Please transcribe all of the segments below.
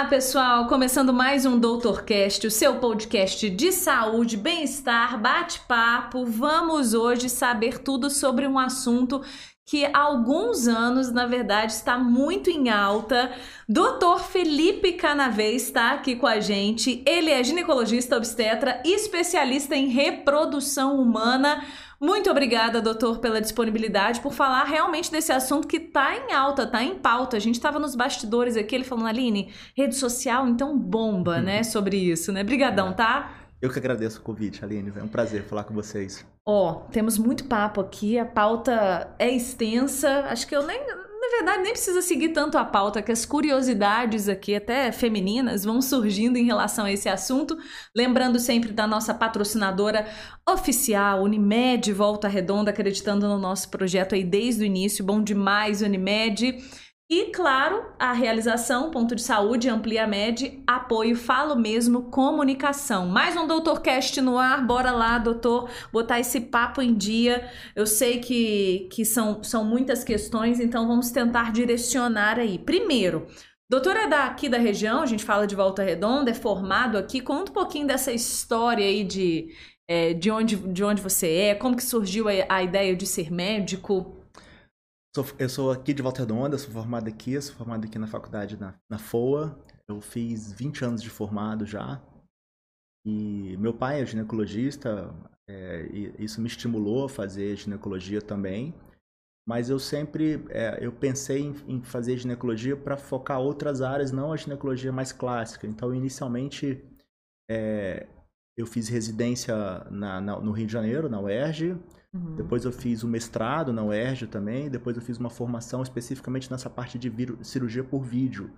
Olá, pessoal! Começando mais um Doutorcast, o seu podcast de saúde, bem-estar, bate-papo. Vamos hoje saber tudo sobre um assunto que há alguns anos, na verdade, está muito em alta. Doutor Felipe Canavês está aqui com a gente. Ele é ginecologista obstetra, especialista em reprodução humana. Muito obrigada, doutor, pela disponibilidade, por falar realmente desse assunto que está em alta, está em pauta. A gente estava nos bastidores aqui, ele falando, Aline, rede social, então bomba, né, sobre isso, né? Brigadão, tá? Eu que agradeço o convite, Aline. É um prazer falar com vocês. Ó, oh, temos muito papo aqui, a pauta é extensa. Acho que eu nem, na verdade, nem precisa seguir tanto a pauta, que as curiosidades aqui, até femininas, vão surgindo em relação a esse assunto. Lembrando sempre da nossa patrocinadora oficial, Unimed Volta Redonda, acreditando no nosso projeto aí desde o início. Bom demais, Unimed. E, claro, a realização, ponto de saúde, amplia med, apoio, falo mesmo, comunicação. Mais um Doutorcast no ar, bora lá, doutor, botar esse papo em dia. Eu sei que, que são, são muitas questões, então vamos tentar direcionar aí. Primeiro, doutor é daqui da região, a gente fala de Volta Redonda, é formado aqui. Conta um pouquinho dessa história aí de, é, de, onde, de onde você é, como que surgiu a, a ideia de ser médico. Sou, eu sou aqui de Volta Redonda, sou formado aqui, sou formado aqui na faculdade na, na FOA. Eu fiz 20 anos de formado já. E meu pai é ginecologista, é, isso me estimulou a fazer ginecologia também. Mas eu sempre é, eu pensei em, em fazer ginecologia para focar outras áreas, não a ginecologia mais clássica. Então, inicialmente, é, eu fiz residência na, na, no Rio de Janeiro, na UERJ. Uhum. Depois eu fiz o um mestrado na UERJ também. Depois eu fiz uma formação especificamente nessa parte de cirurgia por vídeo.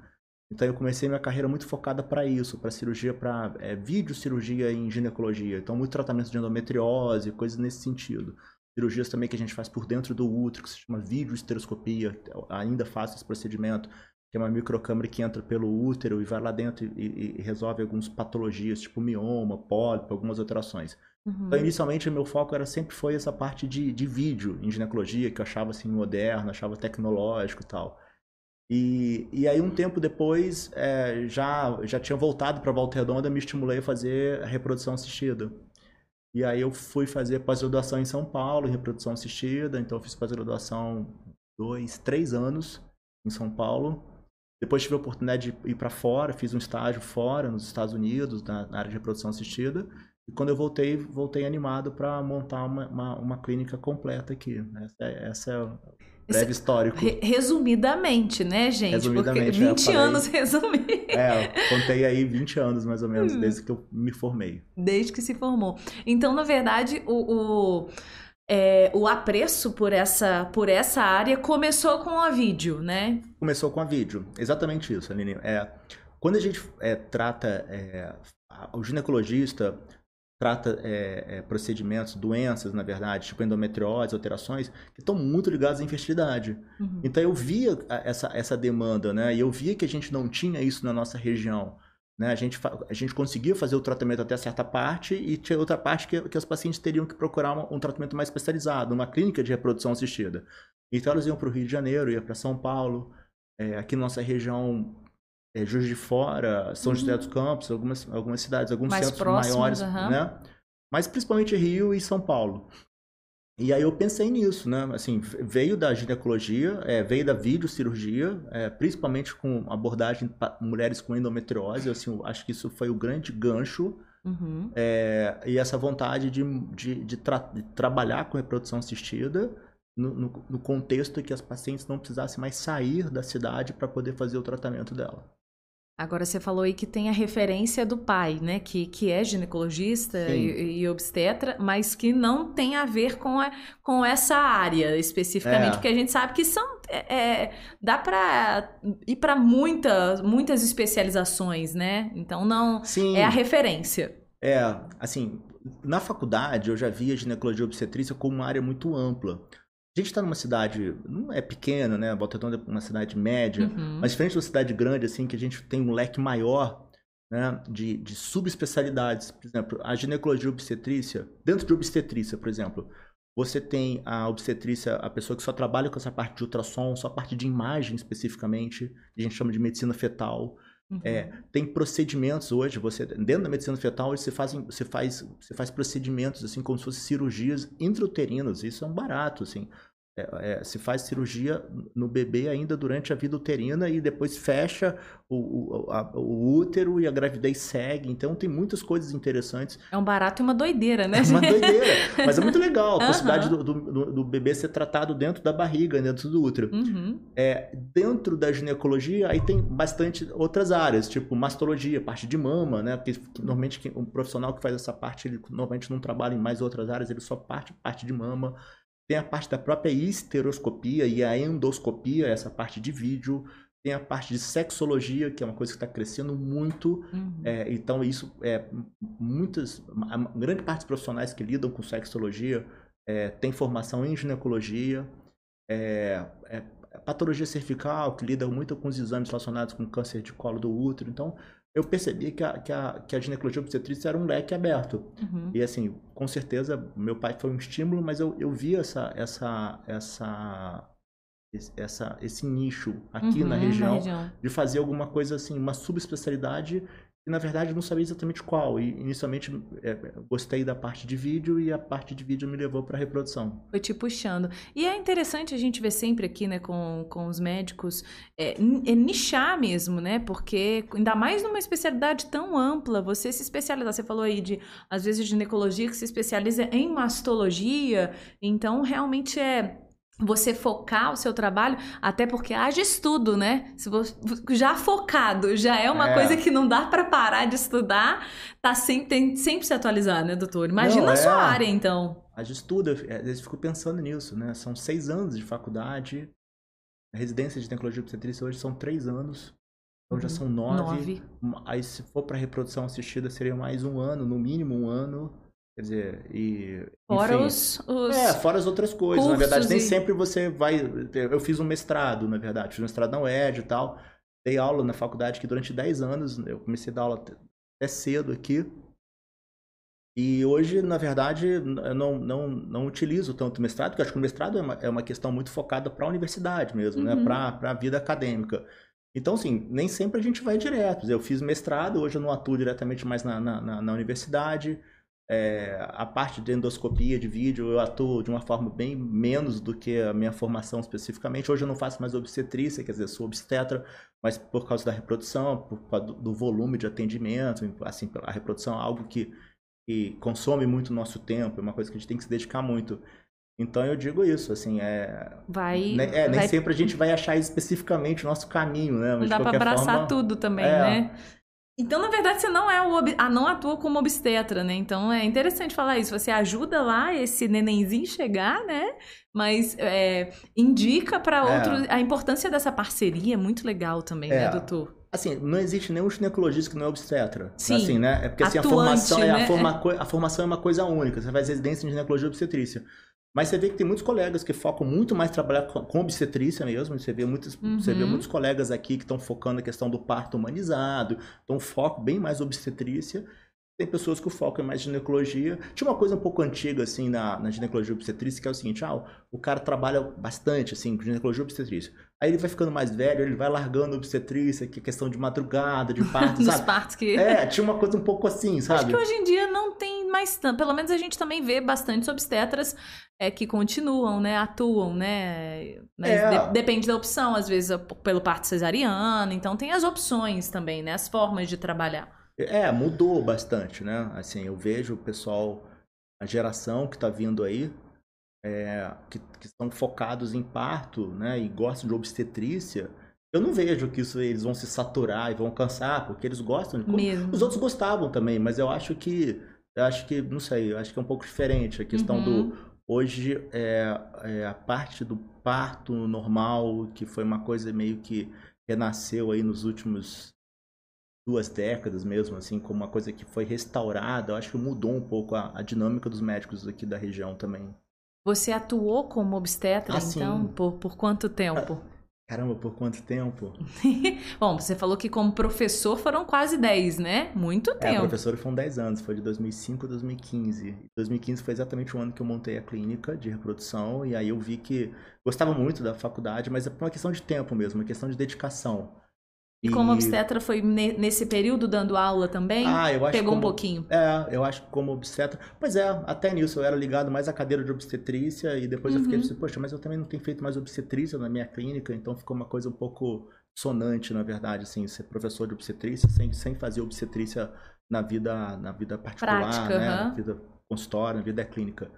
Então eu comecei minha carreira muito focada para isso, para cirurgia, para é, vídeo cirurgia em ginecologia. Então muito tratamento de endometriose, coisas nesse sentido. Cirurgias também que a gente faz por dentro do útero, que se chama videoesteroscopia. Ainda faço esse procedimento, que é uma microcâmera que entra pelo útero e vai lá dentro e, e resolve algumas patologias, tipo mioma, pólipo, algumas alterações. Uhum. Então, inicialmente, o meu foco era sempre foi essa parte de, de vídeo em ginecologia, que eu achava assim moderno, achava tecnológico e tal. E, e aí, um tempo depois, é, já, já tinha voltado para Volta Redonda, me estimulei a fazer a reprodução assistida. E aí, eu fui fazer pós-graduação em São Paulo, em reprodução assistida. Então, eu fiz pós-graduação dois, três anos em São Paulo. Depois tive a oportunidade de ir para fora, fiz um estágio fora, nos Estados Unidos, na, na área de reprodução assistida. E quando eu voltei, voltei animado para montar uma, uma, uma, clínica completa aqui. Essa é, essa é o breve histórico. Resumidamente, né, gente? Resumidamente. Porque 20 é, anos resumir. É, contei aí 20 anos mais ou menos, hum. desde que eu me formei. Desde que se formou. Então, na verdade, o, o, é, o apreço por essa, por essa área começou com a vídeo, né? Começou com a vídeo, exatamente isso, Aline. É, quando a gente é, trata é, o ginecologista trata é, é, procedimentos, doenças, na verdade, tipo endometriose, alterações, que estão muito ligadas à infertilidade. Uhum. Então eu via essa, essa demanda, né? E eu via que a gente não tinha isso na nossa região. Né? A, gente, a gente conseguia fazer o tratamento até certa parte e tinha outra parte que, que os pacientes teriam que procurar um, um tratamento mais especializado, uma clínica de reprodução assistida. Então elas iam para o Rio de Janeiro, iam para São Paulo. É, aqui na nossa região é, Juiz de Fora, São uhum. José dos Campos, algumas, algumas cidades, alguns Mais centros próximos, maiores, uhum. né? Mas principalmente Rio e São Paulo. E aí eu pensei nisso, né? Assim, veio da ginecologia, é, veio da videocirurgia, é, principalmente com abordagem para mulheres com endometriose. Assim, acho que isso foi o grande gancho. Uhum. É, e essa vontade de, de, de, tra de, trabalhar com reprodução assistida no, no, no contexto que as pacientes não precisassem mais sair da cidade para poder fazer o tratamento dela. Agora você falou aí que tem a referência do pai, né? Que, que é ginecologista e, e, obstetra, mas que não tem a ver com, a, com essa área especificamente, é. porque a gente sabe que são. É, é dá para ir para muitas, muitas especializações, né? Então não. Sim. É a referência. É, assim, na faculdade eu já via ginecologia obstetrícia como uma área muito ampla. A gente está numa cidade, não é pequena, né? Volta Redonda é uma cidade média, uhum. mas diferente de uma cidade grande, assim, que a gente tem um leque maior né, de, de subespecialidades. Por exemplo, a ginecologia obstetrícia, dentro de obstetrícia, por exemplo, você tem a obstetrícia, a pessoa que só trabalha com essa parte de ultrassom, só a parte de imagem especificamente, a gente chama de medicina fetal. Uhum. É, tem procedimentos hoje, você dentro da medicina fetal você faz, você faz, você faz procedimentos assim como se fossem cirurgias intrauterinas. Isso é um barato, assim. É, é, se faz cirurgia no bebê ainda durante a vida uterina e depois fecha o, o, a, o, útero e a gravidez segue. Então tem muitas coisas interessantes. É um barato e uma doideira, né? É uma doideira. Mas é muito legal a possibilidade do, do, do, bebê ser tratado dentro da barriga, dentro do útero. Uhum. É, dentro da ginecologia, aí tem bastante outras áreas, tipo mastologia, parte de mama, né? Porque normalmente um profissional que faz essa parte, ele normalmente não trabalha em mais outras áreas, ele só parte parte de mama. Tem a parte da própria esteroscopia e a endoscopia, essa parte de vídeo. Tem a parte de sexologia, que é uma coisa que está crescendo muito. Uhum. É, então, isso é muitas. A grande parte dos profissionais que lidam com sexologia é, tem formação em ginecologia. É, é, patologia cervical, que lida muito com os exames relacionados com câncer de colo do útero. Então, eu percebi que a, que a, que a ginecologia obstetrícia era um leque aberto. Uhum. E assim, com certeza, meu pai foi um estímulo, mas eu, eu vi essa, essa, essa, essa, esse nicho aqui uhum, na, região, na região de fazer alguma coisa assim, uma subespecialidade e na verdade não sabia exatamente qual. E inicialmente é, gostei da parte de vídeo e a parte de vídeo me levou para reprodução. Foi te puxando. E é interessante a gente ver sempre aqui, né, com, com os médicos, é, é nichar mesmo, né? Porque ainda mais numa especialidade tão ampla, você se especializar. Você falou aí de, às vezes, ginecologia que se especializa em mastologia. Então, realmente é você focar o seu trabalho, até porque haja estudo, né? Se você, já focado, já é uma é. coisa que não dá para parar de estudar, tá sempre, tem sempre se atualizar, né, doutor? Imagina não, a sua é. área, então. Haja estudo, às vezes fico pensando nisso, né? São seis anos de faculdade, a residência de tecnologia obstetrícia hoje são três anos, então já uhum. são nove. nove. Aí se for para reprodução assistida seria mais um ano, no mínimo um ano. Quer dizer, e. Fora enfim, os, os. É, fora as outras coisas. Na verdade, nem e... sempre você vai. Eu fiz um mestrado, na verdade. Fiz um mestrado na UED e tal. Dei aula na faculdade que durante 10 anos. Eu comecei a dar aula até cedo aqui. E hoje, na verdade, eu não, não, não utilizo tanto mestrado, porque acho que o mestrado é uma, é uma questão muito focada para a universidade mesmo, né? uhum. né? Para a vida acadêmica. Então, assim, nem sempre a gente vai direto. Eu fiz mestrado, hoje eu não atuo diretamente mais na, na, na universidade. É, a parte de endoscopia de vídeo eu atuo de uma forma bem menos do que a minha formação especificamente. Hoje eu não faço mais obstetrícia, quer dizer, sou obstetra, mas por causa da reprodução, por causa do volume de atendimento, assim, a reprodução é algo que, que consome muito nosso tempo, é uma coisa que a gente tem que se dedicar muito. Então eu digo isso, assim, é. Vai. Né, é, nem vai... sempre a gente vai achar especificamente o nosso caminho, né? Mas não dá para abraçar forma, tudo também, é, né? Então, na verdade, você não é o ob... ah, não atua como obstetra, né? Então é interessante falar isso. Você ajuda lá esse nenenzinho chegar, né? Mas é, indica para é. outros. A importância dessa parceria é muito legal também, né, é. né, doutor? Assim, não existe nenhum ginecologista que não é obstetra. Sim. Assim, né? É porque assim, Atuante, a formação né? é a, né? forma... a formação é uma coisa única. Você faz residência em ginecologia e obstetrícia. Mas você vê que tem muitos colegas que focam muito mais trabalhar com obstetrícia mesmo. Você vê muitos, uhum. você vê uhum. muitos colegas aqui que estão focando na questão do parto humanizado, então foco bem mais obstetrícia. Tem pessoas que o foco é mais ginecologia. Tinha uma coisa um pouco antiga, assim, na, na ginecologia obstetrícia, que é o seguinte, ah, o cara trabalha bastante, assim, com ginecologia obstetrícia. Aí ele vai ficando mais velho, ele vai largando a obstetrícia, que é questão de madrugada, de parto, sabe? partos que... É, tinha uma coisa um pouco assim, sabe? Acho que hoje em dia não tem mais tanto. Pelo menos a gente também vê bastante obstetras é, que continuam, né? Atuam, né? É. de, depende da opção, às vezes pelo parto cesariano. Então tem as opções também, né? As formas de trabalhar. É, mudou bastante, né? Assim, eu vejo o pessoal, a geração que está vindo aí, é, que, que estão focados em parto, né? E gostam de obstetrícia. Eu não vejo que isso eles vão se saturar e vão cansar, porque eles gostam. Mesmo. Os outros gostavam também, mas eu acho que, eu acho que, não sei, eu acho que é um pouco diferente a questão uhum. do Hoje, é, é, a parte do parto normal, que foi uma coisa meio que renasceu aí nos últimos duas décadas mesmo, assim, como uma coisa que foi restaurada, eu acho que mudou um pouco a, a dinâmica dos médicos aqui da região também. Você atuou como obstetra, ah, então, por, por quanto tempo? Caramba, por quanto tempo? Bom, você falou que como professor foram quase 10, né? Muito tempo. É, professor foram 10 anos, foi de 2005 a 2015. 2015 foi exatamente o ano que eu montei a clínica de reprodução e aí eu vi que gostava muito da faculdade, mas é por uma questão de tempo mesmo, uma questão de dedicação. E, como obstetra foi nesse período dando aula também? Ah, eu acho Pegou como, um pouquinho. É, eu acho que como obstetra. Pois é, até nisso eu era ligado mais à cadeira de obstetrícia e depois uhum. eu fiquei assim, poxa, mas eu também não tenho feito mais obstetrícia na minha clínica, então ficou uma coisa um pouco sonante, na verdade, assim, ser professor de obstetrícia sem, sem fazer obstetrícia na vida, na vida particular, Prática, né? Uhum. Na vida consultória, na vida clínica.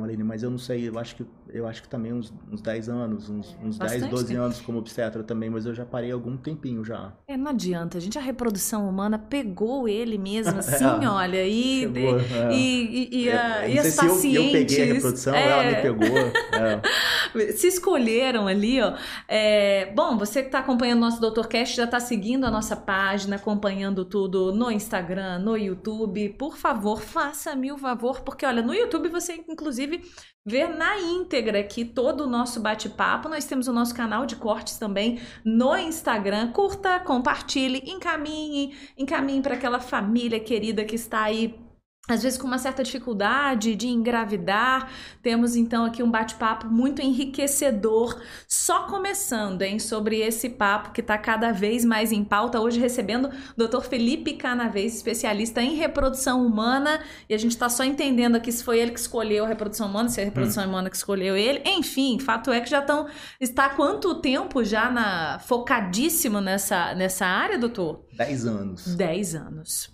Marlene, mas eu não sei, eu acho que eu acho que também uns, uns 10 anos, uns, uns 10, 12 tempo. anos como obstetra também, mas eu já parei algum tempinho já. É, não adianta, a gente, a reprodução humana pegou ele mesmo, assim, é, olha, e, chegou, e, é. e, e, a, e as pacientes... Eu, eu, peguei a reprodução, é, ela me pegou. É. Se escolheram ali, ó. É, bom, você que está acompanhando o nosso Doutor Cast já está seguindo a nossa página, acompanhando tudo no Instagram, no YouTube. Por favor, faça-me o favor, porque olha, no YouTube você inclusive ver na íntegra aqui todo o nosso bate-papo. Nós temos o nosso canal de cortes também no Instagram. Curta, compartilhe, encaminhe, encaminhe para aquela família querida que está aí às vezes com uma certa dificuldade de engravidar. Temos então aqui um bate-papo muito enriquecedor, só começando, hein, sobre esse papo que está cada vez mais em pauta. Hoje recebendo o Dr. Felipe Canavês, especialista em reprodução humana, e a gente está só entendendo aqui se foi ele que escolheu a reprodução humana, se é a reprodução hum. humana que escolheu ele. Enfim, fato é que já estão está há quanto tempo já na focadíssimo nessa nessa área, doutor? Dez anos. Dez anos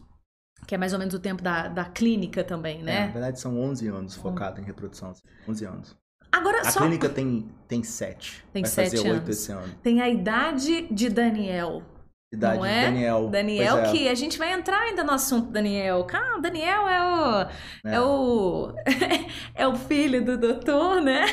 que é mais ou menos o tempo da, da clínica também, né? É, na verdade, são 11 anos focado em reprodução. 11 anos. Agora, a só... clínica tem, tem 7. Tem Vai 7 fazer 8 esse ano. Tem a idade de Daniel. Idade não é? Daniel. Daniel, é. que a gente vai entrar ainda no assunto Daniel. Calma, Daniel é o. É, é o. é o filho do doutor, né?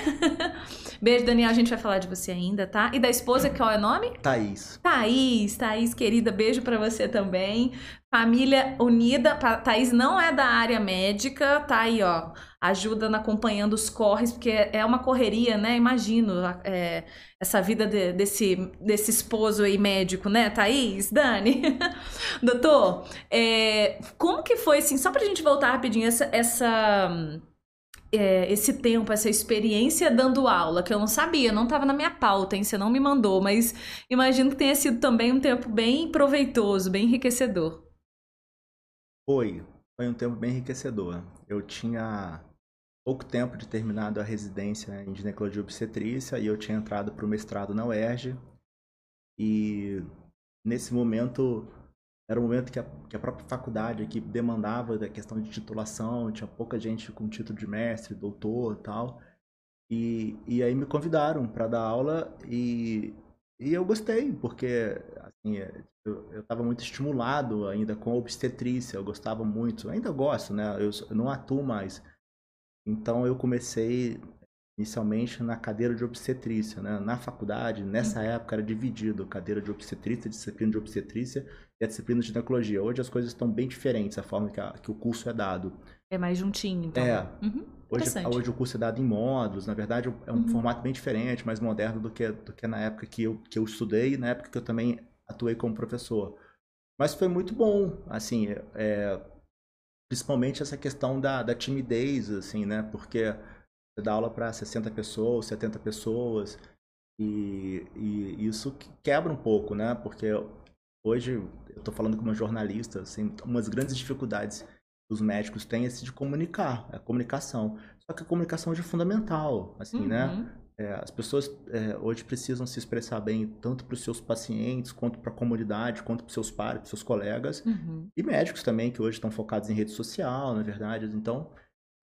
Beijo, Daniel. A gente vai falar de você ainda, tá? E da esposa, qual é o nome? Thaís. Thaís, Thaís, querida, beijo para você também. Família unida. Thaís não é da área médica, tá aí, ó. Ajudando, acompanhando os corres, porque é uma correria, né? Imagino é, essa vida de, desse, desse esposo aí médico, né, Thaís? Dani? Doutor, é, como que foi, assim, só pra gente voltar rapidinho, essa. essa é, esse tempo, essa experiência dando aula, que eu não sabia, não estava na minha pauta, hein? Você não me mandou, mas imagino que tenha sido também um tempo bem proveitoso, bem enriquecedor. Foi, foi um tempo bem enriquecedor. Eu tinha pouco tempo de terminado a residência em ginecologia obstetrícia e eu tinha entrado para o mestrado na UERJ. E nesse momento era um momento que a, que a própria faculdade aqui demandava da questão de titulação, tinha pouca gente com título de mestre, doutor tal. E, e aí me convidaram para dar aula e, e eu gostei, porque assim, eu estava muito estimulado ainda com a obstetrícia, eu gostava muito, ainda gosto, né? Eu, eu não atuo mais. Então eu comecei inicialmente na cadeira de obstetrícia, né? Na faculdade, nessa época era dividido cadeira de obstetrícia, disciplina de obstetrícia e a disciplina de ginecologia. Hoje as coisas estão bem diferentes, a forma que, a, que o curso é dado. É mais juntinho, então. É. Uhum. Hoje, hoje o curso é dado em módulos, na verdade é um uhum. formato bem diferente, mais moderno do que, do que na época que eu, que eu estudei, na época que eu também atuei como professor. Mas foi muito bom, assim, é, principalmente essa questão da, da timidez, assim, né? Porque você dá aula para 60 pessoas, 70 pessoas, e, e, isso quebra um pouco, né? Porque hoje eu estou falando como jornalista, assim, umas grandes dificuldades os médicos têm esse de comunicar, a comunicação. Só que a comunicação é fundamental, assim, né? uhum. né? É, as pessoas é, hoje precisam se expressar bem tanto para os seus pacientes, quanto para a comunidade, quanto para os seus pares, para os seus colegas. Uhum. E médicos também, que hoje estão focados em rede social, na verdade. Então,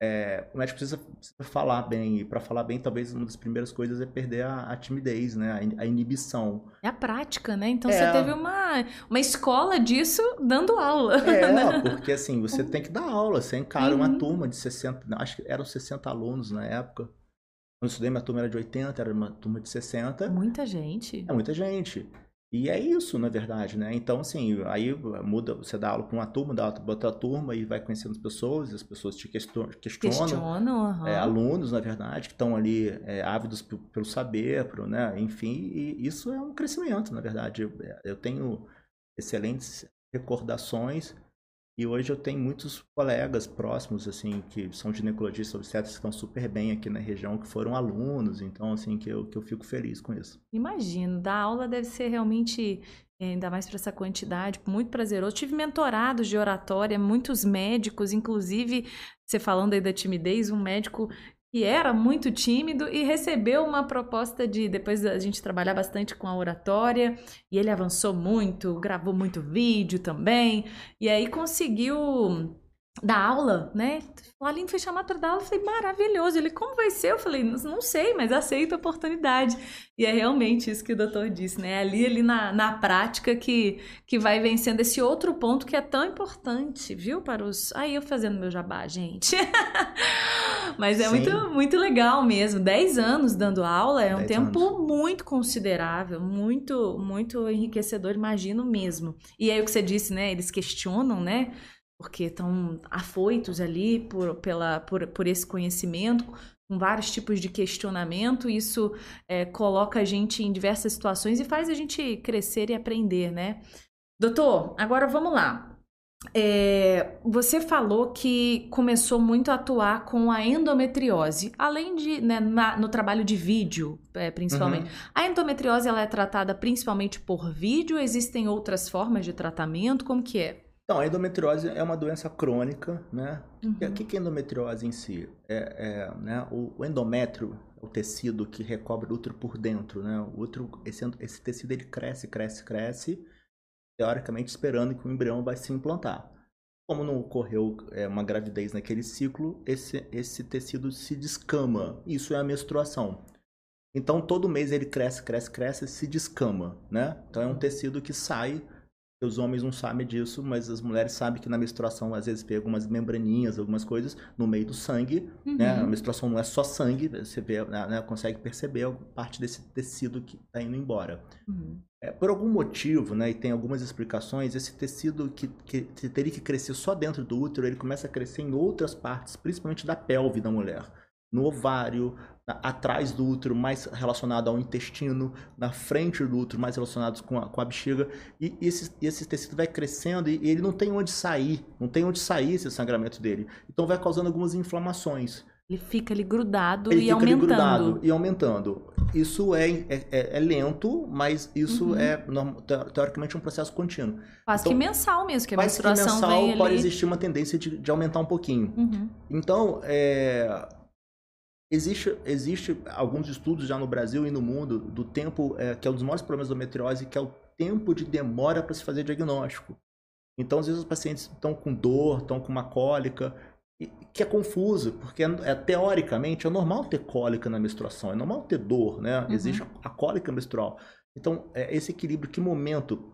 é, o médico precisa, precisa, falar bem. E para falar bem, talvez uma das primeiras coisas é perder a, a timidez, né? A, a, inibição. É a prática, né? Então, você é. teve uma, uma escola disso dando aula. É, né? porque assim, você tem que dar aula. Você encara uhum. uma turma de 60... Acho que eram 60 alunos na época. Quando eu estudei, minha turma era de 80, era uma turma de 60. Muita gente. É muita gente. E é isso, na verdade, né? Então, assim, aí muda, você dá aula para uma turma, dá aula para outra turma e vai conhecendo as pessoas, e as pessoas te questionam. Questionam, uhum. é, alunos, na verdade, que estão ali é, ávidos pelo saber, pro, né? enfim, e isso é um crescimento, na verdade. Eu, eu tenho excelentes recordações e hoje eu tenho muitos colegas próximos, assim, que são ginecologistas obstetras que estão super bem aqui na região, que foram alunos, então, assim, que eu, que eu fico feliz com isso. Imagino, dar aula deve ser realmente ainda mais para essa quantidade, muito prazeroso. Tive mentorados de oratória, muitos médicos, inclusive, você falando aí da timidez, um médico que era muito tímido e recebeu uma proposta de depois a gente trabalhar bastante com a oratória e ele avançou muito, gravou muito vídeo também e aí conseguiu dar aula, né? O Aline foi chamado para dar aula, eu falei, maravilhoso. Ele, como vai ser? Eu falei, não sei, mas aceito a oportunidade. E é realmente isso que o doutor disse, né? Ali, ali na, na prática que, que vai vencendo esse outro ponto que é tão importante, viu? Para os. Aí eu fazendo meu jabá, gente. mas é muito, muito legal mesmo. Dez anos dando aula é um tempo anos. muito considerável, muito, muito enriquecedor, imagino mesmo. E aí o que você disse, né? Eles questionam, né? Porque estão afoitos ali por, pela, por, por esse conhecimento, com vários tipos de questionamento. Isso é, coloca a gente em diversas situações e faz a gente crescer e aprender, né? Doutor, agora vamos lá. É, você falou que começou muito a atuar com a endometriose, além de né, na, no trabalho de vídeo, é, principalmente. Uhum. A endometriose ela é tratada principalmente por vídeo? Existem outras formas de tratamento? Como que é? Então, a endometriose é uma doença crônica, né? Uhum. O que é endometriose em si? É, é né, o, endométrio é o tecido que recobre o útero por dentro, né? O útero, esse, esse tecido ele cresce, cresce, cresce, teoricamente esperando que o embrião vai se implantar. Como não ocorreu é, uma gravidez naquele ciclo, esse, esse tecido se descama. Isso é a menstruação. Então, todo mês ele cresce, cresce, cresce e se descama, né? Então, é um tecido que sai os homens não sabem disso, mas as mulheres sabem que na menstruação às vezes pega algumas membraninhas, algumas coisas no meio do sangue, uhum. né? A menstruação não é só sangue, você vê, né, né consegue perceber parte desse tecido que está indo embora. Uhum. É, por algum motivo, né, e tem algumas explicações, esse tecido que, que, que teria que crescer só dentro do útero, ele começa a crescer em outras partes, principalmente da pelve da mulher no ovário, na, atrás do útero, mais relacionado ao intestino, na frente do útero, mais relacionados com a, com a bexiga. E esse, esse tecido vai crescendo e, ele não tem onde sair, não tem onde sair esse sangramento dele. Então vai causando algumas inflamações. Ele fica ali grudado ele e fica aumentando. Ali grudado e aumentando. Isso é, é, é, é lento, mas isso uhum. é teoricamente um processo contínuo. Quase então, que mensal mesmo, que a menstruação que mensal vem pode ali... existir uma tendência de, de aumentar um pouquinho. Uhum. Então, é, Existe, existe alguns estudos já no Brasil e no mundo do tempo, é, que é um dos maiores problemas da metriose, que é o tempo de demora para se fazer diagnóstico. Então, às vezes, os pacientes estão com dor, estão com uma cólica, que é confuso, porque é, é, teoricamente é normal ter cólica na menstruação, é normal ter dor, né? Uhum. Existe a, a, cólica menstrual. Então, é, esse equilíbrio, que momento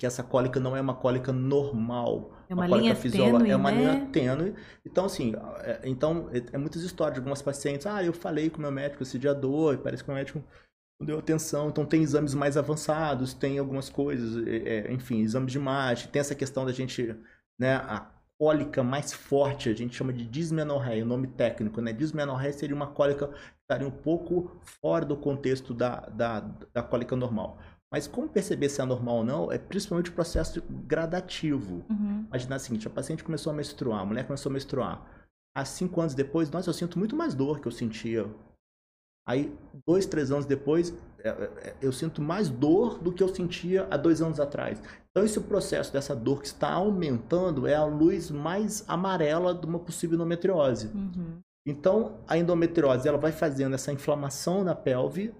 que essa cólica não é uma cólica normal. É uma, uma linha tênue, É uma né? linha tênue. Então, assim, é, então, é, é, muitas histórias de algumas pacientes. Ah, eu falei com o meu médico esse dia dor, e parece que o médico não deu atenção. Então, tem exames mais avançados, tem algumas coisas, é, é, enfim, exames de imagem. Tem essa questão da gente, né, a cólica mais forte, a gente chama de dismenorreia, o nome técnico, né? Dismenorreia seria uma cólica que estaria um pouco fora do contexto da, da, da cólica normal. Mas como perceber se é normal ou não é principalmente o processo gradativo. Uhum. Imagina o seguinte, a paciente começou a menstruar, a mulher começou a menstruar. Há cinco anos depois, nossa, eu sinto muito mais dor que eu sentia. Aí, dois, três anos depois, é, é, é, eu sinto mais dor do que eu sentia há dois anos atrás. Então, esse processo dessa dor que está aumentando é a luz mais amarela de uma possível endometriose. Uhum. Então, a endometriose ela vai fazendo essa inflamação na pelve,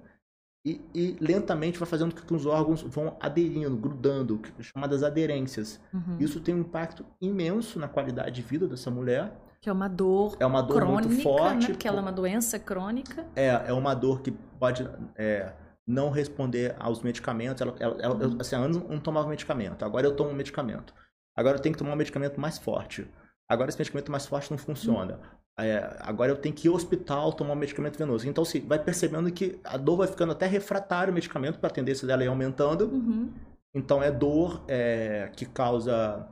e, e, lentamente vai fazendo com que os órgãos vão aderindo, grudando, chamadas aderências. Uhum. Isso tem um impacto imenso na qualidade de vida dessa mulher. Que é uma dor, é uma dor crônica, muito forte. Né? Porque ela é uma doença crônica. É, é uma dor que pode é, não responder aos medicamentos. Ela, ela, ela uhum. assim, antes não tomava medicamento, agora eu tomo um medicamento. Agora eu tenho que tomar um medicamento mais forte. Agora esse medicamento mais forte não funciona. Uhum. É, agora eu tenho que ir ao hospital tomar um medicamento venoso. Então, se vai percebendo que a dor vai ficando até refratário o medicamento para a tendência dela ir aumentando. Uhum. Então, é dor é, que causa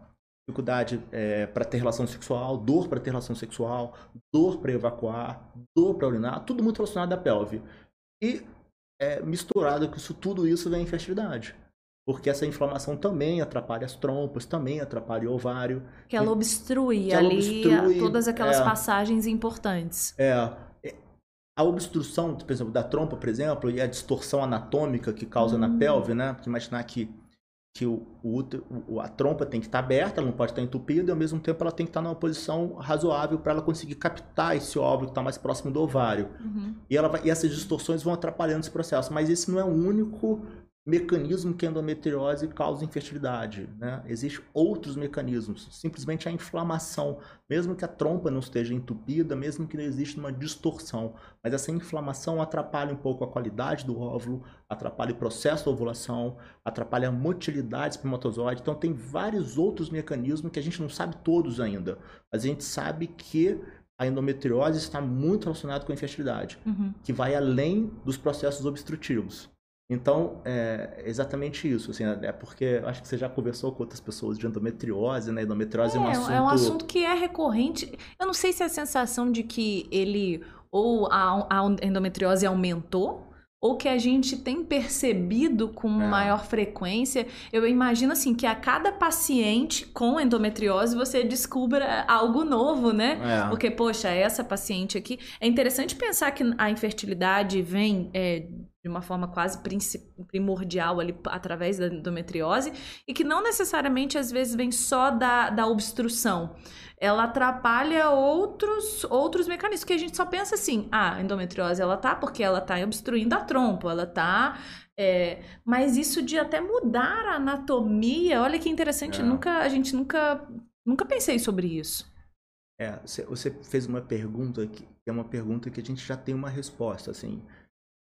dificuldade é, para ter relação sexual, dor para ter relação sexual, dor para evacuar, dor para urinar, tudo muito relacionado à pelve. E é, misturado com isso, tudo isso vem infertilidade porque essa inflamação também atrapalha as trompas, também atrapalha o ovário. Que ela obstrui que ali obstrui, todas aquelas é, passagens importantes. É, é. A obstrução, por exemplo, da trompa, por exemplo, e a distorção anatômica que causa hum. na pelve, né? Porque imaginar que que o, o, a trompa tem que estar aberta, ela não pode estar entupida, e ao mesmo tempo ela tem que estar numa posição razoável para ela conseguir captar esse óvulo que está mais próximo do ovário. Uhum. E, ela vai, e essas distorções vão atrapalhando esse processo. Mas esse não é o único mecanismo que a endometriose causa infertilidade. Né? Existem outros mecanismos, simplesmente a inflamação, mesmo que a trompa não esteja entupida, mesmo que não exista uma distorção, mas essa inflamação atrapalha um pouco a qualidade do óvulo, atrapalha o processo da ovulação, atrapalha a motilidade espermatozoide. Então tem vários outros mecanismos que a gente não sabe todos ainda, mas a gente sabe que a endometriose está muito relacionada com a infertilidade, uhum. que vai além dos processos obstrutivos. Então, é exatamente isso, assim, é porque acho que você já conversou com outras pessoas de endometriose, né? Endometriose é, é um assunto... É um assunto que é recorrente. Eu não sei se é a sensação de que ele, ou a, a endometriose aumentou, ou que a gente tem percebido com é. maior frequência. Eu imagino assim que a cada paciente com endometriose você descubra algo novo, né? É. Porque, poxa, essa paciente aqui. É interessante pensar que a infertilidade vem é, de uma forma quase primordial ali através da endometriose e que não necessariamente às vezes vem só da, da obstrução ela atrapalha outros outros mecanismos que a gente só pensa assim, ah, a endometriose ela tá porque ela tá obstruindo a trompa, ela tá é, mas isso de até mudar a anatomia, olha que interessante, é. nunca a gente nunca nunca pensei sobre isso. É, você fez uma pergunta que é uma pergunta que a gente já tem uma resposta, assim,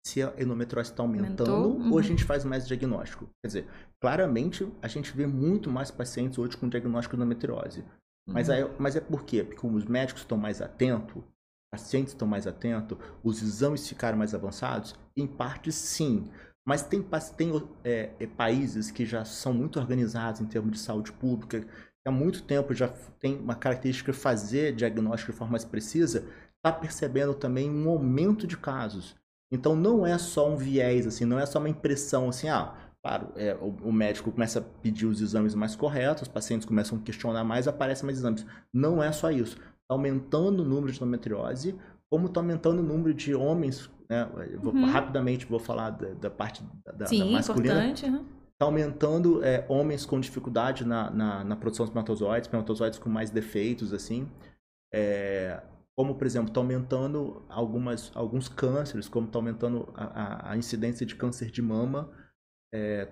se a endometriose está aumentando uhum. ou a uhum. gente faz mais diagnóstico. Quer dizer, claramente a gente vê muito mais pacientes hoje com diagnóstico de endometriose. Mas, aí, mas é por quê? Porque os médicos estão mais atentos, pacientes estão mais atentos, os exames ficaram mais avançados? Em parte, sim. Mas tem, tem é, é, países que já são muito organizados em termos de saúde pública, que há muito tempo já tem uma característica de fazer diagnóstico de forma mais precisa, está percebendo também um aumento de casos. Então não é só um viés, assim, não é só uma impressão assim, ah, Claro, é, o, o, médico começa a pedir os exames mais corretos, os pacientes começam a questionar mais, aparecem mais exames. Não é só isso. Está aumentando o número de endometriose, como está aumentando o número de homens. Né? Vou, uhum. Rapidamente vou falar da, da parte da, Sim, da masculina. Está uhum. aumentando é, homens com dificuldade na, na, na, produção de espermatozoides, espermatozoides com mais defeitos, assim. É, como, por exemplo, está aumentando algumas, alguns cânceres, como está aumentando a, a, incidência de câncer de mama é,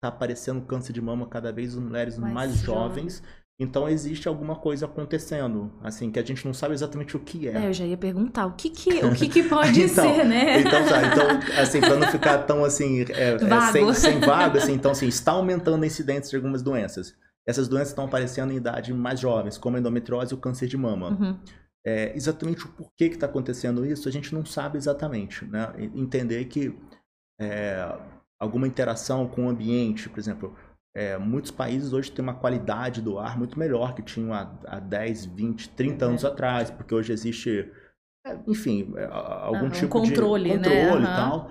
tá aparecendo câncer de mama cada vez em mulheres mais, mais jovens. Então existe alguma coisa acontecendo, assim, que a gente não sabe exatamente o que é. é eu já ia perguntar, o que que, o que, que pode então, ser, né? Então, tá, então, assim, para não ficar tão assim, é, é, sem, sem vago, assim, então assim, está aumentando a incidência de algumas doenças. Essas doenças estão aparecendo em idade mais jovens, como a endometriose e o câncer de mama. Uhum. É, exatamente o porquê que está acontecendo isso, a gente não sabe exatamente, né? Entender que é, alguma interação com o ambiente, por exemplo, é, muitos países hoje têm uma qualidade do ar muito melhor que tinham há, há 10, 20, 30 anos atrás, porque hoje existe, é, enfim, é, algum tipo controle, de controle né? e tal.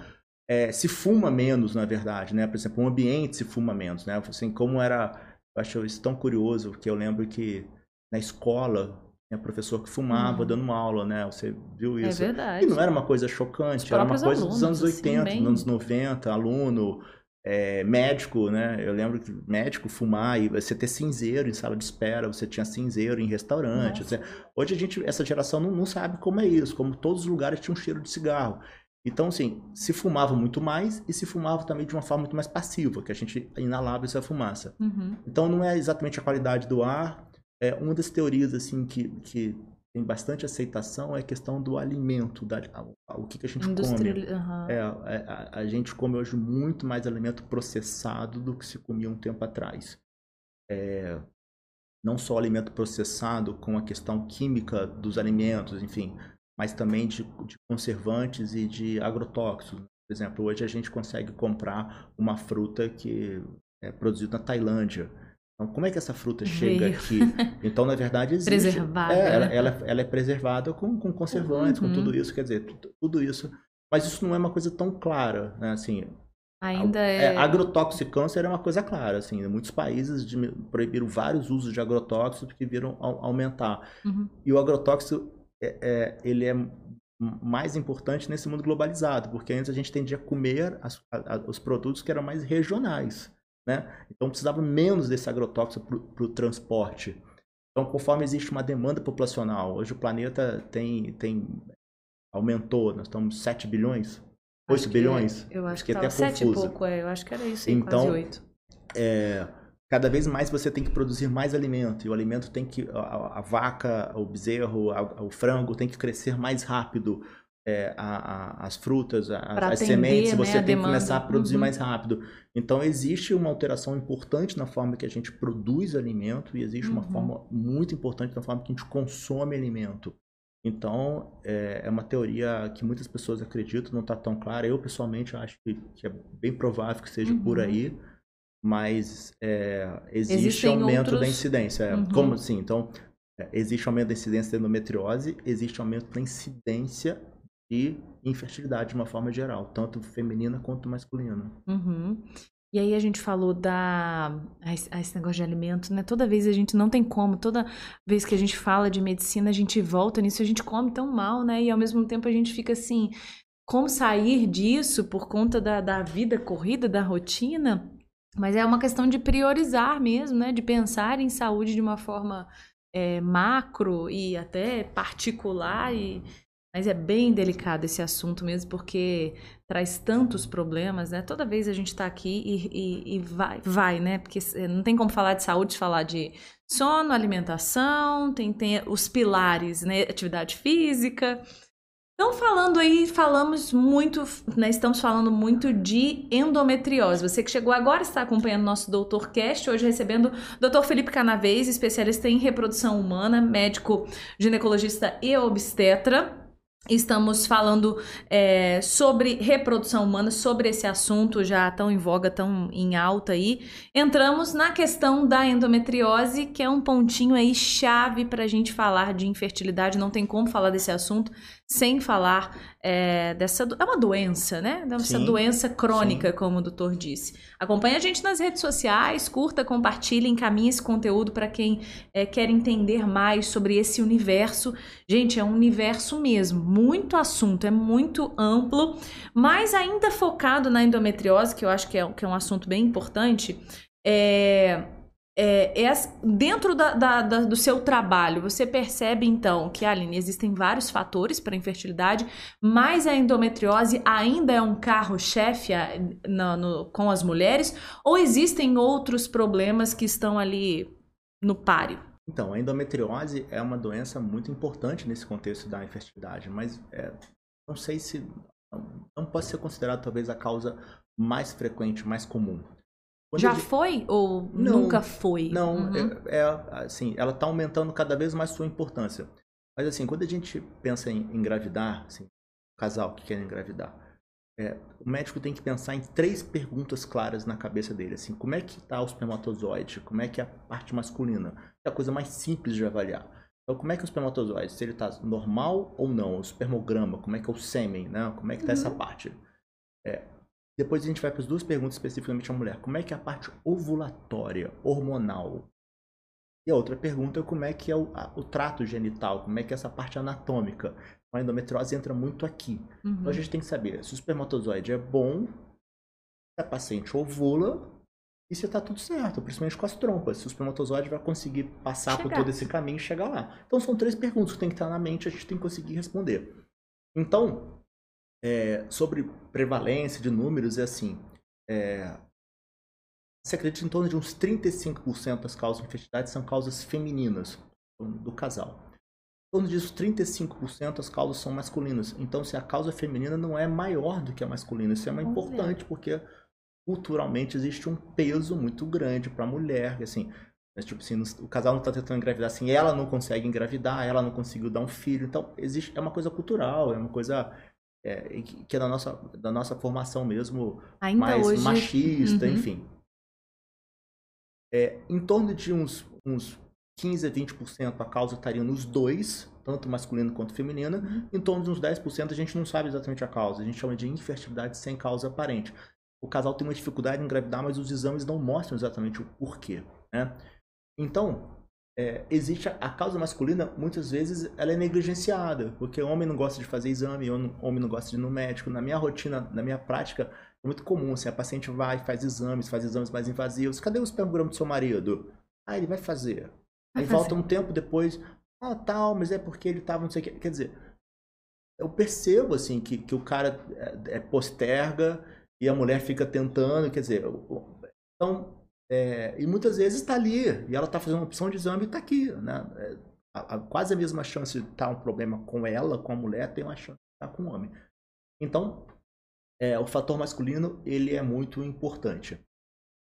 É, se fuma menos, na verdade, né? Por exemplo, o ambiente se fuma menos, né? Assim, como era, eu acho isso tão curioso, que eu lembro que na escola tinha professor que fumava uhum. dando uma aula, né? Você viu é isso? É verdade. E não era uma coisa chocante, era uma coisa alunos, dos anos 80, assim, bem... anos 90, aluno, é, médico, né? Eu lembro que médico fumar e você ter cinzeiro em sala de espera, você tinha cinzeiro em restaurante. Assim. Hoje a gente, essa geração não, não sabe como é isso, como todos os lugares tinham um cheiro de cigarro. Então, assim, se fumava muito mais e se fumava também de uma forma muito mais passiva, que a gente inalava essa fumaça. Uhum. Então, não é exatamente a qualidade do ar, é, uma das teorias assim que, que tem bastante aceitação é a questão do alimento, da, o que, que a gente come. Uhum. É, a, a, gente come hoje muito mais alimento processado do que se comia um tempo atrás. É, não só alimento processado com a questão química dos alimentos, enfim, mas também de, de conservantes e de agrotóxicos. Por exemplo, hoje a gente consegue comprar uma fruta que é produzida na Tailândia então, como é que essa fruta chega Veio. aqui? Então, na verdade, existe. Preservada. É, ela, ela, ela, é preservada com, com conservantes, uhum. com tudo isso. Quer dizer, tudo isso. Mas isso não é uma coisa tão clara, né? Assim, Ainda é... é agrotoxicância é uma coisa clara, assim, muitos países de, proibiram vários usos de agrotóxicos porque viram aumentar. Uhum. E o agrotóxico, é, é, ele é mais importante nesse mundo globalizado, porque antes a gente tendia a comer as, a, os produtos que eram mais regionais. Né? Então precisava menos desse agrotóxico para o transporte. Então, conforme existe uma demanda populacional, hoje o planeta tem, tem aumentou, nós estamos 7 bilhões, 8 Acho que bilhões. é, eu acho que até tava sete e confuso. pouco, é, eu acho que era isso Então, quase oito. é, cada vez mais você tem que produzir mais alimento. E o alimento tem que. A, a vaca, o bezerro, a- o frango tem que crescer mais rápido. É, a- a- as frutas, a- as atender, sementes, né, você a tem que começar a produzir Uhum. mais rápido. Então, existe uma alteração importante na forma que a gente produz alimento e existe uma Uhum. forma muito importante na forma que a gente consome alimento. Então, é, é uma teoria que muitas pessoas acreditam, não está tão clara. Eu, pessoalmente, acho que, que é bem provável que seja por Uhum. aí, mas é, existe Existem aumento da outros- incidência. É, Uhum. Como assim? Então, é, existe aumento da incidência da endometriose, existe aumento da incidência de infertilidade de uma forma geral, tanto feminina quanto masculina. Uhum. E aí a gente falou da a esse a esse negócio de alimento, né? Toda vez a gente não tem como, toda vez que a gente fala de medicina, a gente volta nisso, a gente come tão mal, né? E ao mesmo tempo a gente fica assim, como sair disso por conta da, da vida corrida, da rotina? Mas é uma questão de priorizar mesmo, né? De pensar em saúde de uma forma é, macro e até particular e mas é bem delicado esse assunto mesmo, porque traz tantos problemas, né? Toda vez a gente tá aqui e, e- e vai, vai, né? Porque eh, não tem como falar de saúde, falar de sono, alimentação, tem, tem os pilares, né? Atividade física. Então, falando aí, falamos muito, né? Estamos falando muito de endometriose. Você que chegou agora está acompanhando nosso Doutor Cast, hoje recebendo o Dr. Felipe Canavês, especialista em reprodução humana, médico ginecologista e obstetra. Estamos falando é, sobre reprodução humana, sobre esse assunto já tão em voga, tão em alta aí. Entramos na questão da endometriose, que é um pontinho aí chave para a gente falar de infertilidade. Não tem como falar desse assunto sem falar é, dessa. É uma doença, né? Dessa Sim, doença crônica, como o doutor disse. Acompanhe a gente nas redes sociais, curta, compartilhe, encaminhe esse conteúdo para quem é, quer entender mais sobre esse universo. Gente, é um universo mesmo, muito assunto, é muito amplo, mas ainda focado na endometriose, que eu acho que é, que é um assunto bem importante. É, é, é dentro da- da- da- do seu trabalho, você percebe então que, Aline, existem vários fatores para infertilidade, mas a endometriose ainda é um carro-chefe com as mulheres, ou existem outros problemas que estão ali no páreo? Então, a endometriose é uma doença muito importante nesse contexto da infertilidade, mas é, não sei se não, pode ser considerado talvez a causa mais frequente, mais comum. Quando Já gente- foi ou Não, nunca foi? Não, Uhum. é, é, assim, ela está aumentando cada vez mais sua importância. Mas assim, quando a gente pensa em engravidar, assim, casal que quer engravidar, é, o médico tem que pensar em três perguntas claras na cabeça dele, assim, como é que está o espermatozoide, como é que é a parte masculina, é a coisa mais simples de avaliar. Então, como é que o espermatozoide, se ele está normal ou não, o espermograma, como é que é o sêmen, né? Como é que está essa parte? É, depois a gente vai para as duas perguntas especificamente a mulher. Como é que é a parte ovulatória, hormonal? E a outra pergunta é como é que é o, a- o trato genital, como é que é essa parte anatômica. A endometriose entra muito aqui. Uhum. Então a gente tem que saber se o espermatozoide é bom, se a paciente ovula e se está tudo certo, principalmente com as trompas. Se o espermatozoide vai conseguir passar por Chegar. todo esse caminho e chegar lá. Então são três perguntas que tem que estar na mente a gente tem que conseguir responder. Então, é, sobre prevalência de números, é assim. É, se acredita em torno de uns 35% das causas de infertilidade são causas femininas do casal. Em torno disso, 35% as causas são masculinas. Então, se a causa feminina não é maior do que a masculina, isso é mais Olha. importante, porque culturalmente existe um peso muito grande para a mulher. Assim, tipo assim, o casal não está tentando engravidar assim, ela não consegue engravidar, ela não conseguiu dar um filho. Então, existe, é uma coisa cultural, é uma coisa é, que é da nossa, da nossa formação mesmo, Ainda mais hoje. machista, Uhum. enfim. É, em torno de uns, uns 15 a 20% a causa estaria nos dois, tanto masculino quanto feminina. Uhum. Em torno de uns 10% a gente não sabe exatamente a causa. A gente chama de infertilidade sem causa aparente. O casal tem uma dificuldade em engravidar, mas os exames não mostram exatamente o porquê. Né? Então, é, existe a, a causa masculina, muitas vezes ela é negligenciada, porque o homem não gosta de fazer exame, o homem não gosta de ir no médico. Na minha rotina, na minha prática, É muito comum, assim, a paciente vai, faz exames, faz exames mais invasivos. Cadê o espermograma do seu marido? Ah, ele vai fazer. Vai Aí fazer. volta um tempo depois, ah, tal, mas é porque ele tava não sei o que. Quer dizer, eu percebo, assim, que, que o cara é, é posterga e a mulher fica tentando, quer dizer, então, é, e muitas vezes está ali, e ela está fazendo uma opção de exame e está aqui, né? É, a- a- quase a mesma chance de estar um problema com ela, com a mulher, tem uma chance de estar com o homem. Então, é, o fator masculino, ele é muito importante.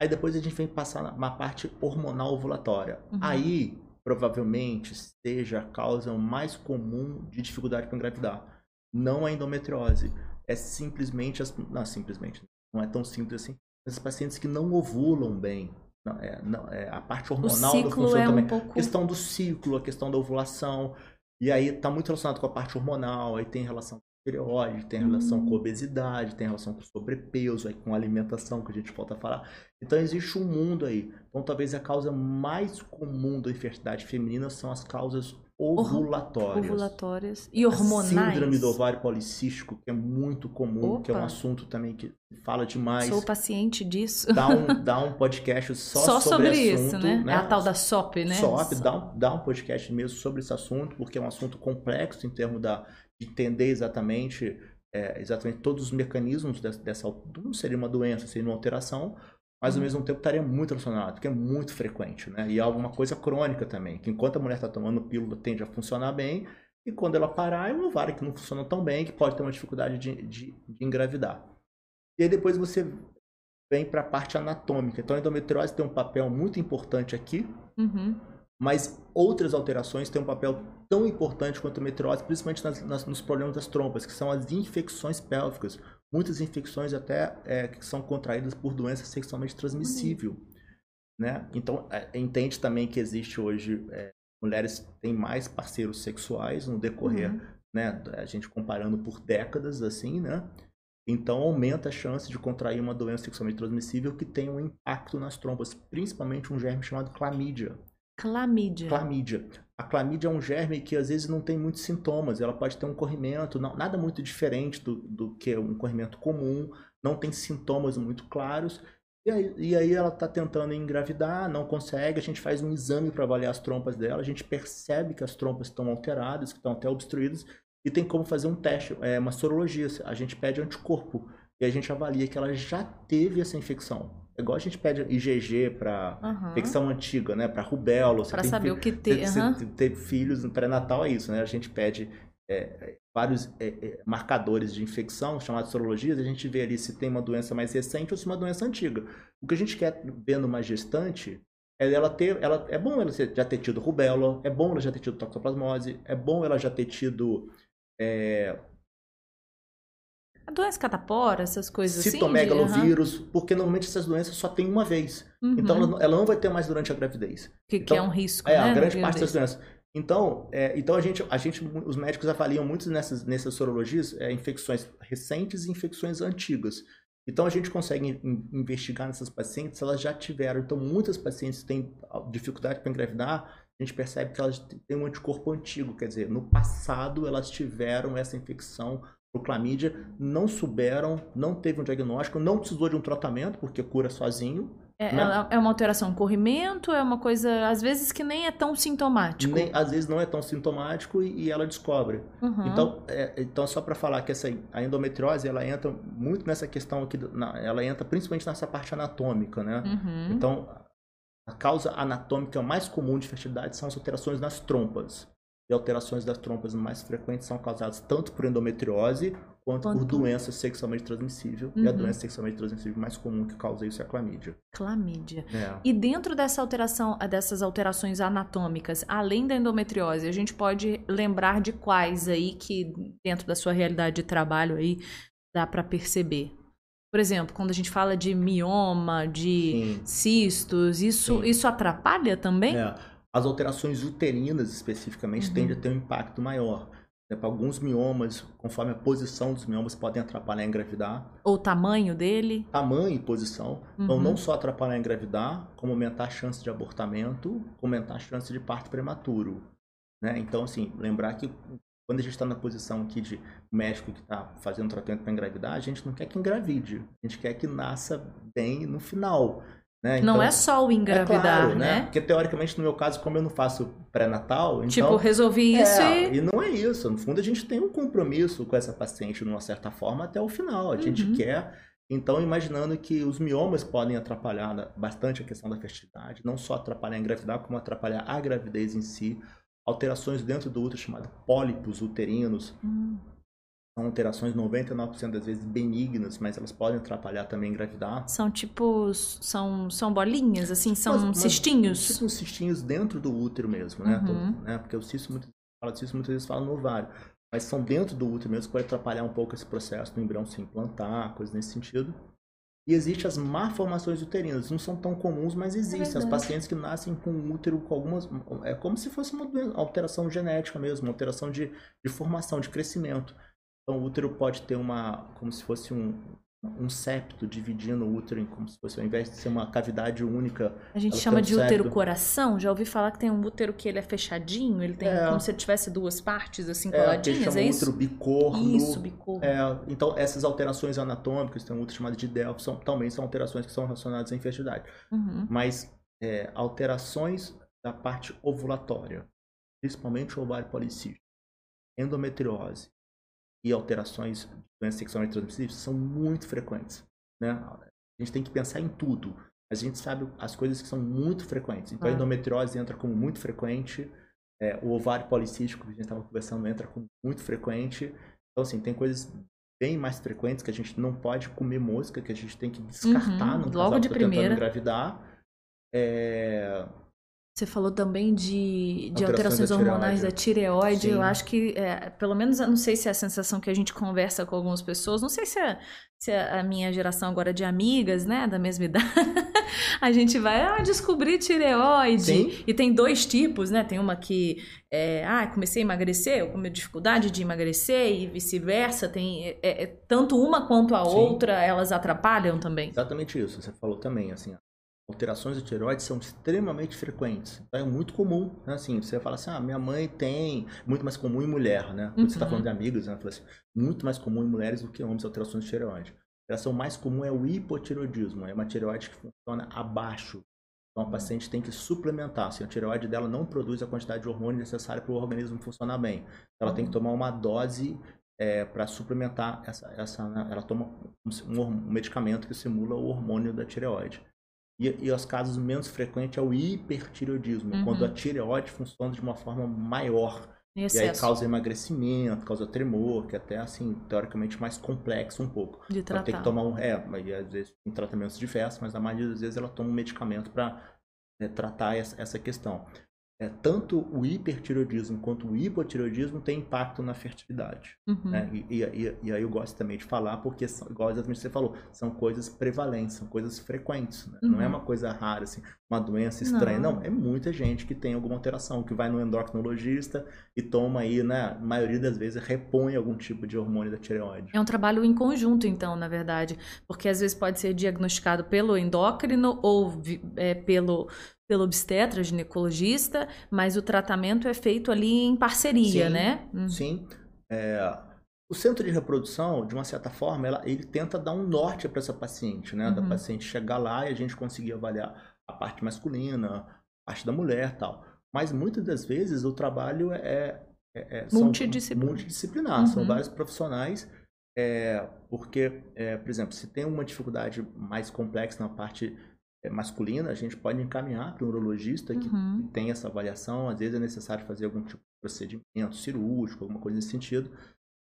Aí depois a gente vem passar na, na parte hormonal ovulatória. Uhum. Aí, provavelmente, seja a causa mais comum de dificuldade para engravidar. Não a endometriose. É simplesmente, as, não simplesmente, não é tão simples assim. As pacientes que não ovulam bem. Não, é, não, é, a parte hormonal não funciona é também. um pouco. A questão do ciclo, a questão da ovulação. E aí está muito relacionado com a parte hormonal, aí tem relação tireoide, tem relação Hum. com obesidade, tem relação com sobrepeso, aí com alimentação, que a gente volta a falar. Então existe um mundo aí. Então talvez a causa mais comum da infertilidade feminina são as causas ovulatórias. Ovulatórias e A hormonais. síndrome do ovário policístico, que é muito comum, que é um Opa. assunto também que fala demais. Sou paciente disso. Dá um, dá um podcast só, Só sobre, sobre isso, assunto, né? É a tal da SOP, né? SOP, dá um, dá um podcast mesmo sobre esse assunto, porque é um assunto complexo em termos da, de entender exatamente, é, exatamente todos os mecanismos dessa, dessa. Não seria uma doença, seria uma alteração, mas ao Uhum. mesmo tempo estaria muito relacionado, porque é muito frequente, né? E é alguma coisa crônica também, que enquanto a mulher está tomando pílula tende a funcionar bem, e quando ela parar é um ovário que não funciona tão bem, que pode ter uma dificuldade de, de, de engravidar. E aí depois você vem para a parte anatômica. Então a endometriose tem um papel muito importante aqui, Uhum. Mas outras alterações têm um papel tão importante quanto a endometriose, principalmente nas- nas- nos problemas das trompas, que são as infecções pélvicas. Muitas infecções até é, que são contraídas por doença sexualmente transmissível. Né? Então, é, entende também que existe hoje, é, mulheres têm mais parceiros sexuais no decorrer, Uhum. né? A gente comparando por décadas, assim, né? Então, aumenta a chance de contrair uma doença sexualmente transmissível que tem um impacto nas trompas, principalmente um germe chamado clamídia. Clamídia. Clamídia. A clamídia é um germe que às vezes não tem muitos sintomas. Ela pode ter um corrimento, não- nada muito diferente do, do que um corrimento comum, não tem sintomas muito claros. E aí, e aí ela está tentando engravidar, não consegue. A gente faz um exame para avaliar as trompas dela. A gente percebe que as trompas estão alteradas, que estão até obstruídas. E tem como fazer um teste, é uma sorologia. A gente pede anticorpo e a gente avalia que ela já teve essa infecção. É igual a gente pede IgG para Aham. infecção antiga, né? Para rubéola. tem saber o que ter. você aham. ter filhos no pré-natal é isso, né? A gente pede é, vários é, é, marcadores de infecção, chamados sorologias, e a gente vê ali se tem uma doença mais recente ou se uma doença antiga. O que a gente quer ver numa gestante é ela ter, ela, é bom ela já ter tido rubéola, é bom ela já ter tido toxoplasmose, é bom ela já ter tido é, doença catapora, essas coisas assim. de- citomegalovírus, porque normalmente essas doenças só tem uma vez. Uhum. Então ela, não- ela não vai ter mais durante a gravidez. que, que então, é um risco, É, né? a grande parte das doenças. Então, é, então a gente, a gente, os médicos avaliam muito nessas, nessas sorologias é, infecções recentes e infecções antigas. Então a gente consegue in- investigar nessas pacientes elas já tiveram. Então muitas pacientes têm dificuldade para engravidar. A gente percebe que elas têm um anticorpo antigo, quer dizer, no passado elas tiveram essa infecção por clamídia, não souberam, não teve um diagnóstico, não precisou de um tratamento porque cura sozinho. É, né? é uma alteração corrimento, é uma coisa, às vezes, que nem é tão sintomático. Nem, às vezes não é tão sintomático e, e ela descobre. Uhum. Então, é, então só para falar que essa a endometriose ela entra muito nessa questão aqui, na- ela entra principalmente nessa parte anatômica, né? Uhum. Então, a causa anatômica mais comum de fertilidade são as alterações nas trompas. E alterações das trompas mais frequentes são causadas tanto por endometriose quanto, por Quanto- doença sexualmente transmissível. E a Uhum. doença sexualmente transmissível mais comum que causa isso é a clamídia. Clamídia. É. E dentro dessa alteração, dessas alterações anatômicas, além da endometriose, a gente pode lembrar de quais aí que dentro da sua realidade de trabalho aí dá para perceber. Por exemplo, quando a gente fala de mioma, de Sim. cistos, isso Sim. isso atrapalha também? É, as alterações uterinas, especificamente, Uhum. tendem a ter um impacto maior. Né, Para alguns miomas, conforme a posição dos miomas, podem atrapalhar a engravidar. Ou o tamanho dele? Tamanho e posição. Então, Uhum. não só atrapalhar a engravidar, como aumentar a chance de abortamento, como aumentar a chance de parto prematuro. Né? Então, assim, lembrar que quando a gente está na posição aqui de médico que está fazendo tratamento para engravidar, a gente não quer que engravide, a gente quer que nasça bem no final. Né? Então, não é só o engravidar, é claro, né? Porque teoricamente, no meu caso, como eu não faço pré-natal, então, tipo, resolvi isso é, e... e não é isso. No fundo, a gente tem um compromisso com essa paciente, de uma certa forma, até o final. A gente uhum. quer então, imaginando que os miomas podem atrapalhar bastante a questão da fertilidade, não só atrapalhar a engravidar, como atrapalhar a gravidez em si, alterações dentro do útero chamadas pólipos uterinos, hum. São alterações 99% das vezes benignas, mas elas podem atrapalhar também engravidar. São tipo, são, são bolinhas, assim, são mas, cistinhos? Tipo cistinhos dentro do útero mesmo, né? Uhum. Todo, né? Porque o cisto, muito, fala cisto, muitas vezes fala no ovário mas são dentro do útero mesmo, que pode atrapalhar um pouco esse processo do embrião se implantar, coisas nesse sentido. E existem as malformações uterinas, não são tão comuns, mas existem. É as pacientes que nascem com útero com algumas. É como se fosse uma alteração genética mesmo, uma alteração de, de formação, de crescimento. Então o útero pode ter uma. como se fosse um, um septo dividindo o útero como se fosse, ao invés de ser uma cavidade única. A gente chama de útero coração. Já ouvi falar que tem um útero que ele é fechadinho, ele tem é. como se ele tivesse duas partes assim é, coladinhas, é, é isso? útero bicorno. Isso, bicorno. É, então essas alterações anatômicas, tem um útero chamado de Delphi, são, também são alterações que são relacionadas à infertilidade. Uhum. Mas é, alterações da parte ovulatória, principalmente o ovário policístico, endometriose, e alterações de doenças sexualmente transmissíveis são muito frequentes. Né? A gente tem que pensar em tudo. Mas a gente sabe as coisas que são muito frequentes. Então, a endometriose entra como muito frequente. É, o ovário policístico, que a gente estava conversando, entra como muito frequente. Então, assim, tem coisas bem mais frequentes que a gente não pode comer mosca, que a gente tem que descartar uhum, no logo de tá primeira. engravidar. É, você falou também de, de alterações, alterações da hormonais da tireoide. Sim. Eu acho que, é, pelo menos, eu não sei se é a sensação que a gente conversa com algumas pessoas, não sei se é, se é a minha geração agora de amigas, né, da mesma idade, a gente vai ah, descobrir tireoide. Sim. E tem dois tipos, né? Tem uma que, é, ah, comecei a emagrecer, eu com dificuldade de emagrecer e vice-versa. Tem é, é, tanto uma quanto a Sim. outra, elas atrapalham também. Exatamente isso. Você falou também, assim, alterações de tireoide são extremamente frequentes. Então é muito comum, né? Assim, você fala assim, ah, minha mãe tem, muito mais comum em mulher, né? Quando uhum. você está falando de amigos, né? Assim, muito mais comum em mulheres do que em homens alterações de tireoide. A alteração mais comum é o hipotireoidismo, é uma tireoide que funciona abaixo. Então a paciente tem que suplementar, assim, a tireoide dela não produz a quantidade de hormônio necessária para o organismo funcionar bem. Ela tem que tomar uma dose é, para suplementar essa, essa, né? ela toma um, um medicamento que simula o hormônio da tireoide. E, e os casos menos frequentes é o hipertireoidismo, uhum. quando a tireoide funciona de uma forma maior. E, e aí causa emagrecimento, causa tremor, que é até assim, teoricamente mais complexo um pouco. De tratar. Ela tem que tomar um. É, e às vezes tem tratamentos diversos, mas a maioria das vezes ela toma um medicamento para é, tratar essa, essa questão é, tanto o hipertireoidismo quanto o hipotireoidismo tem impacto na fertilidade. Uhum. Né? E, e, e, aí eu gosto também de falar, porque, são, igual exatamente você falou, são coisas prevalentes, são coisas frequentes. Né? Uhum. Não é uhum. uma coisa rara, assim, uma doença estranha. Não. Não. é muita gente que tem alguma alteração, que vai no endocrinologista e toma aí, né, a maioria das vezes, repõe algum tipo de hormônio da tireoide. É um trabalho em conjunto, então, na verdade, porque às vezes pode ser diagnosticado pelo endócrino ou é, pelo pelo obstetra, ginecologista, mas o tratamento é feito ali em parceria, sim, né? Hum. Sim. É, o centro de reprodução, de uma certa forma, ela, ele tenta dar um norte para essa paciente, né? Uhum. Da paciente chegar lá e a gente conseguir avaliar a parte masculina, a parte da mulher tal. Mas muitas das vezes o trabalho é, é, é multidisciplinar. multidisciplinar. Uhum. São vários profissionais. É, porque, é, por exemplo, se tem uma dificuldade mais complexa na parte é, masculina, a gente pode encaminhar para um urologista que, uhum. tem essa avaliação. Às vezes é necessário fazer algum tipo de procedimento cirúrgico, alguma coisa nesse sentido.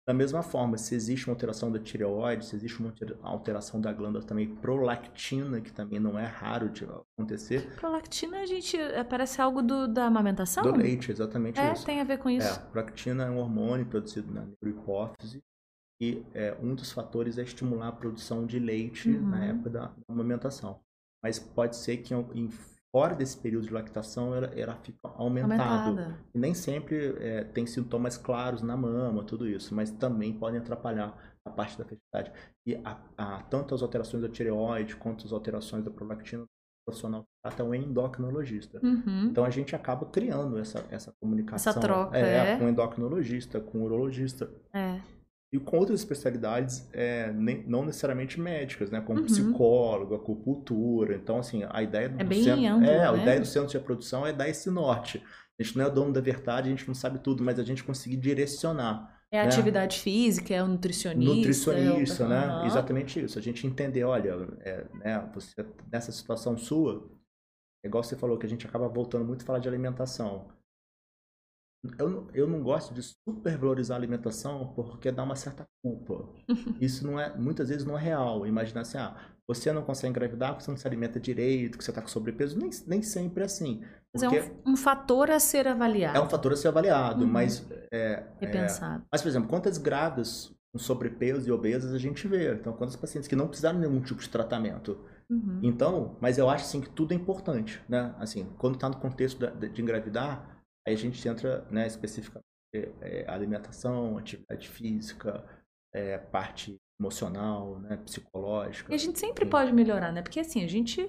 Da mesma forma, se existe uma alteração da tireoide, se existe uma alteração da glândula também prolactina, que também não é raro de acontecer. Prolactina, a gente é, parece algo do, da amamentação? Do leite, exatamente é, isso. tem a ver com isso. É, prolactina é um hormônio produzido na neurohipófise e é, um dos fatores é estimular a produção de leite uhum. na época da amamentação mas pode ser que em, fora desse período de lactação ela, ela fica aumentado. Aumentada. E nem sempre é, tem sintomas claros na mama, tudo isso, mas também podem atrapalhar a parte da fertilidade. E a, a, tanto as alterações da tireoide quanto as alterações da prolactina profissional que trata é um endocrinologista. Uhum. Então a gente acaba criando essa, essa comunicação. Essa troca, é, é. com o endocrinologista, com o urologista. É. E com outras especialidades, é, nem- não necessariamente médicas, né? Como Uhum. psicólogo, acupuntura. Então, assim, a ideia do É bem centro, amplo, é, a né? ideia do centro de reprodução é dar esse norte. A gente não é dono da verdade, a gente não sabe tudo, mas a gente conseguir direcionar. É a né? atividade física, é o nutricionista. Nutricionista, é o... né? Aham. Exatamente isso. A gente entender, olha, é, né, você, nessa situação sua, é igual você falou, que a gente acaba voltando muito a falar de alimentação. Eu, não- eu não gosto de supervalorizar a alimentação porque dá uma certa culpa. Isso não é, muitas vezes não é real. Imagina assim, ah, você não consegue engravidar porque você não se alimenta direito, que você está com sobrepeso. Nem, nem sempre é assim. Mas é um, um fator a ser avaliado. é um fator a ser avaliado, Uhum. mas é, é, Repensado. mas, por exemplo, quantas grávidas com sobrepeso e obesas a gente vê? Então, quantos pacientes que não precisaram de nenhum tipo de tratamento? Uhum. Então, mas eu acho assim que tudo é importante, né? Assim, quando está no contexto de, engravidar, aí a gente entra, né, especificamente é, alimentação, atividade física, é, parte emocional, né, psicológica. E a gente sempre pode melhorar, né? Porque assim, a gente.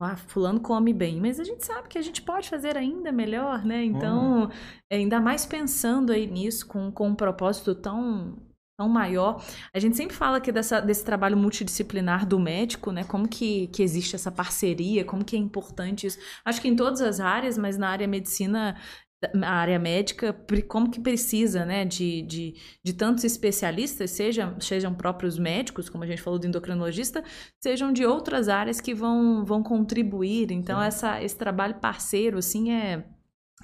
Ah, fulano come bem, mas a gente sabe que a gente pode fazer ainda melhor, né? Então, é, ainda mais pensando aí nisso, com, com um propósito tão, tão maior. A gente sempre fala aqui dessa, desse trabalho multidisciplinar do médico, né? Como que, que existe essa parceria, como que é importante isso. Acho que em todas as áreas, mas na área medicina, na área médica, como que precisa, né? De, de, de tantos especialistas, sejam, sejam próprios médicos, como a gente falou do endocrinologista, sejam de outras áreas que vão, vão contribuir. Então, Sim. essa, esse trabalho parceiro, assim, é,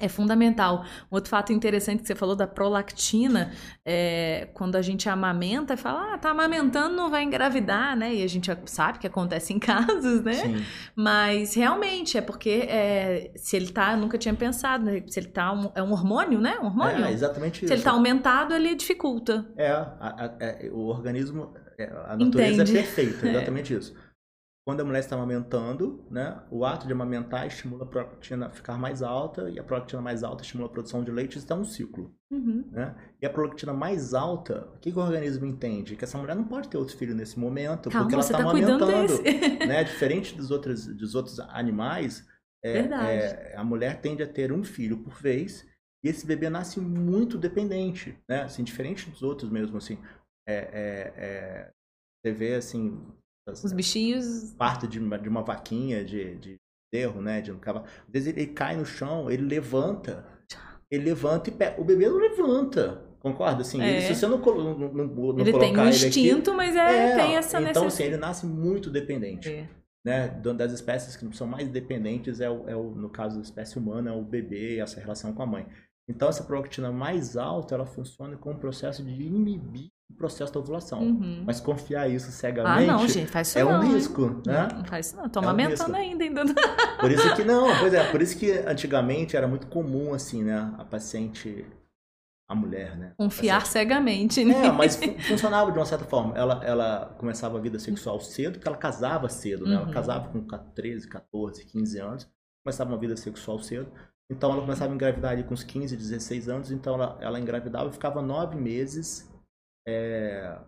é fundamental. Um outro fato interessante que você falou da prolactina, é, quando a gente amamenta, fala, ah, tá amamentando, não vai engravidar, né? E a gente sabe que acontece em casos, né? Sim. Mas realmente é porque é, se ele tá, eu nunca tinha pensado, né? Se ele tá, um- é um hormônio, né? Um hormônio? É, exatamente isso. se ele tá aumentado, ele dificulta. É, a- a- é, o organismo, é, a natureza Entende. é perfeita, É. exatamente isso. Quando a mulher está amamentando, né, o ato de amamentar estimula a prolactina a ficar mais alta e a prolactina mais alta estimula a produção de leite, isso é um ciclo, Uhum. né? E a prolactina mais alta, o que, que o organismo entende? Que essa mulher não pode ter outro filho nesse momento, Calma, porque ela está tá cuidando amamentando, né? Diferente dos outros, dos outros animais, é, é, a mulher tende a ter um filho por vez e esse bebê nasce muito dependente, né? Assim, diferente dos outros mesmo, assim. É, é, é, você vê, assim, as- Os bichinhos. parte de uma, de uma vaquinha de, de erro, né? De um cavalo. Às vezes ele, cai no chão, ele levanta. Ele levanta e pega. O bebê não levanta. Concorda? Assim, É. ele- se você não, não, não, não ele tem colocar um ele aqui- instinto, mas é, tem essa então, assim, necessidade. ele nasce muito dependente. É. Né? Das espécies que são mais dependentes, é o, é o, no caso da espécie humana, é o bebê e essa relação com a mãe. Então, essa prolactina mais alta, ela funciona com o processo de inibir o processo da ovulação. Uhum. Mas confiar isso Ah, cegamente não, gente, faz isso é um não. hein? risco, né? Não, não faz isso não. Tô É um amamentando risco. ainda, ainda. Por isso que não, pois é, por isso que antigamente era muito comum assim, né, a paciente a mulher, né? Confiar Paciente- cegamente, né? É, mas fu- funcionava de uma certa forma. Ela, ela começava a vida sexual cedo, porque ela casava cedo, né? Ela Uhum. casava com 13, 14, 15 anos, começava uma vida sexual cedo. Então ela começava a engravidar ali com uns 15, 16 anos, então ela, ela engravidava e ficava nove meses é,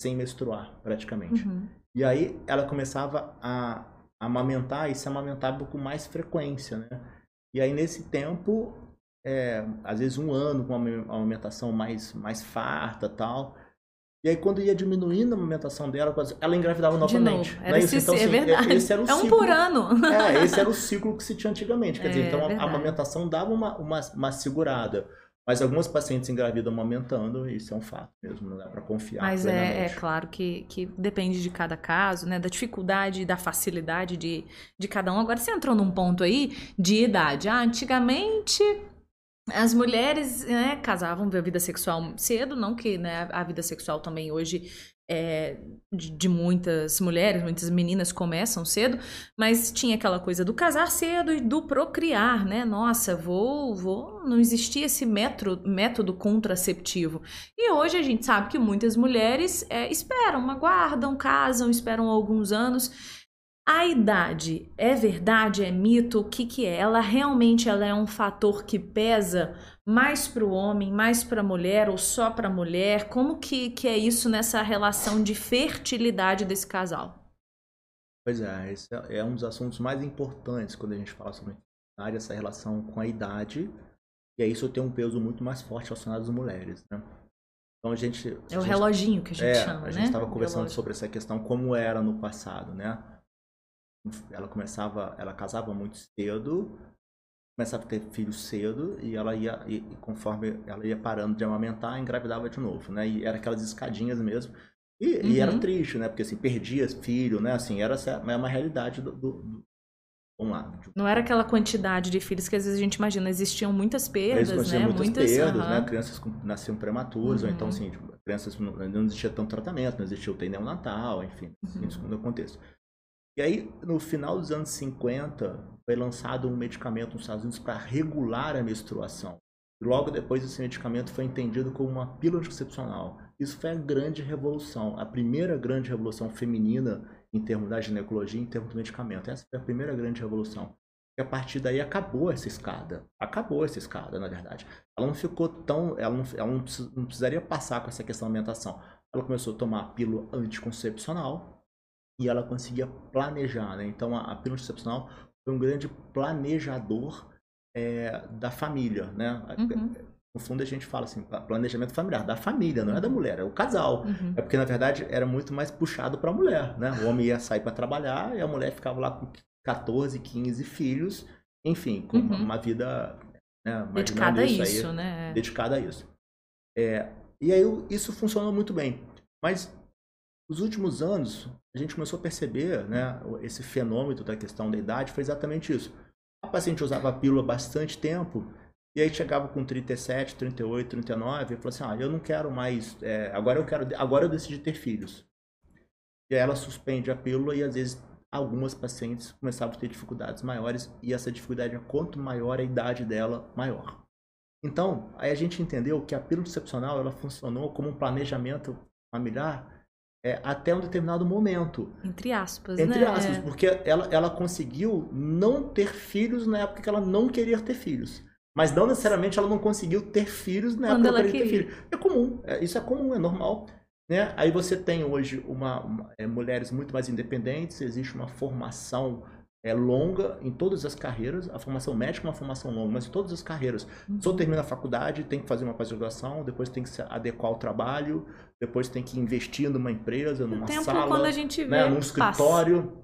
sem menstruar, praticamente. Uhum. E aí ela começava a amamentar e se amamentava com mais frequência, né? E aí nesse tempo, é, às vezes um ano com uma amamentação mais, mais farta tal. E aí quando ia diminuindo a amamentação dela, ela engravidava novamente. não Era é isso? esse, Então, é assim, verdade. esse era o é um ciclo. por ano. É, esse era o ciclo que se tinha antigamente. Quer dizer, É, então a- a verdade. amamentação dava uma, uma, uma segurada. Mas algumas pacientes engravidam amamentando, e isso é um fato mesmo, não dá pra confiar. Mas é, é claro que, que depende de cada caso, né? Da dificuldade e da facilidade de, de cada um. Agora, você entrou num ponto aí de idade. Ah, antigamente as mulheres né, casavam a vida sexual cedo, não que né, a vida sexual também hoje é de, de muitas mulheres, muitas meninas começam cedo, mas tinha aquela coisa do casar cedo e do procriar, né? Nossa, vou, vou, não existia esse método, método contraceptivo. E hoje a gente sabe que muitas mulheres é, esperam, aguardam, casam, esperam alguns anos. A idade é verdade, é mito? O que, que é? Ela realmente ela é um fator que pesa mais para o homem, mais para a mulher ou só para a mulher? Como que, que é isso nessa relação de fertilidade desse casal? Pois é, esse é, é um dos assuntos mais importantes quando a gente fala sobre idade, essa relação com a idade. E aí isso tem um peso muito mais forte relacionado às mulheres, né? Então a gente. É a o gente, reloginho que a gente é, chama, a né? gente estava O conversando relógio. sobre essa questão como era no passado, né? Ela começava, ela casava muito cedo, começava a ter filhos cedo e ela ia, e, conforme ela ia parando de amamentar, engravidava de novo, né? E era aquelas escadinhas mesmo. E, e era Uhum. triste, né? Porque assim, perdia filho, né? Assim, era é uma realidade do, do- do- Vamos lá. de- Não era aquela quantidade de filhos que às vezes a gente imagina, existiam muitas perdas, tinham né? muitas muitas perdas, aham. né? Crianças nasciam prematuras, ou então, Uhum. assim, tipo, crianças não, não existia tanto tratamento, não existia o neonatal, enfim, Uhum. isso no contexto. E aí, no final dos anos 50, foi lançado um medicamento nos Estados Unidos para regular a menstruação. Logo depois, esse medicamento foi entendido como uma pílula anticoncepcional. Isso foi a grande revolução, a primeira grande revolução feminina em termos da ginecologia, em termos do medicamento. Essa foi a primeira grande revolução. E a partir daí acabou essa escada. Acabou essa escada, na verdade. Ela não ficou tão. Ela não, ela não, precis- não precisaria passar com essa questão da alimentação. Ela começou a tomar pílula anticoncepcional e ela conseguia planejar. Né? Então a, a pílula anticoncepcional foi um grande planejador é, da família. Né? Uhum. No fundo a gente fala assim, planejamento familiar, da família, não é da mulher, é o casal. Uhum. É porque, na verdade, era muito mais puxado para a mulher, né? O homem ia sair para trabalhar e a mulher ficava lá com 14, 15 filhos, enfim, com uma, Uhum. uma vida né, Dedicada a isso, aí, né? dedicada a isso. É, e aí isso funcionou muito bem. Mas nos últimos anos, a gente começou a perceber, né, esse fenômeno da questão da idade foi exatamente isso. A paciente usava a pílula bastante tempo e aí chegava com 37, 38, 39 e falou assim: "Ah, eu não quero mais, é, agora eu quero, agora eu decidi ter filhos". E aí ela suspende a pílula e às vezes algumas pacientes começavam a ter dificuldades maiores e essa dificuldade, quanto maior a idade dela, maior. Então, aí a gente entendeu que a pílula anticoncepcional ela funcionou como um planejamento familiar é, até um determinado momento. Entre aspas, Entre né? aspas, porque ela, ela conseguiu não ter filhos na época que ela não queria ter filhos. Mas não necessariamente ela não conseguiu ter filhos na Quando época que ela queria ter filhos. É comum, é, isso é comum, é normal. Né? Aí você tem hoje uma, uma- é, mulheres muito mais independentes, existe uma formação é, longa em todas as carreiras. A formação médica é uma formação longa, mas em todas as carreiras. Uhum. Só termina a faculdade, tem que fazer uma pós-graduação, depois tem que se adequar ao trabalho, depois tem que investir numa empresa, numa tempo sala quando a gente vê, né, num escritório.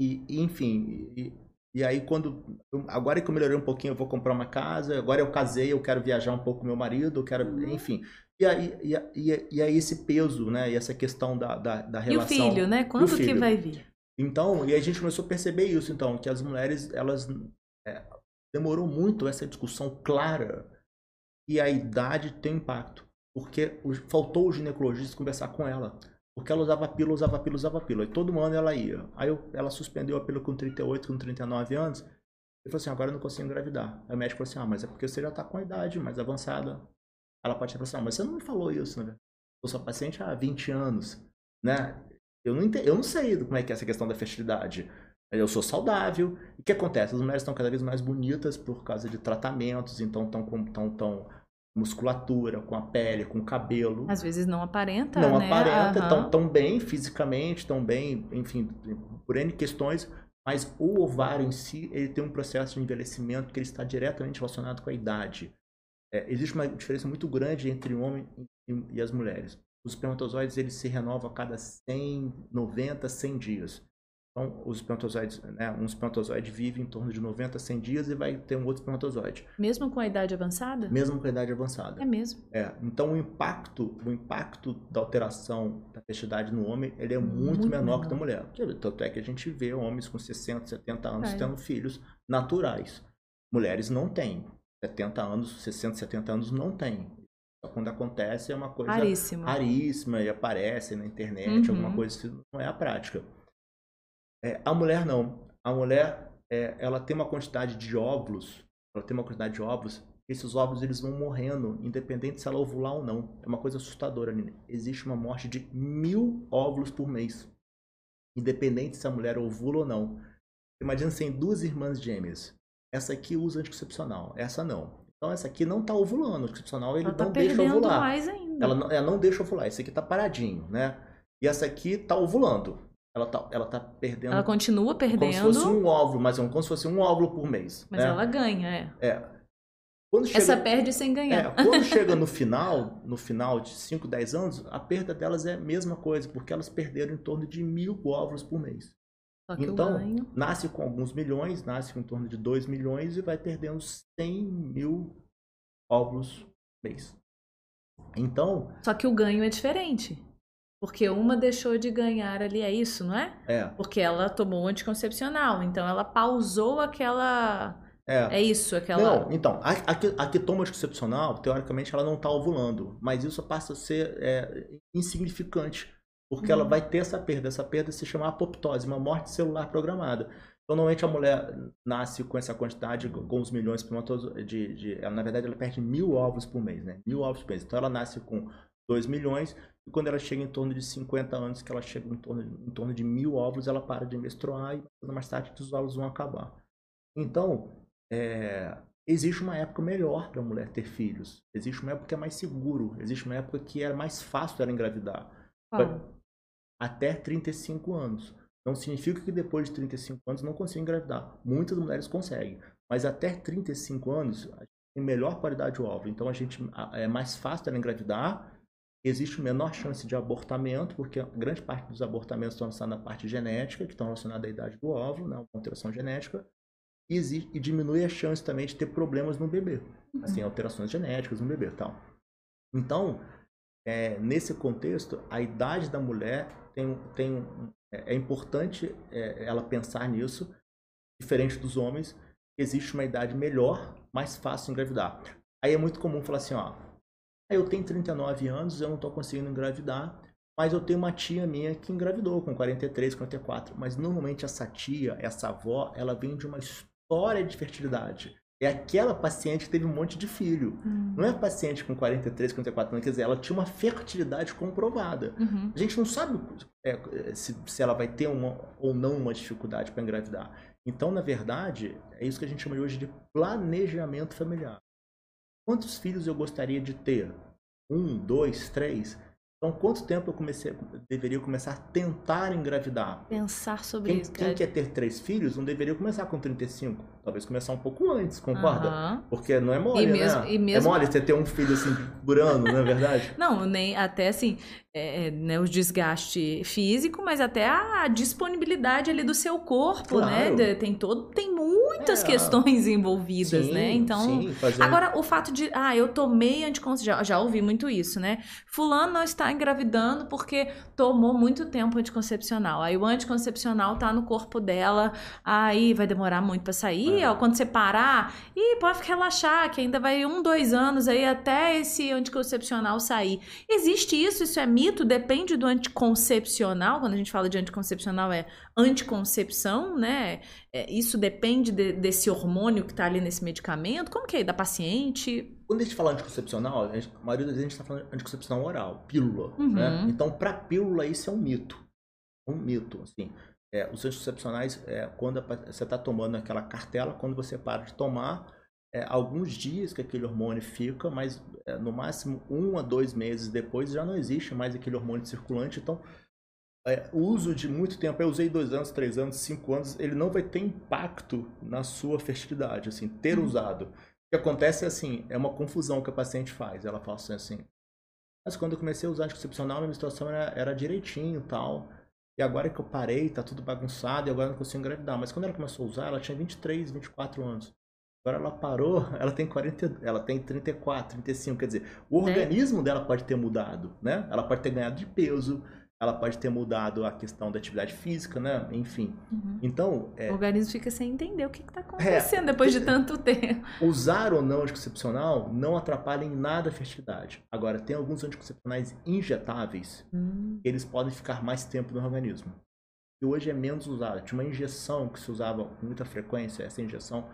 E, e, enfim, e, e aí quando. Agora que eu melhorei um pouquinho, eu vou comprar uma casa, agora eu casei, eu quero viajar um pouco com meu marido, eu quero. Uhum. Enfim. E aí, e, e, e aí esse peso, né? E essa questão da, da, da E o relação. filho, né? Quando que filho? vai vir? Então, e a gente começou a perceber isso, então, que as mulheres, elas. é, demorou muito essa discussão clara e a idade tem impacto. Porque faltou o ginecologista conversar com ela. Porque ela usava pílula, usava pílula, usava pílula. E todo ano ela ia. Aí eu- ela suspendeu a pílula com 38, com 39 anos. E falou assim, agora eu não consigo engravidar. Aí o médico falou assim, ah, mas é porque você já tá com a idade mais avançada. Ela pode falar assim, ah, mas você não me falou isso, né? Eu sou paciente há 20 anos, né? Eu não, entendo, eu não sei como é que é essa questão da fertilidade. Eu sou saudável. E o que acontece? As mulheres estão cada vez mais bonitas por causa de tratamentos, então estão com tão, tão musculatura, com a pele, com o cabelo. Às vezes não aparenta, não né? aparenta, Aham. estão tão bem fisicamente, estão bem, enfim, por N questões, mas o ovário em si, ele tem um processo de envelhecimento que ele está diretamente relacionado com a idade. É, existe uma diferença muito grande entre o homem e, e as mulheres. Os espermatozoides, eles se renovam a cada 100, 90, 100 dias. Então, os espermatozoides, né, um espermatozoide vive em torno de 90 a 100 dias e vai ter um outro espermatozoide, Mesmo com a idade avançada? mesmo com a idade avançada. É mesmo. É, então o impacto, o impacto da alteração da fertilidade no homem, ele é muito, Muito menor que menor. da mulher. Que- Tanto é que a gente vê homens com 60, 70 anos É. tendo filhos naturais. Mulheres não têm. 70 anos, 60, 70 anos não têm. Quando acontece é uma coisa Raríssimo. raríssima e aparece na internet, Uhum. alguma coisa que não é a prática. É, a mulher não. A mulher, é, ela tem uma quantidade de óvulos, ela tem uma quantidade de óvulos, esses óvulos eles vão morrendo, independente se ela ovular ou não. É uma coisa assustadora, Nini. Existe uma morte de mil óvulos por mês, independente se a mulher ovula ou não. Imagina se tem duas irmãs gêmeas. Essa aqui usa anticoncepcional, essa não. Então essa aqui não está ovulando, o anticoncepcional ele Ela tá não deixa ovular. mais ainda. Ela não, ela não deixa ovular. Esse aqui tá paradinho, né? E essa aqui tá ovulando. ela tá, ela tá perdendo. Ela continua perdendo. Como se fosse um óvulo, mas é como se fosse um óvulo por mês. Mas né? ela ganha, é. É. Quando chega, Essa perde sem é, ganhar. quando chega no final, no final de 5, 10 anos, a perda delas é a mesma coisa, porque elas perderam em torno de mil óvulos por mês. Então, ganho. nasce com alguns milhões, nasce com em torno de 2 milhões e vai perdendo 100 mil óvulos por mês. Então, Só que o ganho é diferente. Porque uma deixou de ganhar ali, é isso, não é? é, Porque ela tomou um anticoncepcional. Então ela pausou aquela. é. É isso, aquela. Não, então, a, a, que- a que toma anticoncepcional, teoricamente, ela não está ovulando, mas isso passa a ser é, insignificante, porque ela Uhum. vai ter essa perda. Essa perda se chama apoptose, uma morte celular programada. Então, normalmente a mulher nasce com essa quantidade, com os milhões de de, de, ela, na verdade, ela perde mil ovos por mês, né? Mil ovos por mês. Então, ela nasce com 2 milhões, e quando ela chega em torno de 50 anos, que ela chega em torno, em torno de mil ovos, ela para de menstruar e mais tarde os ovos vão acabar. Então, é, existe uma época melhor para a mulher ter filhos. Existe uma época que é mais seguro. Existe uma época que é mais fácil ela engravidar. Qual? Até 35 anos. Não significa que depois de 35 anos não consiga engravidar. Muitas mulheres conseguem. Mas até 35 anos, a gente tem melhor qualidade de óvulo. Então, a gente, é mais fácil ela engravidar. Existe menor chance de abortamento, porque a grande parte dos abortamentos estão relacionados à parte genética, que estão relacionados à idade do óvulo, né, uma alteração genética e, e diminui a chance também de ter problemas no bebê, assim, alterações genéticas no bebê tal. Então, é, nesse contexto, a idade da mulher tem, tem é, é importante é, ela pensar nisso, diferente dos homens, existe uma idade melhor, mais fácil engravidar. Aí é muito comum falar assim, ó, "Ah, eu tenho 39 anos, eu não estou conseguindo engravidar, mas eu tenho uma tia minha que engravidou com 43, 44. Mas normalmente essa tia, essa avó, ela vem de uma história de fertilidade. É aquela paciente que teve um monte de filho. Hum. Não é a paciente com 43, 44 anos. Quer dizer, ela tinha uma fertilidade comprovada. Uhum. A gente não sabe é, se, se ela vai ter uma ou não uma dificuldade para engravidar. Então, na verdade, é isso que a gente chama hoje de planejamento familiar. Quantos filhos eu gostaria de ter? Um, dois, três? Então, quanto tempo eu comecei, deveria começar a tentar engravidar? Pensar sobre Quem, isso. quem cara. quer ter três filhos não deveria começar com 35. Talvez começar um pouco antes, concorda? Porque não é mole, E mesmo- né? e mesmo- É mole você ter um filho assim por ano, não é verdade? Não, nem até assim, é, é, né, o desgaste físico, mas até a disponibilidade ali do seu corpo, né? Claro. De- tem todo, tem muitas É. questões envolvidas, Sim, né? Então, sim, fazer- Agora, o fato de, ah, eu tomei anticoncepcional, já, já ouvi muito isso, né? Fulano não está engravidando porque tomou muito tempo anticoncepcional. Aí o anticoncepcional tá no corpo dela, aí vai demorar muito pra sair, É. ó, quando você parar, e pode relaxar, que ainda vai um, dois anos aí até esse anticoncepcional sair. Existe isso? Isso é mito? Depende do anticoncepcional, quando a gente fala de anticoncepcional é anticoncepção, né? É, isso depende de- desse hormônio que tá ali nesse medicamento? Como que é? Da paciente? Quando a gente fala anticoncepcional, a, gente- a maioria das vezes a gente está falando de anticoncepcional oral, pílula. Uhum. Né? Então, para pílula, isso é um mito. Um mito, assim. É, os anticoncepcionais, é, quando a você está tomando aquela cartela, quando você para de tomar, é, alguns dias que aquele hormônio fica, mas é, no máximo um a dois meses depois já não existe mais aquele hormônio circulante. Então, é, o uso de muito tempo, eu usei dois anos, três anos, cinco anos, ele não vai ter impacto na sua fertilidade, assim, ter Uhum. usado. O que acontece é assim, é uma confusão que a paciente faz. Ela fala assim, assim mas quando eu comecei a usar anticoncepcional, minha menstruação era, era direitinho e tal. E agora que eu parei, tá tudo bagunçado e agora eu não consigo engravidar. Mas quando ela começou a usar, ela tinha 23, 24 anos. Agora ela parou, ela tem 40, ela tem 34, 35, quer dizer, o Né? organismo dela pode ter mudado, né? Ela pode ter ganhado de peso, ela pode ter mudado a questão da atividade física, né? Enfim. Então, é, O organismo fica sem entender o que, que tá acontecendo depois de tanto tempo. usar ou não anticoncepcional não atrapalha em nada a fertilidade. Agora, tem alguns anticoncepcionais injetáveis Hum, eles podem ficar mais tempo no organismo. E hoje é menos usado. Tinha uma injeção que se usava com muita frequência, essa injeção,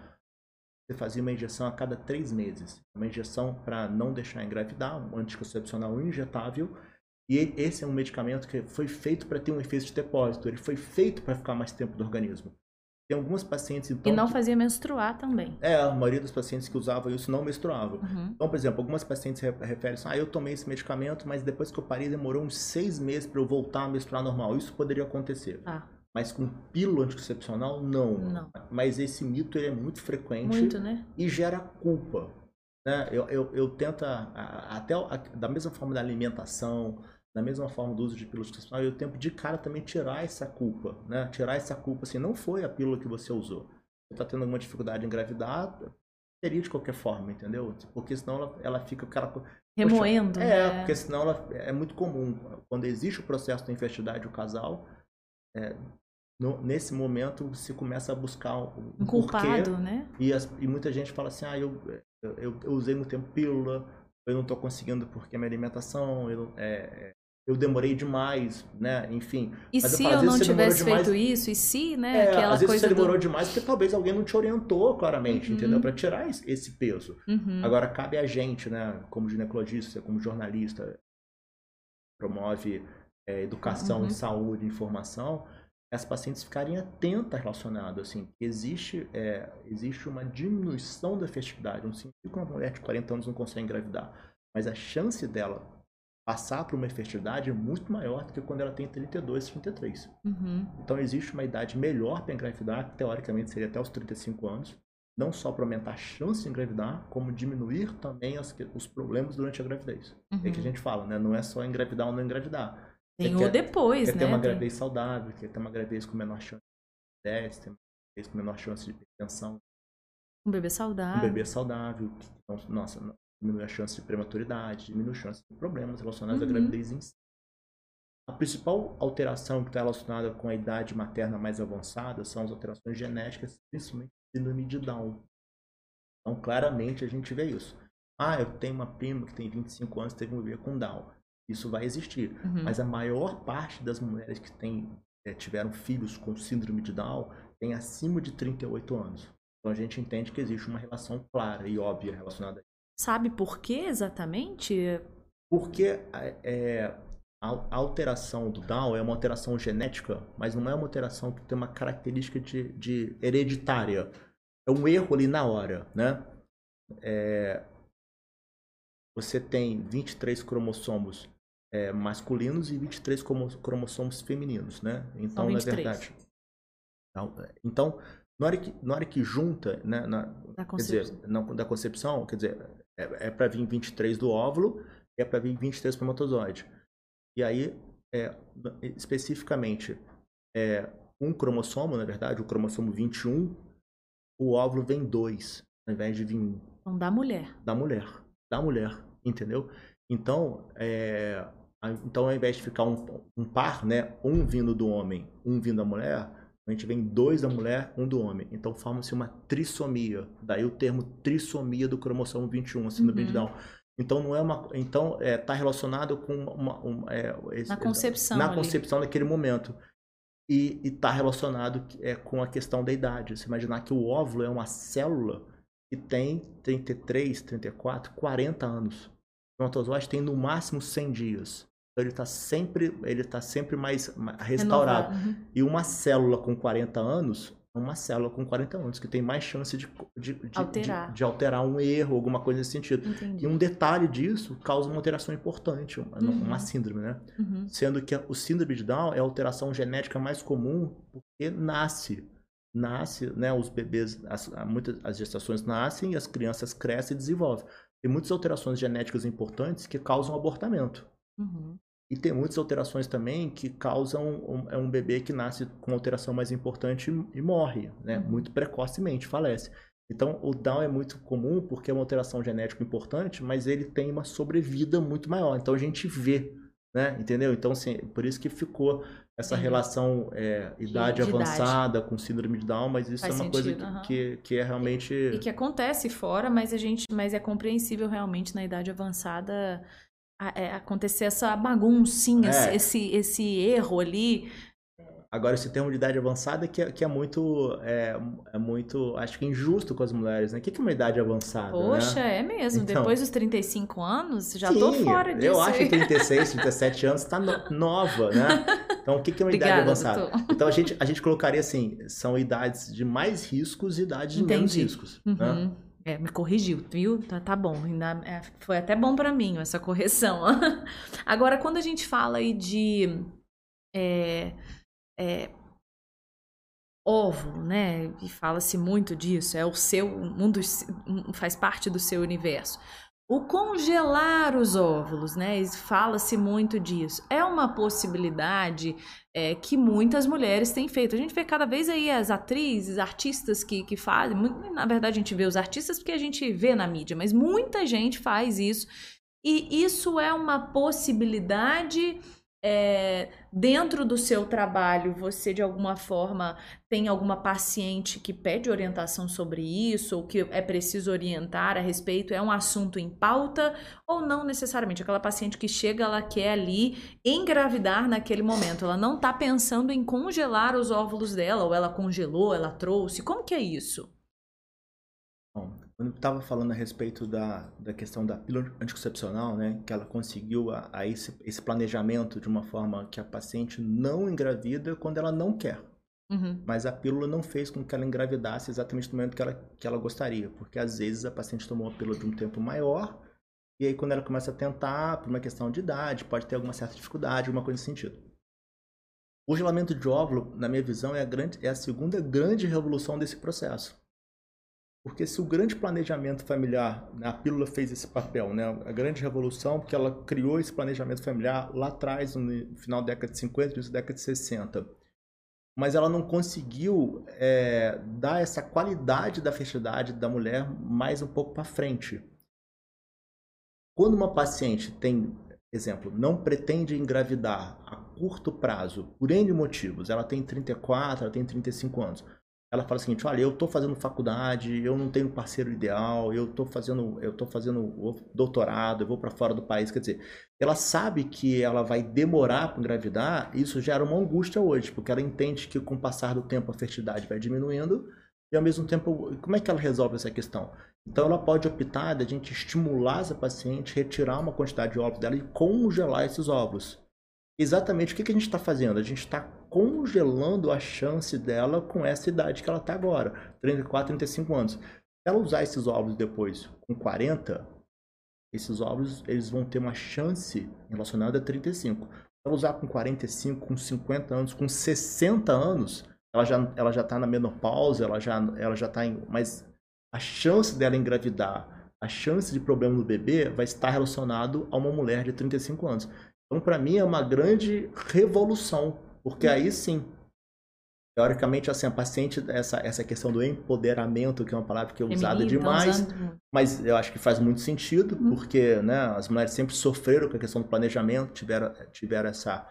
você fazia uma injeção a cada três meses. Uma injeção para não deixar engravidar, um anticoncepcional injetável. E esse é um medicamento que foi feito para ter um efeito de depósito, ele foi feito para ficar mais tempo no organismo. Tem algumas pacientes, então. E não que- fazia menstruar também. É, a maioria dos pacientes que usavam isso não menstruavam. Uhum. Então, por exemplo, algumas pacientes re- referem assim, ah, eu tomei esse medicamento, mas depois que eu parei demorou uns seis meses para eu voltar a menstruar normal. Isso poderia acontecer. Tá. Mas com pílula anticoncepcional, não. Não. Mas esse mito ele é muito frequente Muito, né? e gera culpa. Né? Eu, eu, eu tento, até da mesma forma da alimentação, da mesma forma do uso de pílula anticoncepcional, eu tento de cara também tirar essa culpa. Né? Tirar essa culpa, assim, não foi a pílula que você usou. Você está tendo alguma dificuldade em engravidar, teria de qualquer forma, entendeu? Porque senão ela, ela fica aquela... co- Remoendo, É, né? porque senão ela, é muito comum. Quando existe o processo da infertilidade do casal, é, no- nesse momento se começa a buscar o Um porquê. culpado, né? E, as- e muita gente fala assim, ah, eu, eu, eu- usei muito tempo pílula, eu não estou conseguindo porque minha alimentação, eu, é, é, eu demorei demais, né? Enfim. E Mas eu se falo, eu não tivesse demais- feito isso? E se, né? É, Aquela às vezes coisa você demorou do... demais porque talvez alguém não te orientou claramente, Uhum. entendeu? Para tirar esse, esse peso. Uhum. Agora, cabe a gente, né, como ginecologista, como jornalista, promove é, educação, Uhum. saúde, informação, as pacientes ficarem atentas relacionado, assim, existe, é, existe uma diminuição da fertilidade. Não significa que uma mulher de 40 anos não consegue engravidar, mas a chance dela passar por uma infertilidade é muito maior do que quando ela tem 32, 33. Uhum. Então existe uma idade melhor para engravidar, que teoricamente seria até os 35 anos, não só para aumentar a chance de engravidar, como diminuir também as os problemas durante a gravidez. É que a Uhum. gente fala, né? Não é só engravidar ou não engravidar. Tem Você o quer- depois, Quer né? ter uma Tem- gravidez saudável, quer ter uma gravidez com menor chance de diabetes, ter uma gravidez com menor chance de hipertensão, Um bebê um saudável. bebê saudável, que, então, nossa, diminui a chance de prematuridade, diminui a chance de problemas relacionados Uhum. à gravidez em si. A principal alteração que está relacionada com a idade materna mais avançada são as alterações genéticas, principalmente síndrome de Down. Então, claramente, a gente vê isso. Ah, eu tenho uma prima que tem 25 anos e teve um bebê com Down. Isso vai existir. Uhum. Mas a maior parte das mulheres que têm, eh, tiveram filhos com síndrome de Down tem acima de 38 anos. Então a gente entende que existe uma relação clara e óbvia relacionada a isso. Sabe por que exatamente? Porque é, a a alteração do Down é uma alteração genética, mas não é uma alteração que tem uma característica de, de hereditária. É um erro ali na hora, né? É, você tem 23 cromossomos é, masculinos e 23 cromo- cromossomos femininos, né? Então, na 23. verdade. Então, Então, na hora que, na hora que junta, né, na, Da quer dizer, concepção. na, da concepção, quer dizer, é, é para vir 23 do óvulo e é para vir 23 espermatozoide. E aí, é, especificamente, é, um cromossomo, na verdade, o cromossomo 21, o óvulo vem dois, ao invés de vir um Então, da mulher. da mulher, da mulher, entendeu? Então, é, então ao invés de ficar um, um par, né, um vindo do homem, um vindo da mulher, a gente vem dois da mulher, um do homem. Então forma-se uma trissomia. Daí o termo trissomia do cromossomo 21, a síndrome de Uhum. Down. Então não é uma, então é, tá relacionado com uma, uma- é, Na concepção na ali. concepção naquele momento. E está relacionado é, com a questão da idade. Você imaginar que o óvulo é uma célula que tem 33, 34, 40 anos. O espermatozoide tem no máximo 100 dias. Ele está sempre, ele tá sempre mais ma- restaurado. Uhum. E uma célula com 40 anos é uma célula com 40 anos, que tem mais chance de, de, de- Alterar. de- de alterar um erro, alguma coisa nesse sentido. Entendi. E um detalhe disso causa uma alteração importante, uma, Uhum. uma síndrome, né? Uhum. Sendo que o síndrome de Down é a alteração genética mais comum porque nasce. Nasce, né? Os bebês, as, muitas, as gestações nascem e as crianças crescem e desenvolvem. Tem muitas alterações genéticas importantes que causam abortamento. Uhum. E tem muitas alterações também que causam um, é um bebê que nasce com alteração mais importante e, e morre, né? Uhum. Muito precocemente, falece. Então, o Down é muito comum porque é uma alteração genética importante, mas ele tem uma sobrevida muito maior. Então, a gente vê, né? Entendeu? Então, assim, por isso que ficou essa Entendi. relação é, idade de idade. avançada com síndrome de Down, mas isso Faz é uma coisa sentido, que, aham. que, que é realmente... E que acontece fora, mas a gente, mas é compreensível realmente na idade avançada acontecer essa baguncinha, É. esse, esse erro ali. Agora, esse termo de idade avançada que é, que é muito, é, é muito, acho que injusto com as mulheres, né? O que é uma idade avançada, Poxa, né? é mesmo. Então. Depois dos 35 anos, já tô Sim, fora disso. Eu acho que 36, 37 anos tá no- nova, né? Então, o que, é uma Obrigada, idade avançada? doutor. Então, a gente, a gente colocaria assim, são idades de mais riscos e idades de menos Entendi. riscos. Né? É, me corrigiu, viu? Tá, tá bom. Ainda, é, foi até bom pra mim essa correção. Agora, quando a gente fala aí de é, é, óvulo, né? E fala-se muito disso, é o seu, um- faz parte do seu universo. O congelar os óvulos, né? Fala-se muito disso. É uma possibilidade é, que muitas mulheres têm feito. A gente vê cada vez aí as atrizes, artistas que, que fazem. Na verdade, a gente vê os artistas porque a gente vê na mídia, mas muita gente faz isso. E isso é uma possibilidade. É, dentro do seu trabalho, você de alguma forma tem alguma paciente que pede orientação sobre isso, ou que é preciso orientar a respeito, é um assunto em pauta, ou não necessariamente? Aquela paciente que chega, ela quer ali engravidar naquele momento, ela não está pensando em congelar os óvulos dela, ou ela congelou, ela trouxe, como que é isso? Bom, quando eu estava falando a respeito da, da questão da pílula anticoncepcional, né, que ela conseguiu a, a esse, esse planejamento de uma forma que a paciente não engravida quando ela não quer. Uhum. Mas a pílula não fez com que ela engravidasse exatamente no momento que ela, que ela gostaria, porque às vezes a paciente tomou a pílula de um tempo maior, e aí quando ela começa a tentar, por uma questão de idade, pode ter alguma certa dificuldade, alguma coisa nesse sentido. O gelamento de óvulo, na minha visão, é a, grande, é a segunda grande revolução desse processo. Porque se o grande planejamento familiar, né, a pílula fez esse papel, né, a grande revolução, porque ela criou esse planejamento familiar lá atrás, no final da década de 50, início da década de 60. Mas ela não conseguiu é, dar essa qualidade da fertilidade da mulher mais um pouco para frente. Quando uma paciente tem, exemplo, não pretende engravidar a curto prazo, por N motivos, ela tem 34, ela tem 35 anos, ela fala o seguinte, olha, eu estou fazendo faculdade, eu não tenho parceiro ideal, eu estou fazendo, eu tô fazendo doutorado, eu vou para fora do país, quer dizer, ela sabe que ela vai demorar para engravidar, isso gera uma angústia hoje, porque ela entende que com o passar do tempo a fertilidade vai diminuindo e ao mesmo tempo, como é que ela resolve essa questão? Então ela pode optar da gente estimular essa paciente, retirar uma quantidade de óvulos dela e congelar esses óvulos. Exatamente o que, que a gente está fazendo? A gente está congelando a chance dela com essa idade que ela está agora, 34, 35 anos. Se ela usar esses óvulos depois com 40, esses óvulos eles vão ter uma chance relacionada a 35. Se ela usar com 45, com 50 anos, com 60 anos, ela já ela já está na menopausa, ela já ela já está em, mas a chance dela engravidar, a chance de problema no bebê vai estar relacionado a uma mulher de 35 anos. Então, para mim, é uma grande revolução, porque aí sim, teoricamente, assim, a paciente, essa, essa questão do empoderamento, que é uma palavra que é usada Feminino, tá demais, usando- mas eu acho que faz muito sentido, porque né, as mulheres sempre sofreram com a questão do planejamento, tiveram, tiveram essa,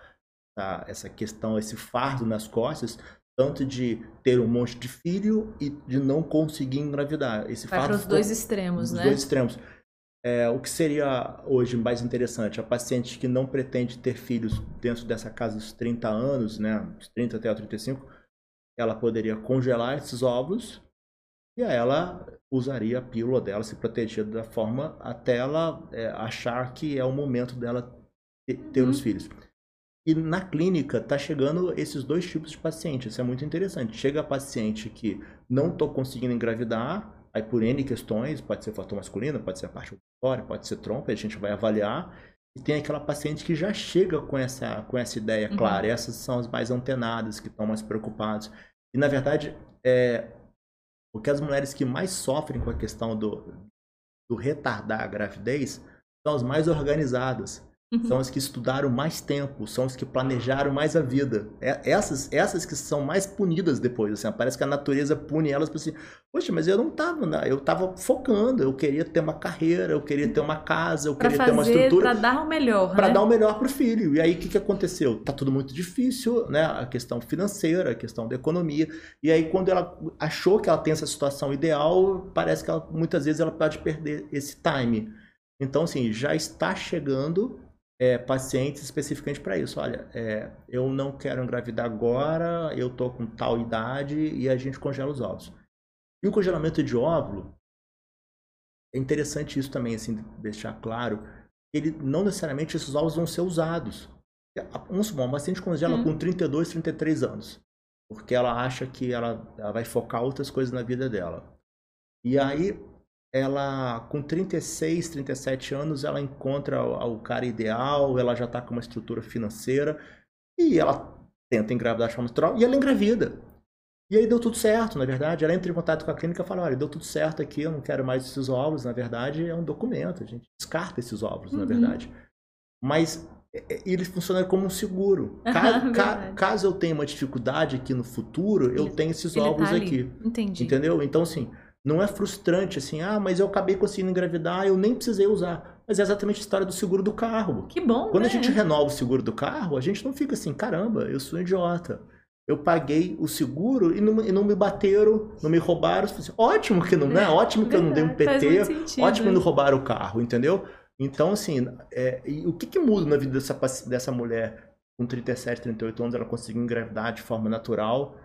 essa, essa questão, esse fardo nas costas, tanto de ter um monte de filho e de não conseguir engravidar. Esse Vai fardo para os dois extremos, né? dois extremos. É, o que seria hoje mais interessante? A paciente que não pretende ter filhos dentro dessa casa dos 30 anos, né, dos 30 até os 35, ela poderia congelar esses óvulos e aí ela usaria a pílula dela, se proteger da forma até ela é, achar que é o momento dela ter, ter Uhum. os filhos. E na clínica tá chegando esses dois tipos de paciente. Isso é muito interessante. Chega a paciente que não estou conseguindo engravidar, aí por N questões, pode ser fator masculino, pode ser a parte ovulatória, pode ser trompa, a gente vai avaliar. E tem aquela paciente que já chega com essa, com essa ideia Uhum. clara. Essas são as mais antenadas, que estão mais preocupadas. E na verdade, é, o que as mulheres que mais sofrem com a questão do, do retardar a gravidez são as mais organizadas. Uhum. São as que estudaram mais tempo, são as que planejaram mais a vida. É- essas, essas que são mais punidas depois. Assim, parece que a natureza pune elas para assim, poxa, mas eu não tava, na- eu tava focando, eu queria ter uma carreira, eu queria ter uma casa, eu Para queria ter uma fazer, estrutura para dar o melhor, para né? dar o melhor pro filho. E aí o que, que aconteceu? Tá tudo muito difícil, né? A questão financeira, a questão da economia. E aí quando ela achou que ela tem essa situação ideal, parece que ela, muitas vezes ela pode perder esse time. Então assim, já está chegando é, pacientes especificamente para isso. Olha, é, eu não quero engravidar agora, eu tô com tal idade e a gente congela os ovos. E o congelamento de óvulo é interessante isso também, assim, deixar claro. Ele não necessariamente esses ovos vão ser usados. Vamos supor, uma paciente congela Hum. com 32, 33 anos. Porque ela acha que ela, ela vai focar outras coisas na vida dela. E aí, ela, com 36, 37 anos, ela encontra o, o cara ideal, ela já tá com uma estrutura financeira. E ela tenta engravidar de forma natural e ela engravida. E aí deu tudo certo, na verdade. Ela entra em contato com a clínica e fala: olha, deu tudo certo aqui, eu não quero mais esses óvulos. Na verdade, é um documento, a gente descarta esses óvulos, na Uhum. verdade. Mas é, é, ele funciona como um seguro. Ca- caso eu tenha uma dificuldade aqui no futuro, eu Ele- tenho esses tá óvulos ali. aqui. Entendi. Entendeu? Então, assim, não é frustrante assim, ah, mas eu acabei conseguindo engravidar, eu nem precisei usar. Mas é exatamente a história do seguro do carro. Que bom, Quando né? a gente renova o seguro do carro, a gente não fica assim, caramba, eu sou um idiota. Eu paguei o seguro e não, e não me bateram, não me roubaram. Assim, Ótimo que não, né? Ótimo que eu não dei um PT, ótimo que não roubaram o carro, entendeu? Então, assim, é, o que, que muda na vida dessa, dessa mulher com 37, 38 anos, ela conseguiu engravidar de forma natural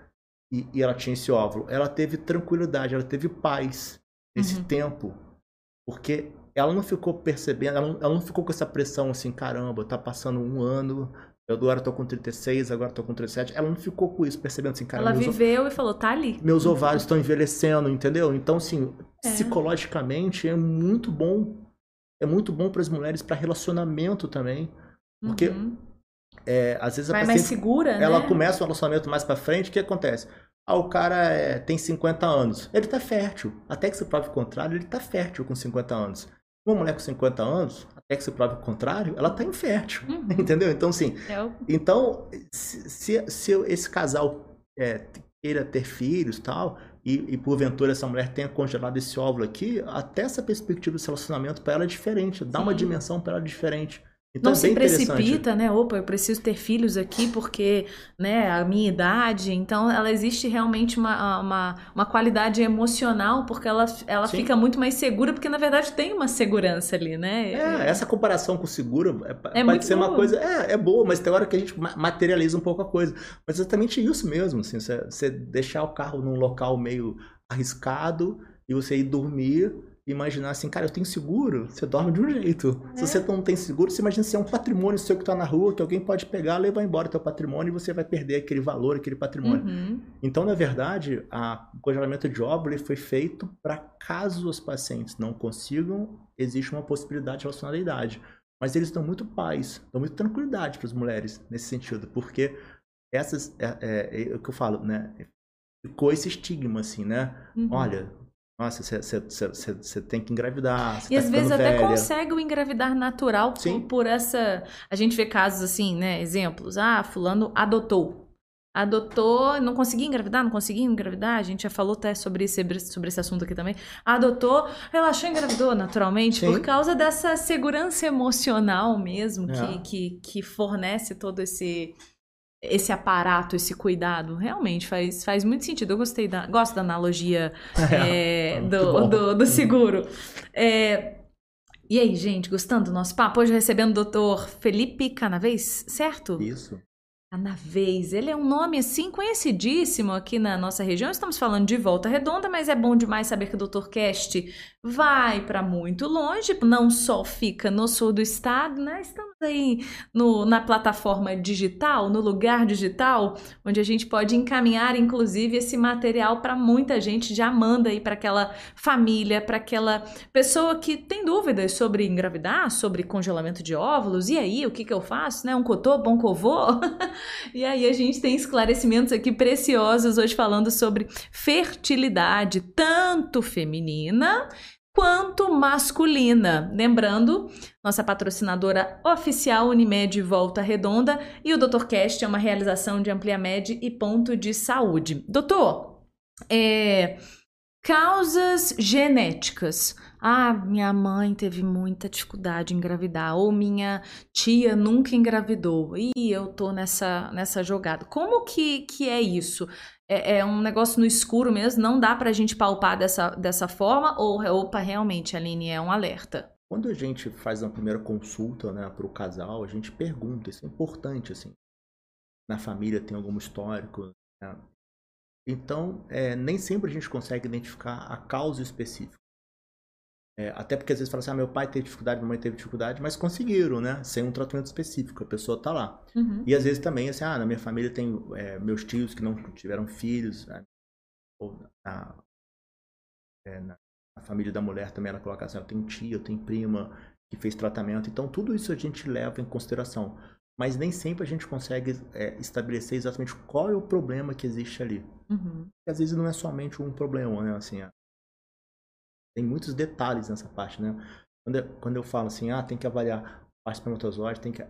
e, e ela tinha esse óvulo? Ela teve tranquilidade, ela teve paz nesse Uhum. tempo. Porque ela não ficou percebendo, ela não, ela não ficou com essa pressão assim, caramba, tá passando um ano, eu agora tô com 36, agora tô com 37. Ela não ficou com isso, percebendo assim, caramba, Ela viveu e falou, tá ali. meus ovários estão envelhecendo, entendeu? Então, assim, É. psicologicamente é muito bom. É muito bom para as mulheres, para relacionamento também. Porque Uhum. É, às vezes a Vai mais paciente segura, ela né? começa um relacionamento mais pra frente, o que acontece? Ah, o cara é, tem 50 anos. Ele tá fértil. Até que se prove o contrário, ele tá fértil com 50 anos. Uma mulher com 50 anos, até que se prove o contrário, ela tá infértil. Uhum. Entendeu? Então, assim, É o- então, se, se, se esse casal é, queira ter filhos e tal, e, e porventura essa mulher tenha congelado esse óvulo aqui, até essa perspectiva desse relacionamento para ela é diferente, dá uma Sim. dimensão para ela diferente. Então Não é se precipita, né? Opa, eu preciso ter filhos aqui porque, né, a minha idade. Então, ela existe realmente uma, uma, uma qualidade emocional porque ela, ela Sim. fica muito mais segura, porque na verdade tem uma segurança ali, né? É, essa comparação com o seguro é, É pode ser uma boa. coisa. É, é boa, mas tem hora que a gente ma- materializa um pouco a coisa. Mas é exatamente isso mesmo, assim, você, você deixar o carro num local meio arriscado e você ir dormir imaginar assim, cara, eu tenho seguro, você dorme de um jeito. É. Se você não tem seguro, você imagina se é um patrimônio seu que tá na rua, que alguém pode pegar, levar embora teu patrimônio e você vai perder aquele valor, aquele patrimônio. Uhum. Então, na verdade, o congelamento de óvulo foi feito para caso os pacientes não consigam, existe uma possibilidade relacionada à idade. Mas eles dão muito paz, dão muita tranquilidade para as mulheres nesse sentido, porque essas é, é- é o que eu falo, né? Ficou esse estigma assim, né? Uhum. Olha, nossa, você tem que engravidar, E tá às vezes ficando até velha. consegue o engravidar natural por, Sim. por essa. A gente vê casos assim, né? Exemplos. Ah, fulano adotou. Adotou, não conseguia engravidar, não conseguia engravidar. A gente já falou até sobre esse, sobre esse assunto aqui também. Adotou, relaxou e engravidou naturalmente, Sim. por causa dessa segurança emocional mesmo É. que, que, que fornece todo esse, esse aparato, esse cuidado. Realmente faz, faz muito sentido. Eu gostei da, gosto da analogia é, muito do, do, do seguro. É, e aí, gente, gostando do nosso papo? Hoje recebendo o doutor Felipe Canavês, certo? Isso. Canavês, ele é um nome assim conhecidíssimo aqui na nossa região. Estamos falando de Volta Redonda, mas é bom demais saber que o Dr. Cast vai para muito longe, não só fica no sul do estado, né? Estamos aí no, na plataforma digital, no lugar digital, onde a gente pode encaminhar, inclusive, esse material para muita gente. Já manda aí para aquela família, para aquela pessoa que tem dúvidas sobre engravidar, sobre congelamento de óvulos. E aí, o que, que eu faço? Né? Um cotô, bom covô? E aí a gente tem esclarecimentos aqui preciosos hoje falando sobre fertilidade, tanto feminina quanto masculina. Lembrando, nossa patrocinadora oficial Unimed Volta Redonda e o Dr. Cast é uma realização de Ampliamed e Ponto de Saúde. Doutor, é, causas genéticas. Ah, minha mãe teve muita dificuldade em engravidar, ou minha tia nunca engravidou. E eu tô nessa, nessa jogada. Como que, que é isso? É, é um negócio no escuro mesmo? Não dá pra gente palpar dessa, dessa forma? Ou, opa, realmente, Aline, é um alerta? Quando a gente faz uma primeira consulta né, para o casal, a gente pergunta, isso é importante, assim. Na família tem algum histórico. né? Então, é, nem sempre a gente consegue identificar a causa específica. É, até porque às vezes fala assim, ah, meu pai teve dificuldade, minha mãe teve dificuldade, mas conseguiram, né? Sem um tratamento específico, a pessoa tá lá. Uhum. E às vezes também, assim, ah, na minha família tem é, meus tios que não tiveram filhos, né? ou na, é, na, família da mulher também ela coloca assim, eu tenho tia, eu tenho prima que fez tratamento, então tudo isso a gente leva em consideração. Mas nem sempre a gente consegue é, estabelecer exatamente qual é o problema que existe ali. Uhum. Às vezes não é somente um problema, né? Assim, tem muitos detalhes nessa parte, né? Quando eu, quando eu falo assim, ah, tem que avaliar a parte espermatozoide, tem que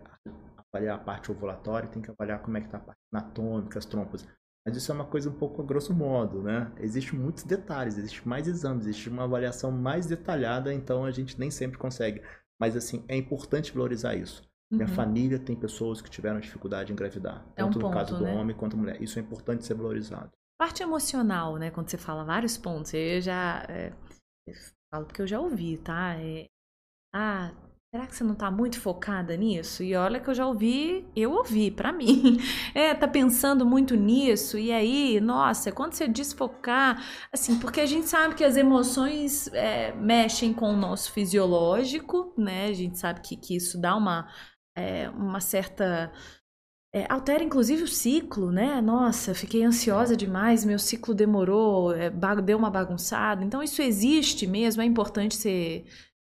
avaliar a parte ovulatória, tem que avaliar como é que tá a parte anatômica, as trompas. Mas isso é uma coisa um pouco a grosso modo, né? Existem muitos detalhes, existe mais exames, existe uma avaliação mais detalhada, então a gente nem sempre consegue. Mas assim, é importante valorizar isso. Uhum. Minha família tem pessoas que tiveram dificuldade em engravidar, é um tanto ponto, no caso do né? homem quanto da mulher. Isso é importante ser valorizado. Parte emocional, né? Quando você fala vários pontos, eu já é, falo porque eu já ouvi, tá? É, ah, será que você não tá muito focada nisso? E olha que eu já ouvi, eu ouvi para mim. É, tá pensando muito nisso, e aí, nossa, quando você desfocar, assim, porque a gente sabe que as emoções é, mexem com o nosso fisiológico, né? A gente sabe que, que isso dá uma, é, uma certa é, altera inclusive o ciclo, né? Nossa, fiquei ansiosa demais, meu ciclo demorou, é, deu uma bagunçada. Então, isso existe mesmo, é importante ser,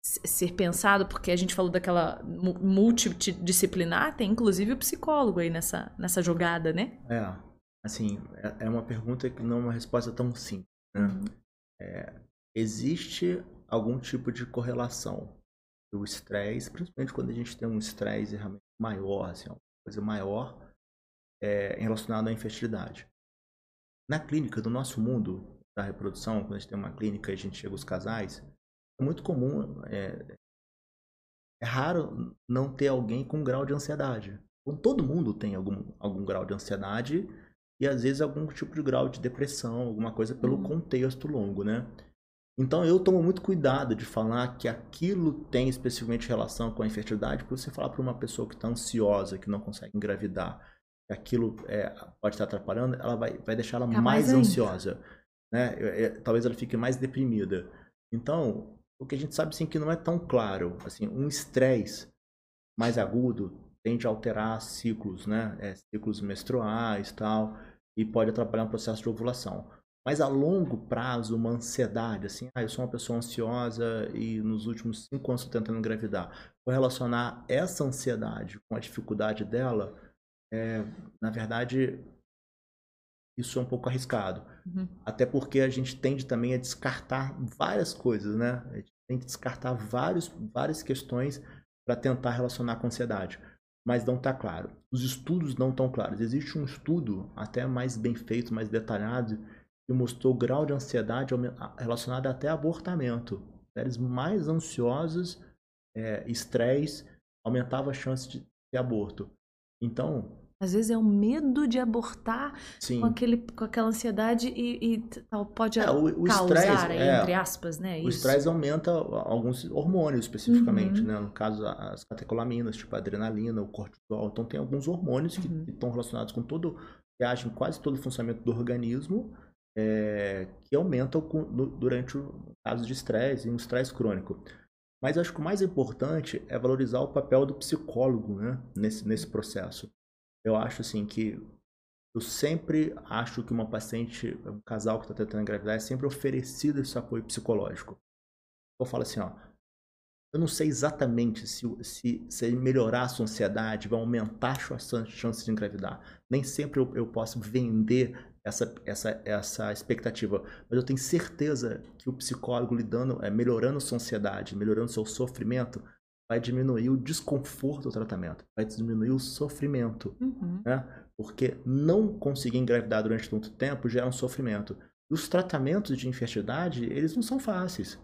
ser pensado, porque a gente falou daquela multidisciplinar, tem inclusive o psicólogo aí nessa, nessa jogada, né? É, assim, é, é uma pergunta que não é uma resposta tão simples, né? Uhum. É, existe algum tipo de correlação do estresse, principalmente quando a gente tem um estresse realmente maior, assim, coisa maior é, relacionada à infertilidade. Na clínica do nosso mundo da reprodução, quando a gente tem uma clínica e a gente chega os casais, é muito comum, é, é raro não ter alguém com grau de ansiedade. Então, todo mundo tem algum, algum grau de ansiedade e às vezes algum tipo de grau de depressão, alguma coisa pelo uhum. contexto longo, né? Então eu tomo muito cuidado de falar que aquilo tem especificamente relação com a infertilidade, porque você falar para uma pessoa que está ansiosa, que não consegue engravidar, que aquilo é, pode estar atrapalhando, ela vai, vai deixar ela mais, mais ansiosa. Né? É, talvez ela fique mais deprimida. Então, o que a gente sabe sim que não é tão claro. Assim, um estresse mais agudo tende a alterar ciclos, né? É, ciclos menstruais tal, e pode atrapalhar o processo de ovulação. Mas a longo prazo, uma ansiedade, assim, ah, eu sou uma pessoa ansiosa e nos últimos cinco anos estou tentando engravidar. Vou relacionar essa ansiedade com a dificuldade dela, é, na verdade, isso é um pouco arriscado. Uhum. Até porque a gente tende também a descartar várias coisas, né? A gente tem que descartar vários, várias questões para tentar relacionar com a ansiedade. Mas não está claro. Os estudos não estão claros. Existe um estudo até mais bem feito, mais detalhado, que mostrou o grau de ansiedade relacionado até a abortamento. Mulheres mais ansiosas, é, estresse, aumentava a chance de ter aborto. Então. Às vezes é o medo de abortar sim. com, aquele, com aquela ansiedade e, e pode é, o, o causar, stress, é, entre aspas, né? O estresse aumenta alguns hormônios especificamente, uhum. né? No caso, as catecolaminas, tipo a adrenalina, o cortisol. Então, tem alguns hormônios que, uhum. que estão relacionados com todo, que agem quase todo o funcionamento do organismo é, que aumentam durante o caso de estresse e um estresse crônico. Mas acho que o mais importante é valorizar o papel do psicólogo né, nesse, nesse processo. Eu acho assim que eu sempre acho que uma paciente, um casal que está tentando engravidar, é sempre oferecido esse apoio psicológico. Eu falo assim, ó, eu não sei exatamente se, se, se melhorar a sua ansiedade vai aumentar a sua chance de engravidar. Nem sempre eu, eu posso vender essa, essa, essa expectativa. Mas eu tenho certeza que o psicólogo lidando, é, melhorando sua ansiedade, melhorando seu sofrimento, vai diminuir o desconforto do tratamento, vai diminuir o sofrimento. Uhum. Né? Porque não conseguir engravidar durante muito tempo gera um sofrimento. E os tratamentos de infertilidade, eles não são fáceis.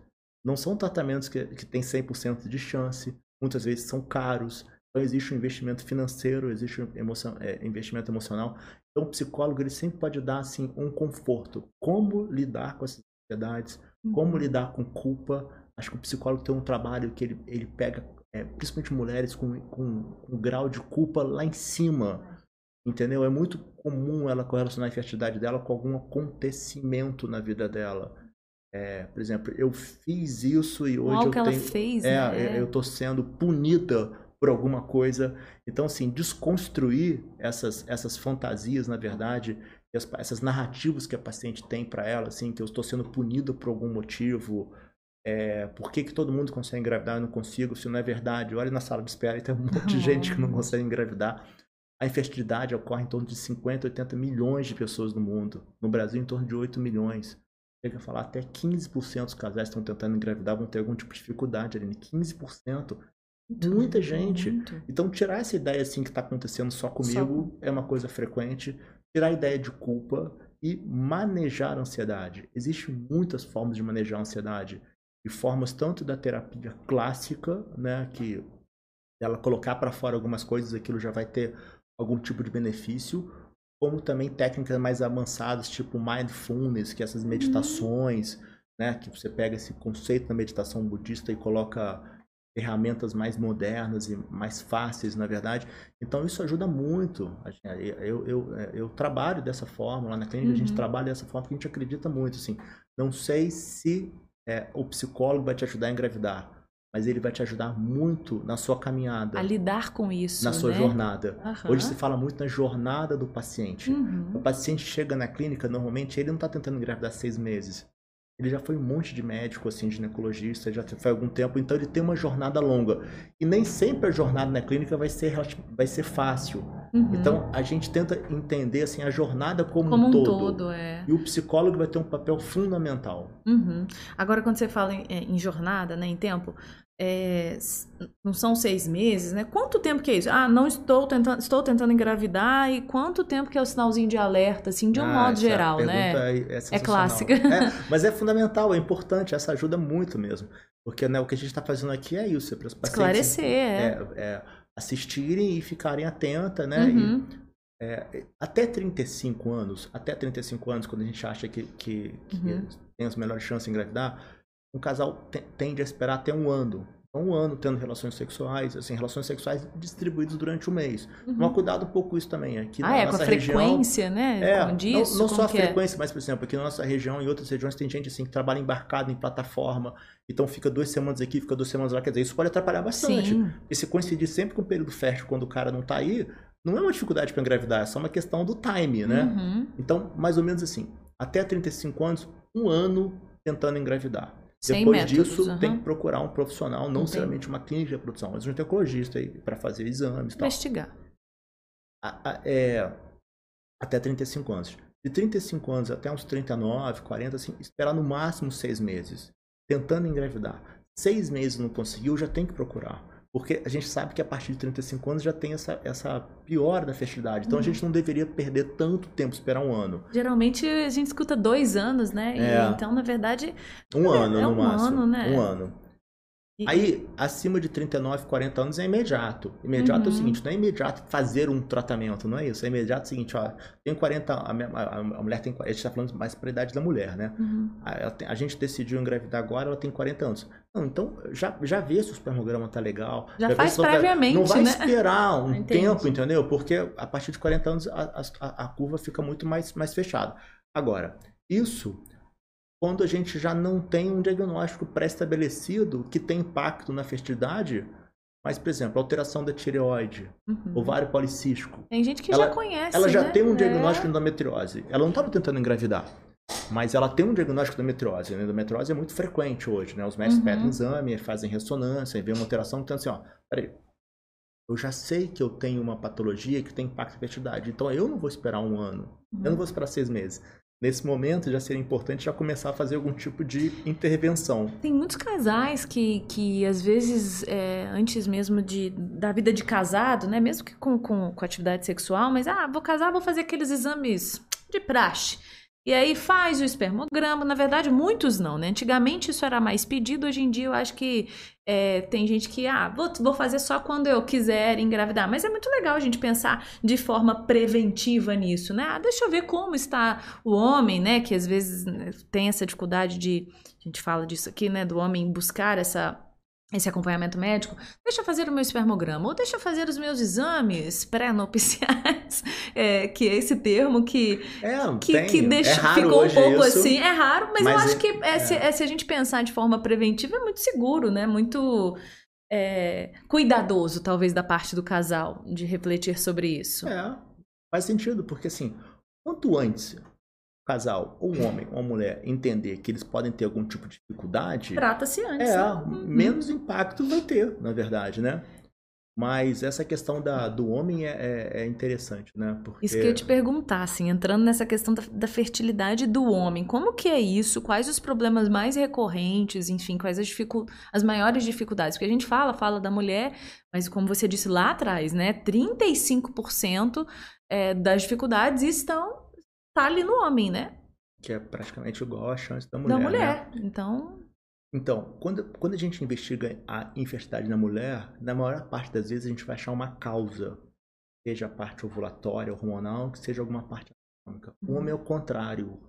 Não são tratamentos que, que têm 100% de chance. Muitas vezes são caros. Então existe um investimento financeiro, existe um emoção, é, investimento emocional. Então o psicólogo ele sempre pode dar assim um conforto. Como lidar com essas ansiedades, uhum. como lidar com culpa. Acho que o psicólogo tem um trabalho que ele, ele pega, é, principalmente mulheres com, com, com um grau de culpa lá em cima. Entendeu? É muito comum ela correlacionar a infertilidade dela com algum acontecimento na vida dela. É, por exemplo, eu fiz isso e hoje Algo eu que ela tenho, fez, é, né? eu tô sendo punida por alguma coisa. Então, assim, desconstruir essas, essas fantasias, na verdade, as- essas narrativas que a paciente tem para ela, assim, que eu estou sendo punido por algum motivo. É, por que, que todo mundo consegue engravidar e eu não consigo? Se não é verdade, olha na sala de espera e tem um monte de gente que não consegue engravidar. A infertilidade ocorre em torno de 50, 80 milhões de pessoas no mundo. No Brasil, em torno de 8 milhões. Chega a falar até 15% dos casais que estão tentando engravidar vão ter algum tipo de dificuldade, Aline. 15%. Muita gente. Muito. Então, tirar essa ideia assim que está acontecendo só comigo é uma coisa frequente. Tirar a ideia de culpa e manejar a ansiedade. Existem muitas formas de manejar a ansiedade. E formas tanto da terapia clássica, né, que ela colocar para fora algumas coisas, aquilo já vai ter algum tipo de benefício, como também técnicas mais avançadas, tipo mindfulness, que é essas meditações, né, que você pega esse conceito da meditação budista e coloca ferramentas mais modernas e mais fáceis, na verdade. Então isso ajuda muito. A gente- Eu, eu, eu trabalho dessa forma, lá na clínica a gente Uhum. trabalha dessa forma porque a gente acredita muito. Assim, não sei se é, o psicólogo vai te ajudar a engravidar, mas ele vai te ajudar muito na sua caminhada, A lidar com isso, na sua né? jornada. Aham. Hoje se fala muito na jornada do paciente. O Uhum. paciente chega na clínica, normalmente ele não está tentando engravidar seis meses. Ele já foi um monte de médico, assim, ginecologista, já foi algum tempo, então ele tem uma jornada longa. E nem sempre a jornada na clínica vai ser, vai ser fácil. Uhum. Então a gente tenta entender assim, a jornada como, Como um um todo. todo, é. E o psicólogo vai ter um papel fundamental. Uhum. Agora, quando você fala em, em jornada, né, em tempo, é, não são seis meses, né? Quanto tempo que é isso? Ah, não estou tentando, estou tentando engravidar e quanto tempo que é o sinalzinho de alerta, assim, de um Ah, modo geral, né? É, é clássica. É, mas é fundamental, é importante, essa ajuda muito mesmo. Porque né, o que a gente está fazendo aqui é isso, é para os pacientes Esclarecer, é. é, é, assistirem e ficarem atentas, né? E, Uhum. é, até 35 anos, até 35 anos, quando a gente acha que, que, que Uhum. tem as melhores chances de engravidar, um casal te- tende a esperar até um ano. Então, um ano tendo relações sexuais, assim, relações sexuais distribuídas durante o mês. Uhum. Mas cuidado um pouco isso também. Aqui Ah, na é, com a nossa região, frequência, né? é, disso, não, não só a é? frequência, mas, por exemplo, aqui na nossa região e outras regiões tem gente assim que trabalha embarcado em plataforma, então fica duas semanas aqui, fica duas semanas lá, quer dizer, isso pode atrapalhar bastante. Sim. E se coincidir sempre com o período fértil, quando o cara não tá aí, não é uma dificuldade para engravidar, é só uma questão do time, né? Uhum. Então, mais ou menos assim, até 35 anos, um ano tentando engravidar. Depois métodos, disso, aham. tem que procurar um profissional, não Entendi. necessariamente uma clínica de reprodução, mas um ginecologista aí para fazer exames e tal Investigar. a- a- é, até 35 anos. De 35 anos até uns 39, 40, assim, esperar no máximo seis meses. Tentando engravidar. Seis meses não conseguiu, já tem que procurar. Porque a gente sabe que a partir de 35 anos já tem essa, essa piora da fertilidade. Então a Uhum. gente não deveria perder tanto tempo, esperar um ano. Geralmente a gente escuta dois anos, né? E É. então, na verdade. Um É, ano é no um máximo. ano, né? Um ano. E- Aí, acima de 39, 40 anos é imediato. Imediato é o Uhum. seguinte, não é imediato fazer um tratamento, não é isso. É imediato o seguinte, ó, tem 40, a, minha- a- a mulher tem, a gente está falando mais para a idade da mulher, né? Uhum. A, a gente decidiu engravidar agora, ela tem 40 anos. Não, então já, já vê se o espermograma tá legal. Já vê faz se o- Não previamente, vai né? esperar um Entendi. tempo, entendeu? Porque a partir de 40 anos a, a, a curva fica muito mais, mais fechada. Agora, isso quando a gente já não tem um diagnóstico pré-estabelecido que tem impacto na fertilidade, mas, por exemplo, alteração da tireoide, Uhum. ovário policístico. Tem gente que Ela- já conhece. Ela já né? tem um É. diagnóstico de endometriose. Ela não estava tentando engravidar, mas ela tem um diagnóstico de endometriose. A endometriose é muito frequente hoje, né? Os médicos Uhum. pedem exame, fazem ressonância, vê uma alteração, então assim, ó, peraí, eu já sei que eu tenho uma patologia que tem impacto na fertilidade, então eu não vou esperar um ano, eu Uhum. não vou esperar seis meses. Nesse momento já seria importante já começar a fazer algum tipo de intervenção. Tem muitos casais que, que às vezes, é, antes mesmo de, da vida de casado, né? Mesmo que com, com, com atividade sexual, mas, ah, vou casar, vou fazer aqueles exames de praxe. E aí faz o espermograma. Na verdade, muitos não, né? Antigamente isso era mais pedido, hoje em dia eu acho que é, tem gente que, ah, vou, vou fazer só quando eu quiser engravidar. Mas é muito legal a gente pensar de forma preventiva nisso, né? Ah, deixa eu ver como está o homem, né? Que às vezes né, tem essa dificuldade de. A gente fala disso aqui, né? Do homem buscar essa esse acompanhamento médico, deixa eu fazer o meu espermograma, ou deixa eu fazer os meus exames pré-nupciais, é, que é esse termo que, É, que, tem. que deixa, é ficou um pouco isso. assim. É raro, mas, eu mas acho é- que é, se, é. é, se a gente pensar de forma preventiva, é muito seguro, né? Muito é, cuidadoso, talvez, da parte do casal, de refletir sobre isso. É, faz sentido, porque assim, quanto antes casal, ou um homem ou uma mulher, entender que eles podem ter algum tipo de dificuldade, Trata-se antes. é, né? Uhum. menos impacto vai ter, na verdade, né? Mas essa questão da, do homem é, é- é interessante, né? Porque Isso que eu ia te perguntar, assim, entrando nessa questão da, da fertilidade do homem, como que é isso? Quais os problemas mais recorrentes, enfim, quais as, dificu as maiores dificuldades? Porque a gente fala, fala da mulher, mas como você disse lá atrás, né, 35% é, das dificuldades estão tá ali no homem, né? que é praticamente igual a chance da mulher. da né? mulher. Então, Então, quando, quando a gente investiga a infertilidade na mulher, na maior parte das vezes a gente vai achar uma causa. Seja a parte ovulatória, hormonal, que seja alguma parte anatômica. O Uhum. homem é o contrário.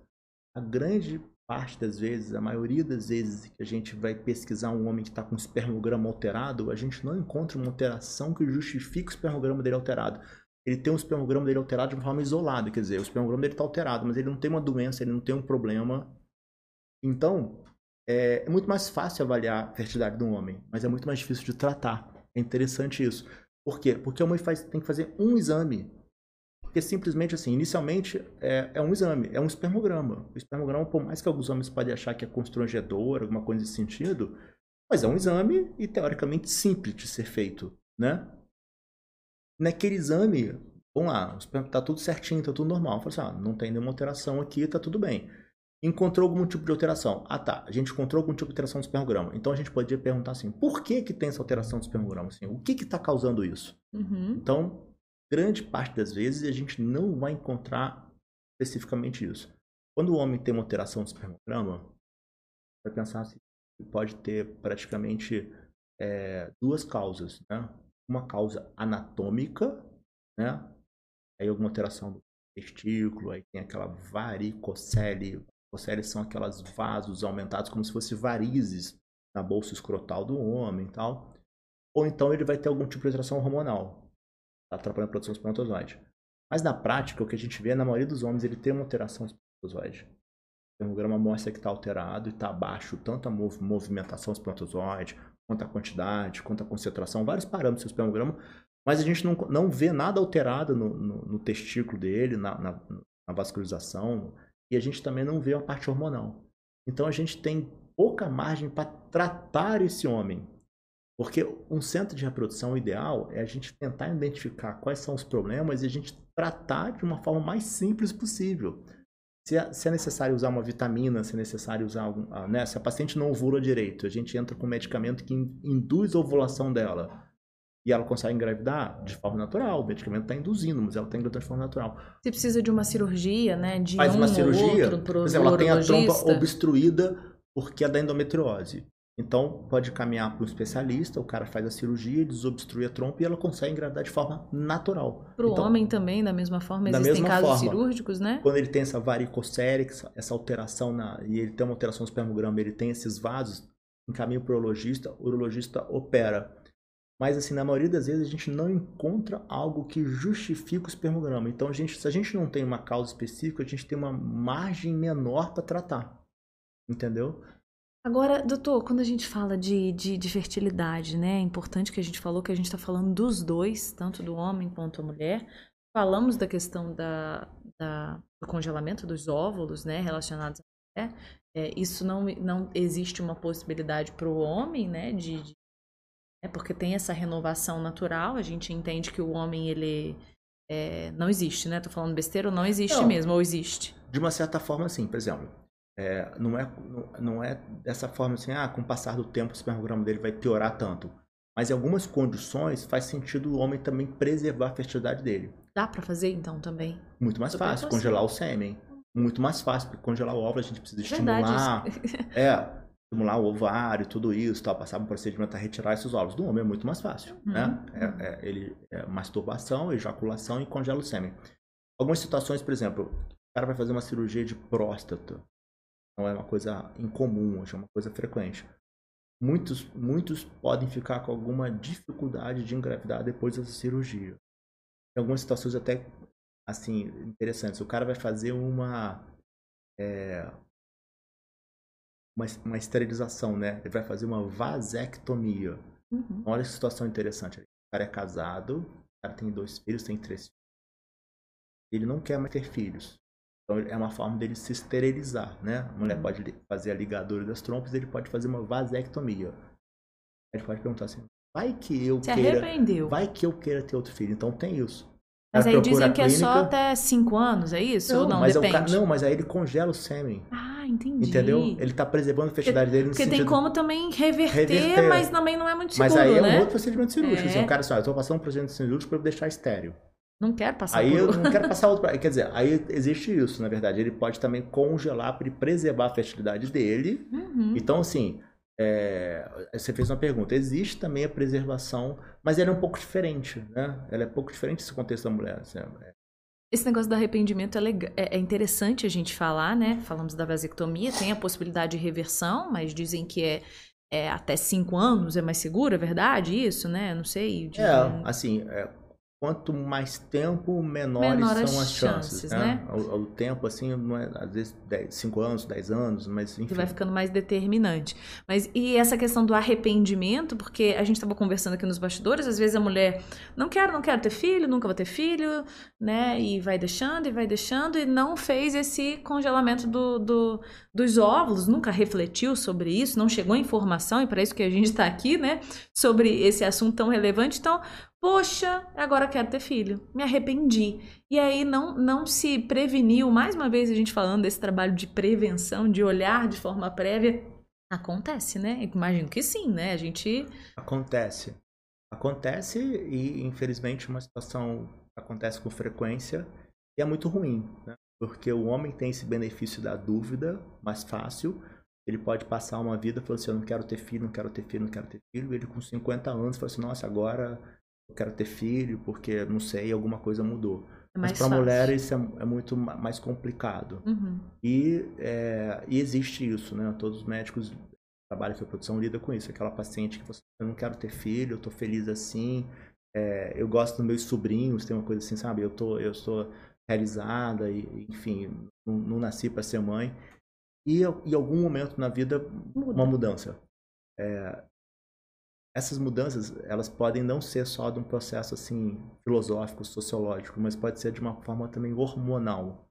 A grande parte das vezes, a maioria das vezes que a gente vai pesquisar um homem que está com o espermograma alterado, a gente não encontra uma alteração que justifique o espermograma dele alterado. Ele tem o espermograma dele alterado de uma forma isolada, quer dizer, o espermograma dele está alterado, mas ele não tem uma doença, ele não tem um problema. Então, é, é muito mais fácil avaliar a fertilidade do homem, mas é muito mais difícil de tratar. É interessante isso. Por quê? Porque a mãe faz, tem que fazer um exame. Porque simplesmente assim, inicialmente é, é um exame, é um espermograma. O espermograma, por mais que alguns homens podem achar que é constrangedor, alguma coisa nesse sentido, mas é um exame e teoricamente simples de ser feito, né? Naquele exame, vamos lá, tá tudo certinho, tá tudo normal. Fala assim, ah, não tem nenhuma alteração aqui, tá tudo bem encontrou algum tipo de alteração. Ah, tá. A gente encontrou algum tipo de alteração no espermograma. Então a gente poderia perguntar assim: por que que tem essa alteração no espermograma? Assim, o que que está causando isso? uhum. Então, grande parte das vezes a gente não vai encontrar especificamente isso. Quando o homem tem uma alteração no espermograma, vai pensar assim, pode ter praticamente é, duas causas, né? Uma causa anatômica, né? Aí alguma alteração do testículo, aí tem aquela varicocele. Varicocele são aquelas vasos aumentados como se fossem varizes na bolsa escrotal do homem e tal. Ou então ele vai ter algum tipo de alteração hormonal, tá atrapalhando a produção de espermatozoide. Mas na prática, o que a gente vê, na maioria dos homens, ele tem uma alteração espermatozoide. O espermograma mostra que está alterado e está abaixo tanto a mov- movimentação espermatozoide, quanto a quantidade, quanto a concentração, vários parâmetros do espermograma, mas a gente não, não vê nada alterado no, no- no testículo dele, na, na- na vascularização, e a gente também não vê a parte hormonal. Então a gente tem pouca margem para tratar esse homem. Porque um centro de reprodução ideal é a gente tentar identificar quais são os problemas e a gente tratar de uma forma mais simples possível. Se é, se é necessário usar uma vitamina, se é necessário usar algum. ah, Né? Se a paciente não ovula direito, a gente entra com um medicamento que in- induz a ovulação dela e ela consegue engravidar de forma natural. O medicamento está induzindo, mas ela está engravidando de forma natural. Se precisa de uma cirurgia, né? De Faz um uma ou cirurgia, outro, pro por exemplo, ela tem a trompa obstruída porque é da endometriose. Então, pode caminhar para um especialista, o cara faz a cirurgia, desobstrui a trompa e ela consegue engravidar de forma natural. Pro Então, homem também, da mesma forma, da existem mesma casos forma. cirúrgicos, né? Quando ele tem essa varicocele, essa alteração na, e ele tem uma alteração no espermograma, ele tem esses vasos, encaminha para o urologista, o urologista opera. Mas assim, na maioria das vezes a gente não encontra algo que justifique o espermograma. Então, a gente, se a gente não tem uma causa específica, a gente tem uma margem menor para tratar. Entendeu? Agora, doutor, quando a gente fala de, de, de fertilidade, né? É importante que a gente falou que a gente está falando dos dois, tanto do homem quanto da mulher. Falamos da questão da, da- do congelamento dos óvulos, né? Relacionados à mulher. É, isso não, não existe uma possibilidade para o homem, né? De, de- é porque tem essa renovação natural. A gente entende que o homem, ele é, não existe, né? Tô falando besteira ou não existe Não. mesmo, ou existe. De uma certa forma, assim, por exemplo, é, não, é, não, é dessa forma assim, ah, com o passar do tempo o espermograma dele vai piorar tanto. Mas em algumas condições faz sentido o homem também preservar a fertilidade dele. Dá para fazer então também? Muito mais fácil, fácil. congelar o sêmen. Muito mais fácil, porque congelar o óvulo a gente precisa Verdade. estimular. É, estimular o ovário, tudo isso, tal, passar um procedimento a retirar esses óvulos. Do homem é muito mais fácil, Uhum. né? É, é, ele é masturbação, ejaculação e congela o sêmen. Algumas situações, por exemplo, o cara vai fazer uma cirurgia de próstata. Não é uma coisa incomum, hoje é uma coisa frequente. muitos, muitos podem ficar com alguma dificuldade de engravidar depois dessa cirurgia. Em algumas situações até assim interessantes. O cara vai fazer uma é, uma, uma, esterilização, né? Ele vai fazer uma vasectomia. Uhum. Olha que situação interessante. O cara é casado, o cara tem dois filhos, tem três filhos. Ele não quer mais ter filhos. Então é uma forma dele se esterilizar, né? A mulher uhum. pode fazer a ligadura das trompas, ele pode fazer uma vasectomia. Ele pode perguntar assim: vai que eu se queira, arrependeu. vai que eu queira ter outro filho. Então tem isso. Mas aí dizem que é só até 5 anos, é isso? Não, Ou não, mas depende? É cara, não, mas aí ele congela o sêmen. Ah, entendi. Entendeu? Ele tá preservando a fertilidade dele no Porque tem como também reverter, reverter, mas também não é muito seguro, Mas aí é né? um outro procedimento cirúrgico. É. Assim, o cara só, eu tô passando um procedimento cirúrgico pra eu deixar estéreo. Não quero passar Aí por... eu não quero passar outro. Quer dizer, aí existe isso, na verdade. Ele pode também congelar para preservar a fertilidade dele. Uhum. Então, assim, é, você fez uma pergunta. Existe também a preservação, mas ela é um pouco diferente, né? Ela é um pouco diferente desse contexto da mulher. Assim, é... Esse negócio do arrependimento é, legal, é, é, interessante a gente falar, né? Falamos da vasectomia, tem a possibilidade de reversão, mas dizem que é, é até cinco anos é mais seguro, é verdade isso, né? Não sei. Dizem... É, assim, quanto mais tempo, menores Menor são as chances, chances né? né? O, o, tempo, assim, é, às vezes 5 anos, 10 anos, mas enfim. Que vai ficando mais determinante. Mas e essa questão do arrependimento, porque a gente estava conversando aqui nos bastidores, às vezes a mulher não quero, não quero ter filho, nunca vou ter filho, né? E vai deixando, e vai deixando, e não fez esse congelamento do, do dos óvulos, nunca refletiu sobre isso, não chegou a informação, e para isso que a gente está aqui, né? Sobre esse assunto tão relevante. Então, Poxa, agora quero ter filho. Me arrependi. E aí não, não se preveniu, mais uma vez a gente falando desse trabalho de prevenção, de olhar de forma prévia. Acontece, né? Imagino que sim, né? A gente. Acontece. Acontece e, infelizmente, uma situação acontece com frequência e é muito ruim, né? Porque o homem tem esse benefício da dúvida mais fácil. Ele pode passar uma vida falando assim: eu não quero ter filho, não quero ter filho, não quero ter filho. E ele, com 50 anos, fala assim: nossa, agora eu quero ter filho porque, não sei, alguma coisa mudou. É Mas para mulher isso é, é, muito mais complicado. Uhum. E, é, e existe isso, né? Todos os médicos trabalham com a produção lidam com isso. Aquela paciente que você, eu não quero ter filho, eu tô feliz assim, é, eu gosto dos meus sobrinhos, tem uma coisa assim, sabe? Eu tô, eu sou realizada e, enfim, não, não nasci para ser mãe. E em algum momento na vida, uma mudança. É, essas mudanças elas podem não ser só de um processo assim filosófico, sociológico, mas pode ser de uma forma também hormonal.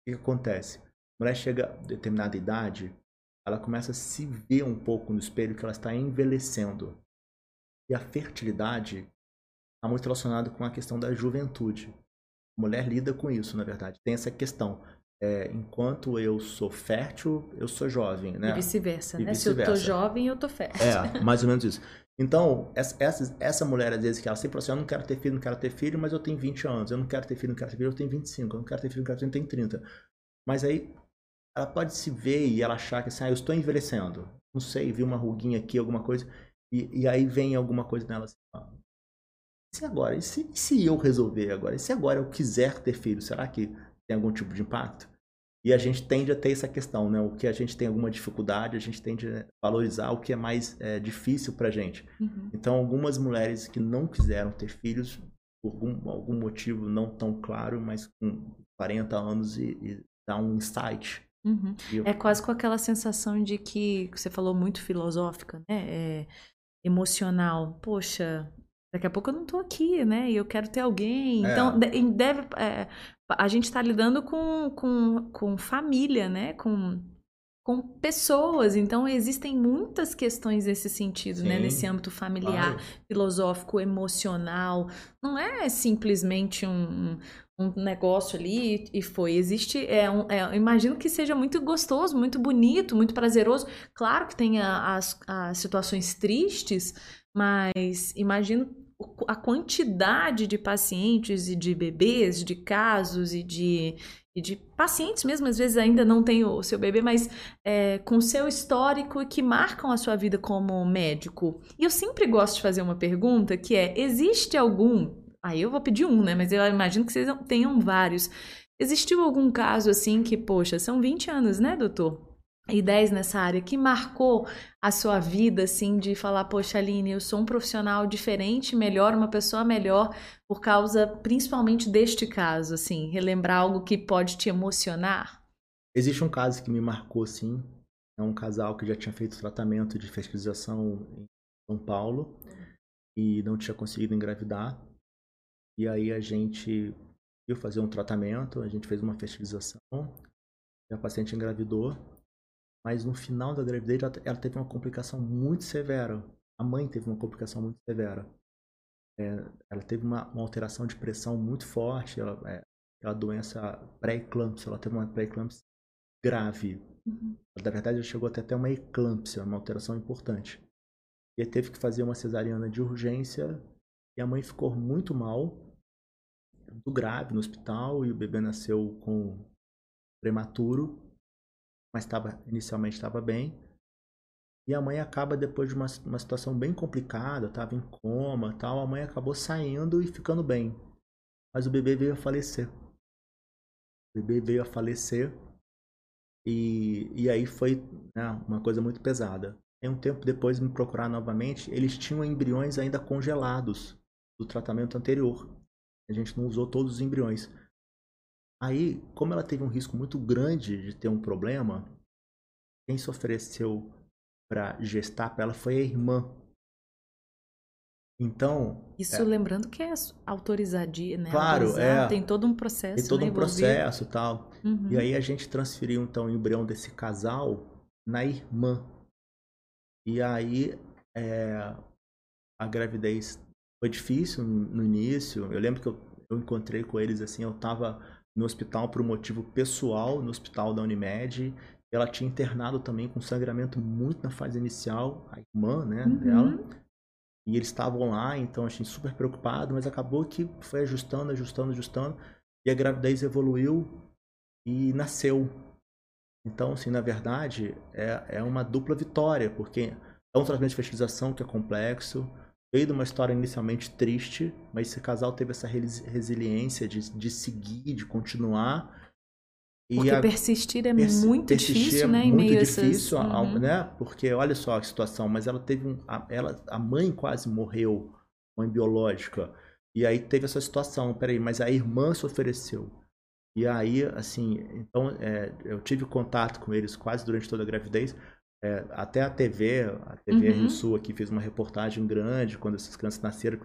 O que acontece? A mulher chega a determinada idade, ela começa a se ver um pouco no espelho que ela está envelhecendo. E a fertilidade está muito relacionada com a questão da juventude. Mulher lida com isso, na verdade. Tem essa questão. É, enquanto eu sou fértil, eu sou jovem, né? E vice-versa, E né? Se eu tô jovem, eu tô fértil. É, mais ou menos isso. Então, essa, essa, mulher, às vezes, que ela sempre fala assim, eu não quero ter filho, não quero ter filho, mas eu tenho 20 anos. Eu não quero ter filho, não quero ter filho, eu tenho 25. Eu não quero ter filho, não quero ter filho, eu tenho 30. Mas aí, ela pode se ver e ela achar que assim, ah, eu estou envelhecendo. Não sei, vi uma ruguinha aqui, alguma coisa. E, e aí vem alguma coisa nela assim, ah, se agora? E se, e se eu resolver agora? E se agora eu quiser ter filho? Será que tem algum tipo de impacto? E a gente tende a ter essa questão, né? O que a gente tem alguma dificuldade, a gente tende a valorizar o que é mais é, difícil pra gente. Uhum. Então, algumas mulheres que não quiseram ter filhos, por algum, algum motivo não tão claro, mas com 40 anos e, e dá um insight. Uhum. Eu- É quase com aquela sensação de que, que você falou muito filosófica, né? É, emocional. Poxa, daqui a pouco eu não tô aqui, né? E eu quero ter alguém. É. Então, de- deve. é, a gente tá lidando com, com, com família, né? Com, com pessoas. Então, existem muitas questões nesse sentido, né? Sim, Nesse âmbito familiar, Claro. filosófico, emocional. Não é simplesmente um, um negócio ali e foi. Existe, é um, é, imagino que seja muito gostoso, muito bonito, muito prazeroso. Claro que tem a- as, as situações tristes, mas imagino a quantidade de pacientes e de bebês, de casos e de, e de pacientes mesmo, às vezes ainda não tem o seu bebê, mas é, com seu histórico e que marcam a sua vida como médico. E eu sempre gosto de fazer uma pergunta que é: existe algum. Aí eu vou pedir um, né? Mas eu imagino que vocês tenham vários. Existiu algum caso assim que, poxa, são 20 anos, né, doutor? e 10 nessa área que marcou a sua vida, assim, de falar, poxa, Aline, eu sou um profissional diferente, melhor, uma pessoa melhor, por causa principalmente deste caso, assim, relembrar algo que pode te emocionar? Existe um caso que me marcou, sim. É um casal que já tinha feito tratamento de fertilização em São Paulo e não tinha conseguido engravidar. E aí a gente ia fazer um tratamento, a gente fez uma fertilização, e a paciente engravidou mas no final da gravidez ela teve uma complicação muito severa. A mãe teve uma complicação muito severa. É, ela teve uma, uma, alteração de pressão muito forte, ela, é, aquela doença pré-eclâmpsia, ela teve uma pré-eclâmpsia grave. Uhum. Na verdade, ela chegou até ter uma eclâmpsia, uma alteração importante. E teve que fazer uma cesariana de urgência e a mãe ficou muito mal, muito grave no hospital e o bebê nasceu com prematuro mas tava, inicialmente estava bem. E a mãe acaba, depois de uma, uma situação bem complicada, estava em coma tal, a mãe acabou saindo e ficando bem. Mas o bebê veio a falecer. O bebê veio a falecer. E, e aí foi né, uma coisa muito pesada. E um tempo depois me procurar novamente, eles tinham embriões ainda congelados do tratamento anterior. A gente não usou todos os embriões. Aí, como ela teve um risco muito grande de ter um problema, quem se ofereceu para gestar para ela foi a irmã. Então. Isso é, lembrando que é autorizadia, né? Claro, é. Tem todo um processo. Tem todo né, um processo e tal. Uhum. E aí a gente transferiu então o embrião desse casal na irmã. E aí é, a gravidez foi difícil no início. Eu lembro que eu, eu encontrei com eles assim, eu tava no hospital por um motivo pessoal, no hospital da Unimed. Ela tinha internado também com sangramento muito na fase inicial, a irmã né, uhum. dela. E eles estavam lá, então a gente super preocupado, mas acabou que foi ajustando, ajustando, ajustando. E a gravidez evoluiu e nasceu. Então, assim, na verdade, é, é uma dupla vitória, porque é um tratamento de fertilização que é complexo, veio de uma história inicialmente triste, mas esse casal teve essa resiliência de, de seguir, de continuar. Porque a, persistir é pers muito persistir difícil, é né? Muito difícil, essas... uhum. né? Porque olha só a situação, mas ela teve um, a, ela, a mãe quase morreu, mãe biológica, e aí teve essa situação. Peraí, mas a irmã se ofereceu. E aí, assim, então é, eu tive contato com eles quase durante toda a gravidez. É, até a TV, a TV uhum. Rio Sul aqui fez uma reportagem grande quando essas crianças nasceram.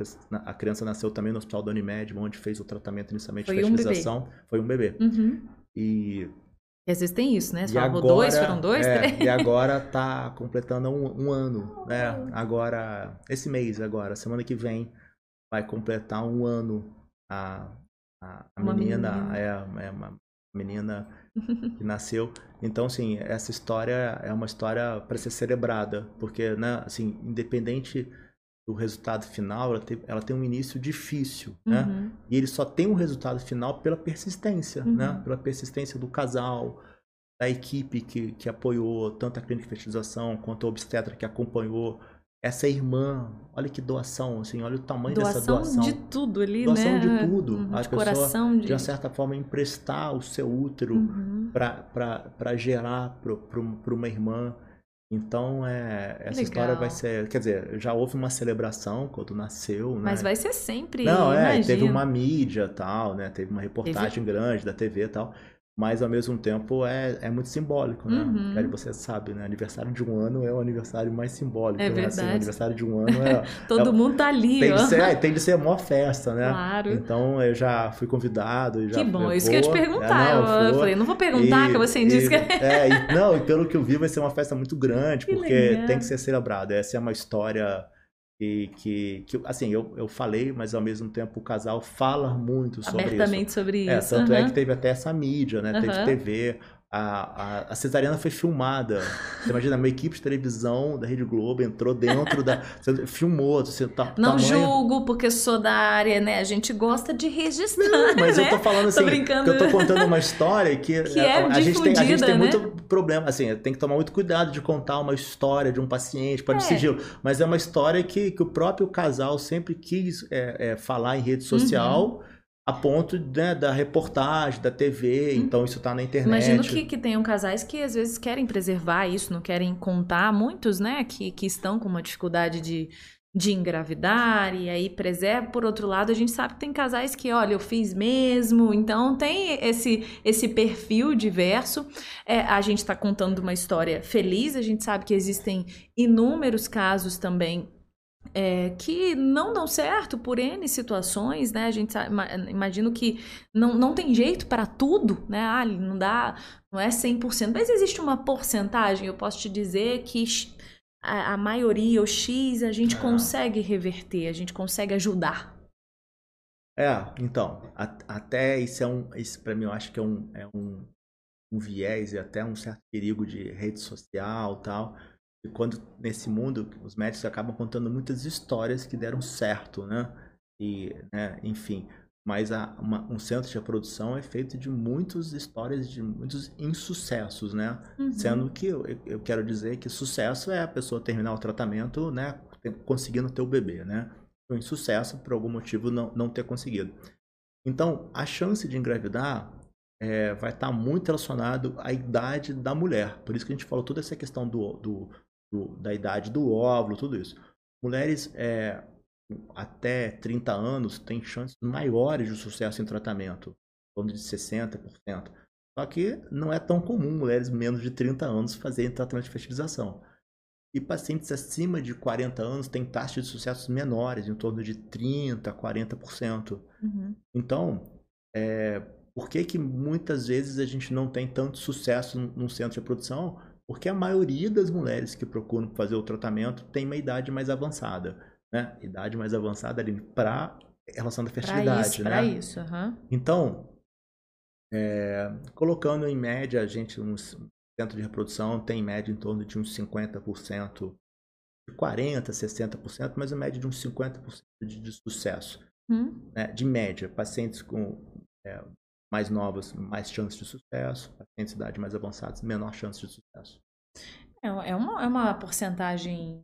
A criança nasceu também no Hospital da Unimed, onde fez o tratamento inicialmente Foi de fertilização. Um Foi um bebê. Uhum. E... e às vezes tem isso, né? Você falou dois, foram dois, é, três. E agora tá completando um, um ano, né? Agora, esse mês agora, semana que vem, vai completar um ano a, a, a menina, menina. É, é uma menina que nasceu. Então, assim, essa história é uma história para ser celebrada, porque, né, assim, independente do resultado final, ela tem, ela tem um início difícil, né? uhum. né? E ele só tem um resultado final pela persistência, uhum. né? Pela persistência do casal, da equipe que, que apoiou tanto a clínica de fertilização quanto a obstetra que acompanhou essa irmã, olha que doação, assim, olha o tamanho doação dessa doação. de tudo ali, doação né? de tudo. Uhum, a de pessoa, coração, de... de uma certa forma, emprestar o seu útero uhum. para gerar para uma irmã. Então, é, essa Legal. história vai ser. Quer dizer, já houve uma celebração quando nasceu, né? Mas vai ser sempre. Não, é, imagino. teve uma mídia tal, né? Teve uma reportagem teve... grande da TV e tal mas ao mesmo tempo é, é muito simbólico, né? Uhum. Cara, você sabe, né? Aniversário de um ano é o aniversário mais simbólico. É né? verdade. Assim, aniversário de um ano é. Todo é, mundo tá ali, tem ó. De ser, é, tem de ser a maior festa, né? Claro. Então eu já fui convidado. Já que bom, falei, isso que eu ia te perguntar. É, não, eu, falei, não vou perguntar, e, que você disse que. É, e, não, e pelo que eu vi, vai ser uma festa muito grande, que porque legal. tem que ser celebrado. Essa é uma história e que, que assim, eu, eu falei, mas ao mesmo tempo o casal fala muito sobre Abertamente isso. sobre é, isso. Tanto uhum. é que teve até essa mídia, né? Uhum. Teve TV, a, a, a, cesariana foi filmada. Você imagina, uma equipe de televisão da Rede Globo entrou dentro da. filmou. Você tá, não tamanho... julgo, porque sou da área, né? A gente gosta de registrar. Não, mas né? eu tô falando assim. tô brincando. eu tô contando uma história que, que é, a, gente tem, a gente tem né? muito problema. Assim, tem que tomar muito cuidado de contar uma história de um paciente, pode é. sigilo. Mas é uma história que, que o próprio casal sempre quis é, é, falar em rede social. Uhum a ponto né, da reportagem, da TV, hum. então isso está na internet. Imagino que, que tenham casais que às vezes querem preservar isso, não querem contar, muitos, né, que, que estão com uma dificuldade de, de engravidar e aí preserva. Por outro lado, a gente sabe que tem casais que, olha, eu fiz mesmo, então tem esse, esse perfil diverso. É, a gente está contando uma história feliz, a gente sabe que existem inúmeros casos também é, que não dão certo por N situações, né? A gente imagino que não, não tem jeito para tudo, né? Ah, não dá, não é 100%, mas existe uma porcentagem, eu posso te dizer que a, a maioria, o X, a gente é. consegue reverter, a gente consegue ajudar. É, então, a, até isso é um, isso para mim eu acho que é um, é um, um viés e até um certo perigo de rede social tal, e quando nesse mundo os médicos acabam contando muitas histórias que deram certo, né? E, né, enfim, mas a, uma, um centro de reprodução é feito de muitas histórias de muitos insucessos, né? Uhum. Sendo que eu, eu, quero dizer que sucesso é a pessoa terminar o tratamento, né? Conseguindo ter o bebê, né? O insucesso, por algum motivo, não, não ter conseguido. Então, a chance de engravidar é, vai estar muito relacionado à idade da mulher. Por isso que a gente falou toda essa questão do, do do, da idade do óvulo, tudo isso. Mulheres é, até 30 anos têm chances maiores de sucesso em tratamento, em torno de 60%. Só que não é tão comum mulheres menos de 30 anos fazerem tratamento de fertilização. E pacientes acima de 40 anos têm taxas de sucesso menores, em torno de 30%, 40%. Uhum. Então, é, por que, que muitas vezes a gente não tem tanto sucesso num centro de reprodução? Porque a maioria das mulheres que procuram fazer o tratamento tem uma idade mais avançada, né? Idade mais avançada ali para relação da fertilidade, isso, né? Para isso, uhum. Então, é, colocando em média, a gente, um centro de reprodução tem em média em torno de uns 50%, de 40%, 60%, mas em média de uns 50% de, de sucesso. Hum. Né? De média, pacientes com é, mais novas, mais chances de sucesso, pacientes de idade mais avançados, menor chance de sucesso. É, é, uma, é uma porcentagem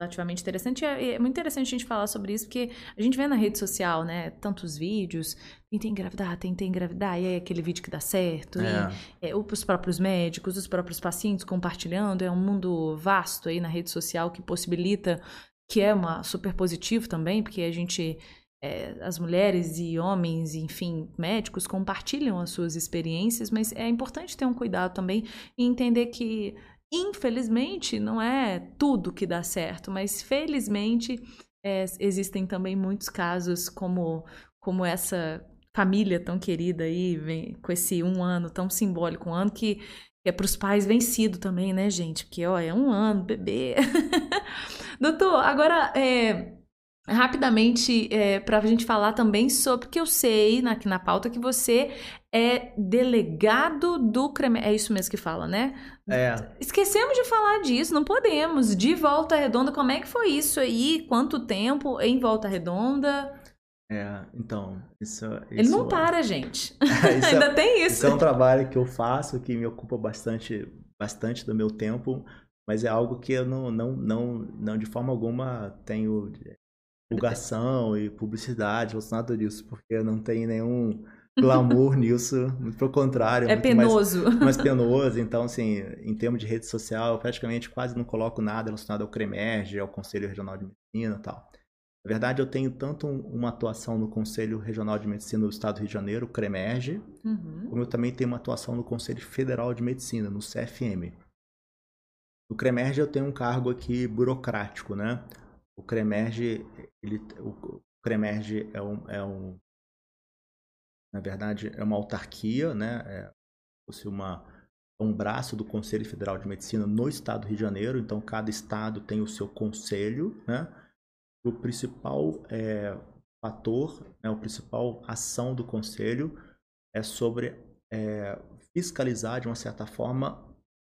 relativamente interessante. É, é muito interessante a gente falar sobre isso, porque a gente vê na rede social, né, tantos vídeos, tentei engravidar, tentei engravidar, e é aquele vídeo que dá certo, é. e é, os próprios médicos, os próprios pacientes compartilhando, é um mundo vasto aí na rede social que possibilita, que é uma super positivo também, porque a gente é, as mulheres e homens, enfim, médicos compartilham as suas experiências, mas é importante ter um cuidado também e entender que, infelizmente, não é tudo que dá certo, mas felizmente é, existem também muitos casos como, como essa família tão querida aí, vem, com esse um ano tão simbólico, um ano que, é para os pais vencido também, né, gente? Porque, ó, é um ano, bebê. Doutor, agora, é, rapidamente é, para a gente falar também sobre que eu sei na, aqui na pauta que você é delegado do CREME. É isso mesmo que fala, né? É. Esquecemos de falar disso, não podemos. De Volta Redonda, como é que foi isso aí? Quanto tempo em Volta Redonda? É, então, isso. isso Ele não para, gente. Ainda é, tem isso. Isso é um trabalho que eu faço que me ocupa bastante, bastante do meu tempo, mas é algo que eu não, não, não, não de forma alguma tenho divulgação e publicidade relacionado disso, porque não tem nenhum glamour nisso, muito pelo contrário. É penoso. Mais, mais, penoso, então, assim, em termos de rede social, eu praticamente quase não coloco nada relacionado ao CREMERGE, ao Conselho Regional de Medicina e tal. Na verdade, eu tenho tanto uma atuação no Conselho Regional de Medicina do Estado do Rio de Janeiro, o CREMERGE, uhum. como eu também tenho uma atuação no Conselho Federal de Medicina, no CFM. No CREMERGE eu tenho um cargo aqui burocrático, né? o Cremerge, ele, o Cremerge é um, é um, na verdade, é uma autarquia, né? É, fosse uma um braço do Conselho Federal de Medicina no Estado do Rio de Janeiro. Então, cada estado tem o seu conselho, né? O principal é, fator, né, a principal ação do conselho é sobre é, fiscalizar, de uma certa forma,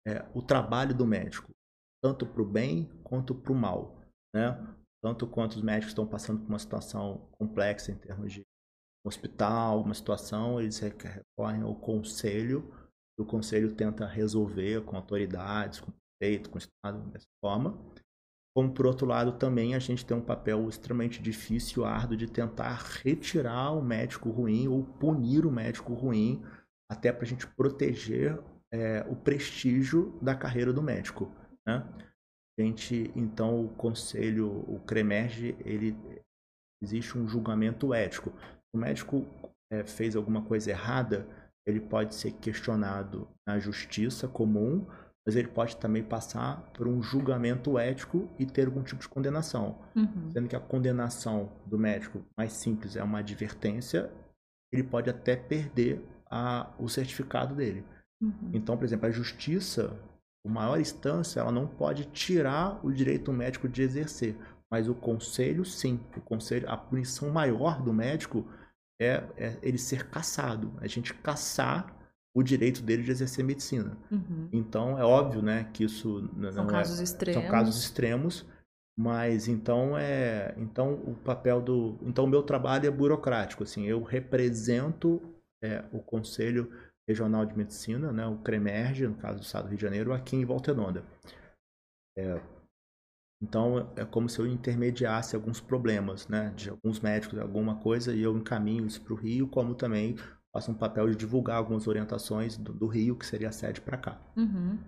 é, o trabalho do médico, tanto para o bem quanto para o mal né? Tanto quanto os médicos estão passando por uma situação complexa em termos de hospital, uma situação, eles recorrem ao conselho, e o conselho tenta resolver com autoridades, com o prefeito, com o Estado, dessa forma. como por outro lado também a gente tem um papel extremamente difícil, árduo de tentar retirar o médico ruim ou punir o médico ruim, até para a gente proteger é, o prestígio da carreira do médico. Né? Gente, então, o conselho, o CREMERGE, ele existe um julgamento ético. O médico é, fez alguma coisa errada, ele pode ser questionado na justiça comum, mas ele pode também passar por um julgamento ético e ter algum tipo de condenação. Uhum. Sendo que a condenação do médico mais simples é uma advertência, ele pode até perder a, o certificado dele. Uhum. Então, por exemplo, a justiça, a maior instância, ela não pode tirar o direito médico de exercer, mas o conselho, sim. O conselho, a punição maior do médico é, é ele ser caçado. A gente caçar o direito dele de exercer medicina. Uhum. Então, é óbvio, né, que isso são casos é, extremos. São casos extremos, mas então é, então o papel do, então o meu trabalho é burocrático, assim, eu represento é, o Conselho Regional de Medicina, né, o CREMERGE, no caso do Estado do Rio de Janeiro, aqui em Volta Redonda. É, então, é como se eu intermediasse alguns problemas, né, de alguns médicos, alguma coisa, e eu encaminho isso para o Rio, como também faço um papel de divulgar algumas orientações do, do Rio, que seria a sede para cá. Uhum.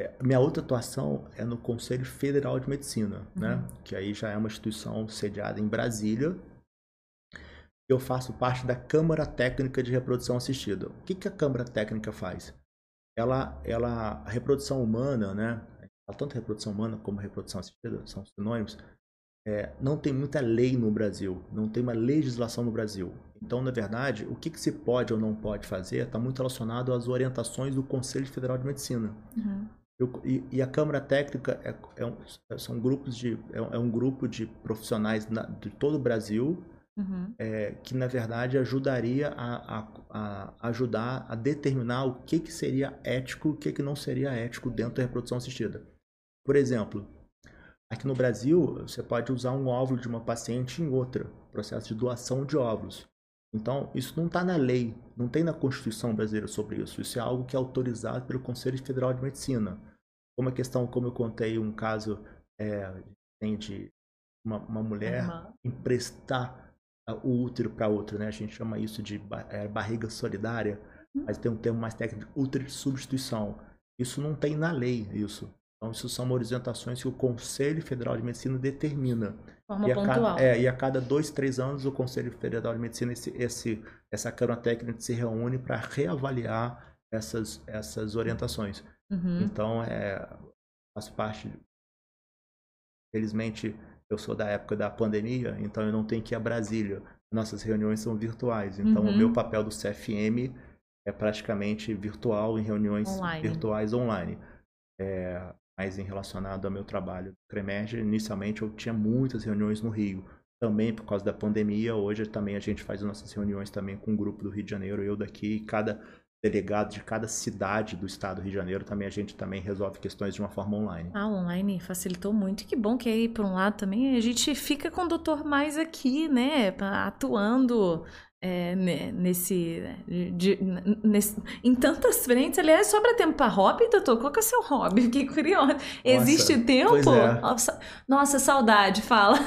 É, minha outra atuação é no Conselho Federal de Medicina, né? uhum. né? Que aí já é uma instituição sediada em Brasília. Eu faço parte da Câmara Técnica de Reprodução Assistida. O que, que a Câmara Técnica faz? Ela, ela, a reprodução humana, né? Tanto reprodução humana como reprodução assistida são sinônimos é, não tem muita lei no Brasil, não tem uma legislação no Brasil. Então, na verdade, o que, que se pode ou não pode fazer está muito relacionado às orientações do Conselho Federal de Medicina. Uhum. Eu, e, e, a Câmara Técnica é, é um, são grupos de, é, é, um grupo de profissionais na, de todo o Brasil uhum. É, que, na verdade, ajudaria a, a, a, ajudar a determinar o que, que seria ético e o que, que não seria ético dentro da reprodução assistida. Por exemplo, Aqui no Brasil, você pode usar um óvulo de uma paciente em outra, processo de doação de óvulos. Então, isso não está na lei, não tem na Constituição brasileira sobre isso. Isso é algo que é autorizado pelo Conselho Federal de Medicina. Uma questão, como eu contei, um caso é, de uma, uma mulher uhum. emprestar o útero para outra, né? A gente chama isso de é, barriga solidária, uhum. mas tem um termo mais técnico, útero de substituição. Isso não tem na lei, isso. Então, isso são orientações que o Conselho Federal de Medicina determina. Forma e, a cada, é, e a cada dois, três anos, o Conselho Federal de Medicina, esse, esse, essa Câmara Técnica se reúne para reavaliar essas, essas orientações. Uhum. Então, é, faço parte. Felizmente, eu sou da época da pandemia, então eu não tenho que ir a Brasília. Nossas reuniões são virtuais. Então, uhum. o meu papel do CFM é praticamente virtual em reuniões online. virtuais online. É, mais em relacionado ao meu trabalho do CREMERG, inicialmente eu tinha muitas reuniões no Rio, também por causa da pandemia. Hoje também a gente faz nossas reuniões também com o um grupo do Rio de Janeiro, eu daqui, cada delegado de cada cidade do estado do Rio de Janeiro, também a gente também resolve questões de uma forma online. Ah, online facilitou muito. Que bom que aí, por um lado, também a gente fica com o doutor mais aqui, né, atuando é, nesse, de, nesse, em tantas frentes. Aliás, sobra tempo para hobby, doutor? Qual que é o seu hobby? Fiquei curiosa. Existe tempo? É. Nossa, saudade, fala.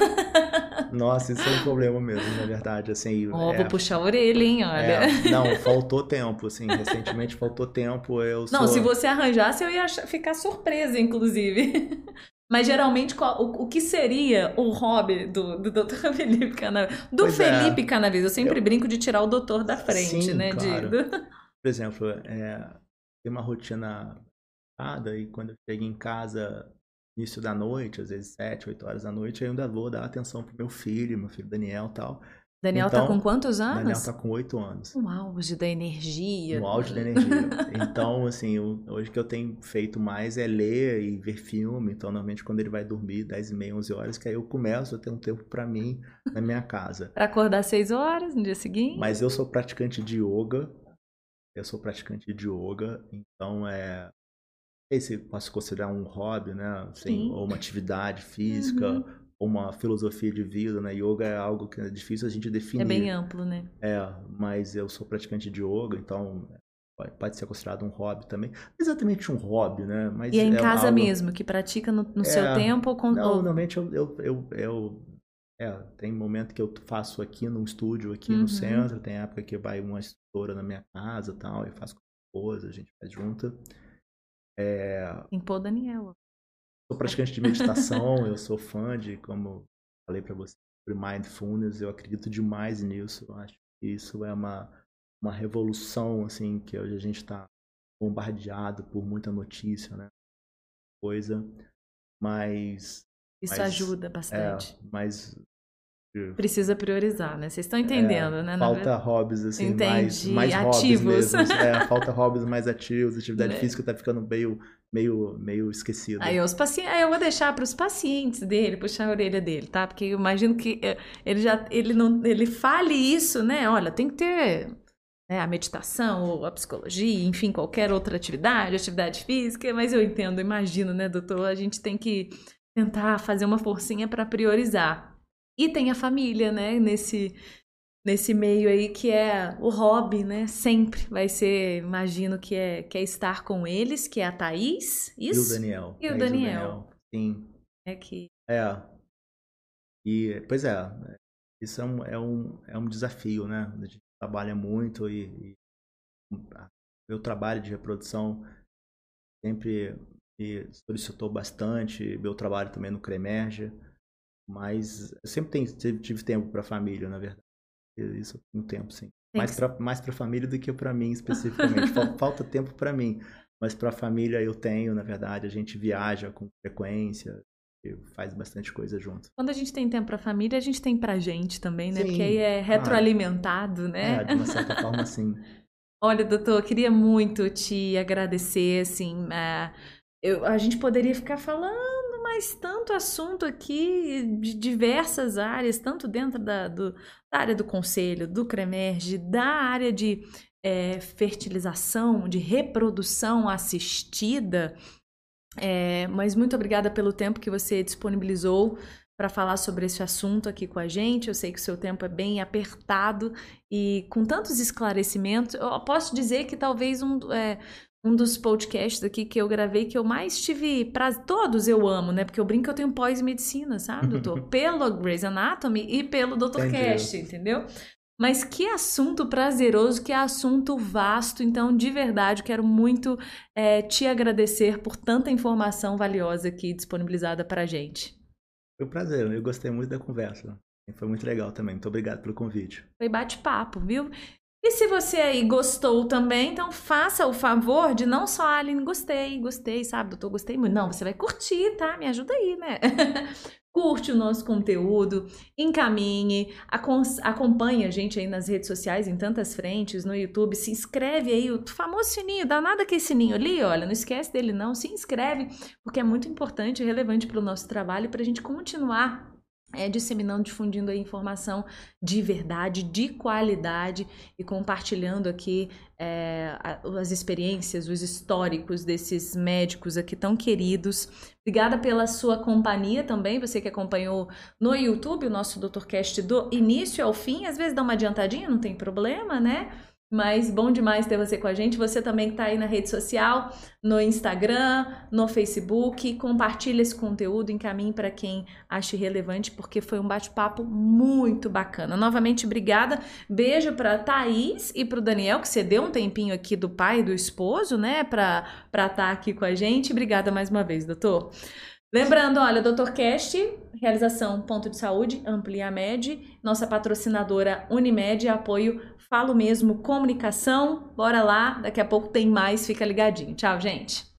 Nossa, isso é um problema mesmo, na verdade. Assim, oh, é, vou puxar a orelha, hein? Olha. É, não, faltou tempo, assim, recentemente faltou tempo. Eu não, sou... se você arranjasse, eu ia ficar surpresa, inclusive. Mas geralmente, qual, o, o, que seria o hobby do, do Dr. Felipe Canaves? Do pois é. Felipe é. Eu sempre eu... brinco de tirar o doutor da frente, Sim, né? Claro. De... Por exemplo, é, tem uma rotina e quando eu chego em casa início da noite, às vezes sete, oito horas da noite, eu ainda vou dar atenção pro meu filho, meu filho Daniel tal. Daniel tá então, tá com quantos anos? Daniel tá com oito anos. Um auge da energia. Um auge da energia. então, assim, hoje que eu tenho feito mais é ler e ver filme. Então, normalmente, quando ele vai dormir, 10 e meia, 11 horas, que aí eu começo a ter um tempo para mim na minha casa. para acordar 6 horas no dia seguinte? Mas eu sou praticante de yoga. Eu sou praticante de yoga. Então, é... Não sei se posso considerar um hobby, né? Assim, ou uma atividade física. Uhum uma filosofia de vida, né? Yoga é algo que é difícil a gente definir. É bem amplo, né? É, mas eu sou praticante de yoga, então pode ser considerado um hobby também. Não exatamente um hobby, né? Mas e é em é casa algo... mesmo, que pratica no, no É, seu tempo ou com. Não, normalmente eu, eu, eu, eu- é, tem momento que eu faço aqui num estúdio, aqui Uhum. no centro, tem época que vai uma instrutora na minha casa e tal, eu faço com a esposa, a gente faz junto. É, Em pô, Daniel. Sou praticante de meditação, eu sou fã de, como falei pra você, sobre mindfulness, eu acredito demais nisso, eu acho que isso é uma, uma revolução, assim, que hoje a gente está bombardeado por muita notícia, né? Coisa, mas Isso Mas, ajuda é, bastante. mas Precisa priorizar, né? Vocês estão entendendo, é, né? Falta verdade? hobbies assim mais Entendi, mais hobbies ativos. mesmo. É, falta hobbies mais ativos, atividade Né? física tá ficando meio meio meio esquecida. Aí os pacientes, aí eu vou deixar para os pacientes dele, puxar a orelha dele, tá? Porque eu imagino que eh, ele já ele não ele fale isso, né? Olha, tem que ter né, a meditação ou a psicologia, enfim, qualquer outra atividade, atividade física, mas eu entendo, imagino, né, doutor? A gente tem que tentar fazer uma forcinha para priorizar. E tem a família, né, nesse nesse meio aí que é o hobby, né? Sempre vai ser, imagino que é que é estar com eles, que é a Thaís, E o isso? Daniel. E o Thaís Daniel. Sim. É que É. E, pois é, isso é um, é um, é um desafio, né? A gente trabalha muito e, e meu trabalho de reprodução sempre me solicitou bastante, meu trabalho também no Cremerge, mas eu sempre tenho, tive, tive tempo para a família, na verdade. Isso tenho tempo, sim. Tem Mais para mais para família do que para mim especificamente. Fal- Falta tempo para mim, mas para a família eu tenho, na verdade. A gente viaja com frequência, faz bastante coisa junto. quando a gente tem tempo pra família, a gente tem pra gente também, né? Sim, Porque aí é retroalimentado, né? É, de uma certa forma, sim. Olha, doutor, queria muito te agradecer, assim, é, eu- a gente poderia ficar falando, mas tanto assunto aqui de diversas áreas, tanto dentro da, do- da área do conselho, do CREMERGE, da área de é, fertilização, de reprodução assistida, é, mas muito obrigada pelo tempo que você disponibilizou para falar sobre esse assunto aqui com a gente. Eu sei que o seu tempo é bem apertado e com tantos esclarecimentos. Eu posso dizer que talvez um, é, um dos podcasts aqui que eu gravei que eu mais tive prazer. Todos eu amo, né? Porque eu brinco que eu tenho pós-medicina, sabe, doutor? pelo Grey's Anatomy e pelo Dr. Entendi. Cast, entendeu? Mas que assunto prazeroso, que assunto vasto. Então, de verdade, quero muito é, te agradecer por tanta informação valiosa aqui disponibilizada para gente. Foi um prazer, eu gostei muito da conversa. Foi muito legal também. Muito obrigado pelo convite. Foi bate-papo, viu? E se você aí gostou também, então faça o favor de não só, Aline, gostei, gostei, sabe, doutor, gostei muito. Não, você vai curtir, tá? Me ajuda aí, né? Curte o nosso conteúdo, encaminhe, acompanhe a gente aí nas redes sociais, em tantas frentes, no YouTube, se inscreve aí, o famoso sininho, dá nada que esse sininho ali, olha, não esquece dele não, se inscreve, porque é muito importante e relevante para o nosso trabalho para a gente continuar é, disseminando, difundindo a informação de verdade, de qualidade e compartilhando aqui é, as experiências, os históricos desses médicos aqui tão queridos. Obrigada pela sua companhia também, você que acompanhou no YouTube o nosso DrCast do início ao fim. Às vezes dá uma adiantadinha, não tem problema, né? Mas bom demais ter você com a gente. Você também que está aí na rede social, no Instagram, no Facebook. Compartilha esse conteúdo, encaminhe para quem ache relevante, porque foi um bate-papo muito bacana. Novamente, obrigada. Beijo para Thaís e para o Daniel, que cedeu um tempinho aqui do pai e do esposo, né, para estar aqui com a gente. Obrigada mais uma vez, doutor. Lembrando, olha, Dr. Cast, realização Ponto de Saúde, Amplia Med, nossa patrocinadora Unimed, apoio Falo Mesmo Comunicação. Bora lá, daqui a pouco tem mais, fica ligadinho. Tchau, gente.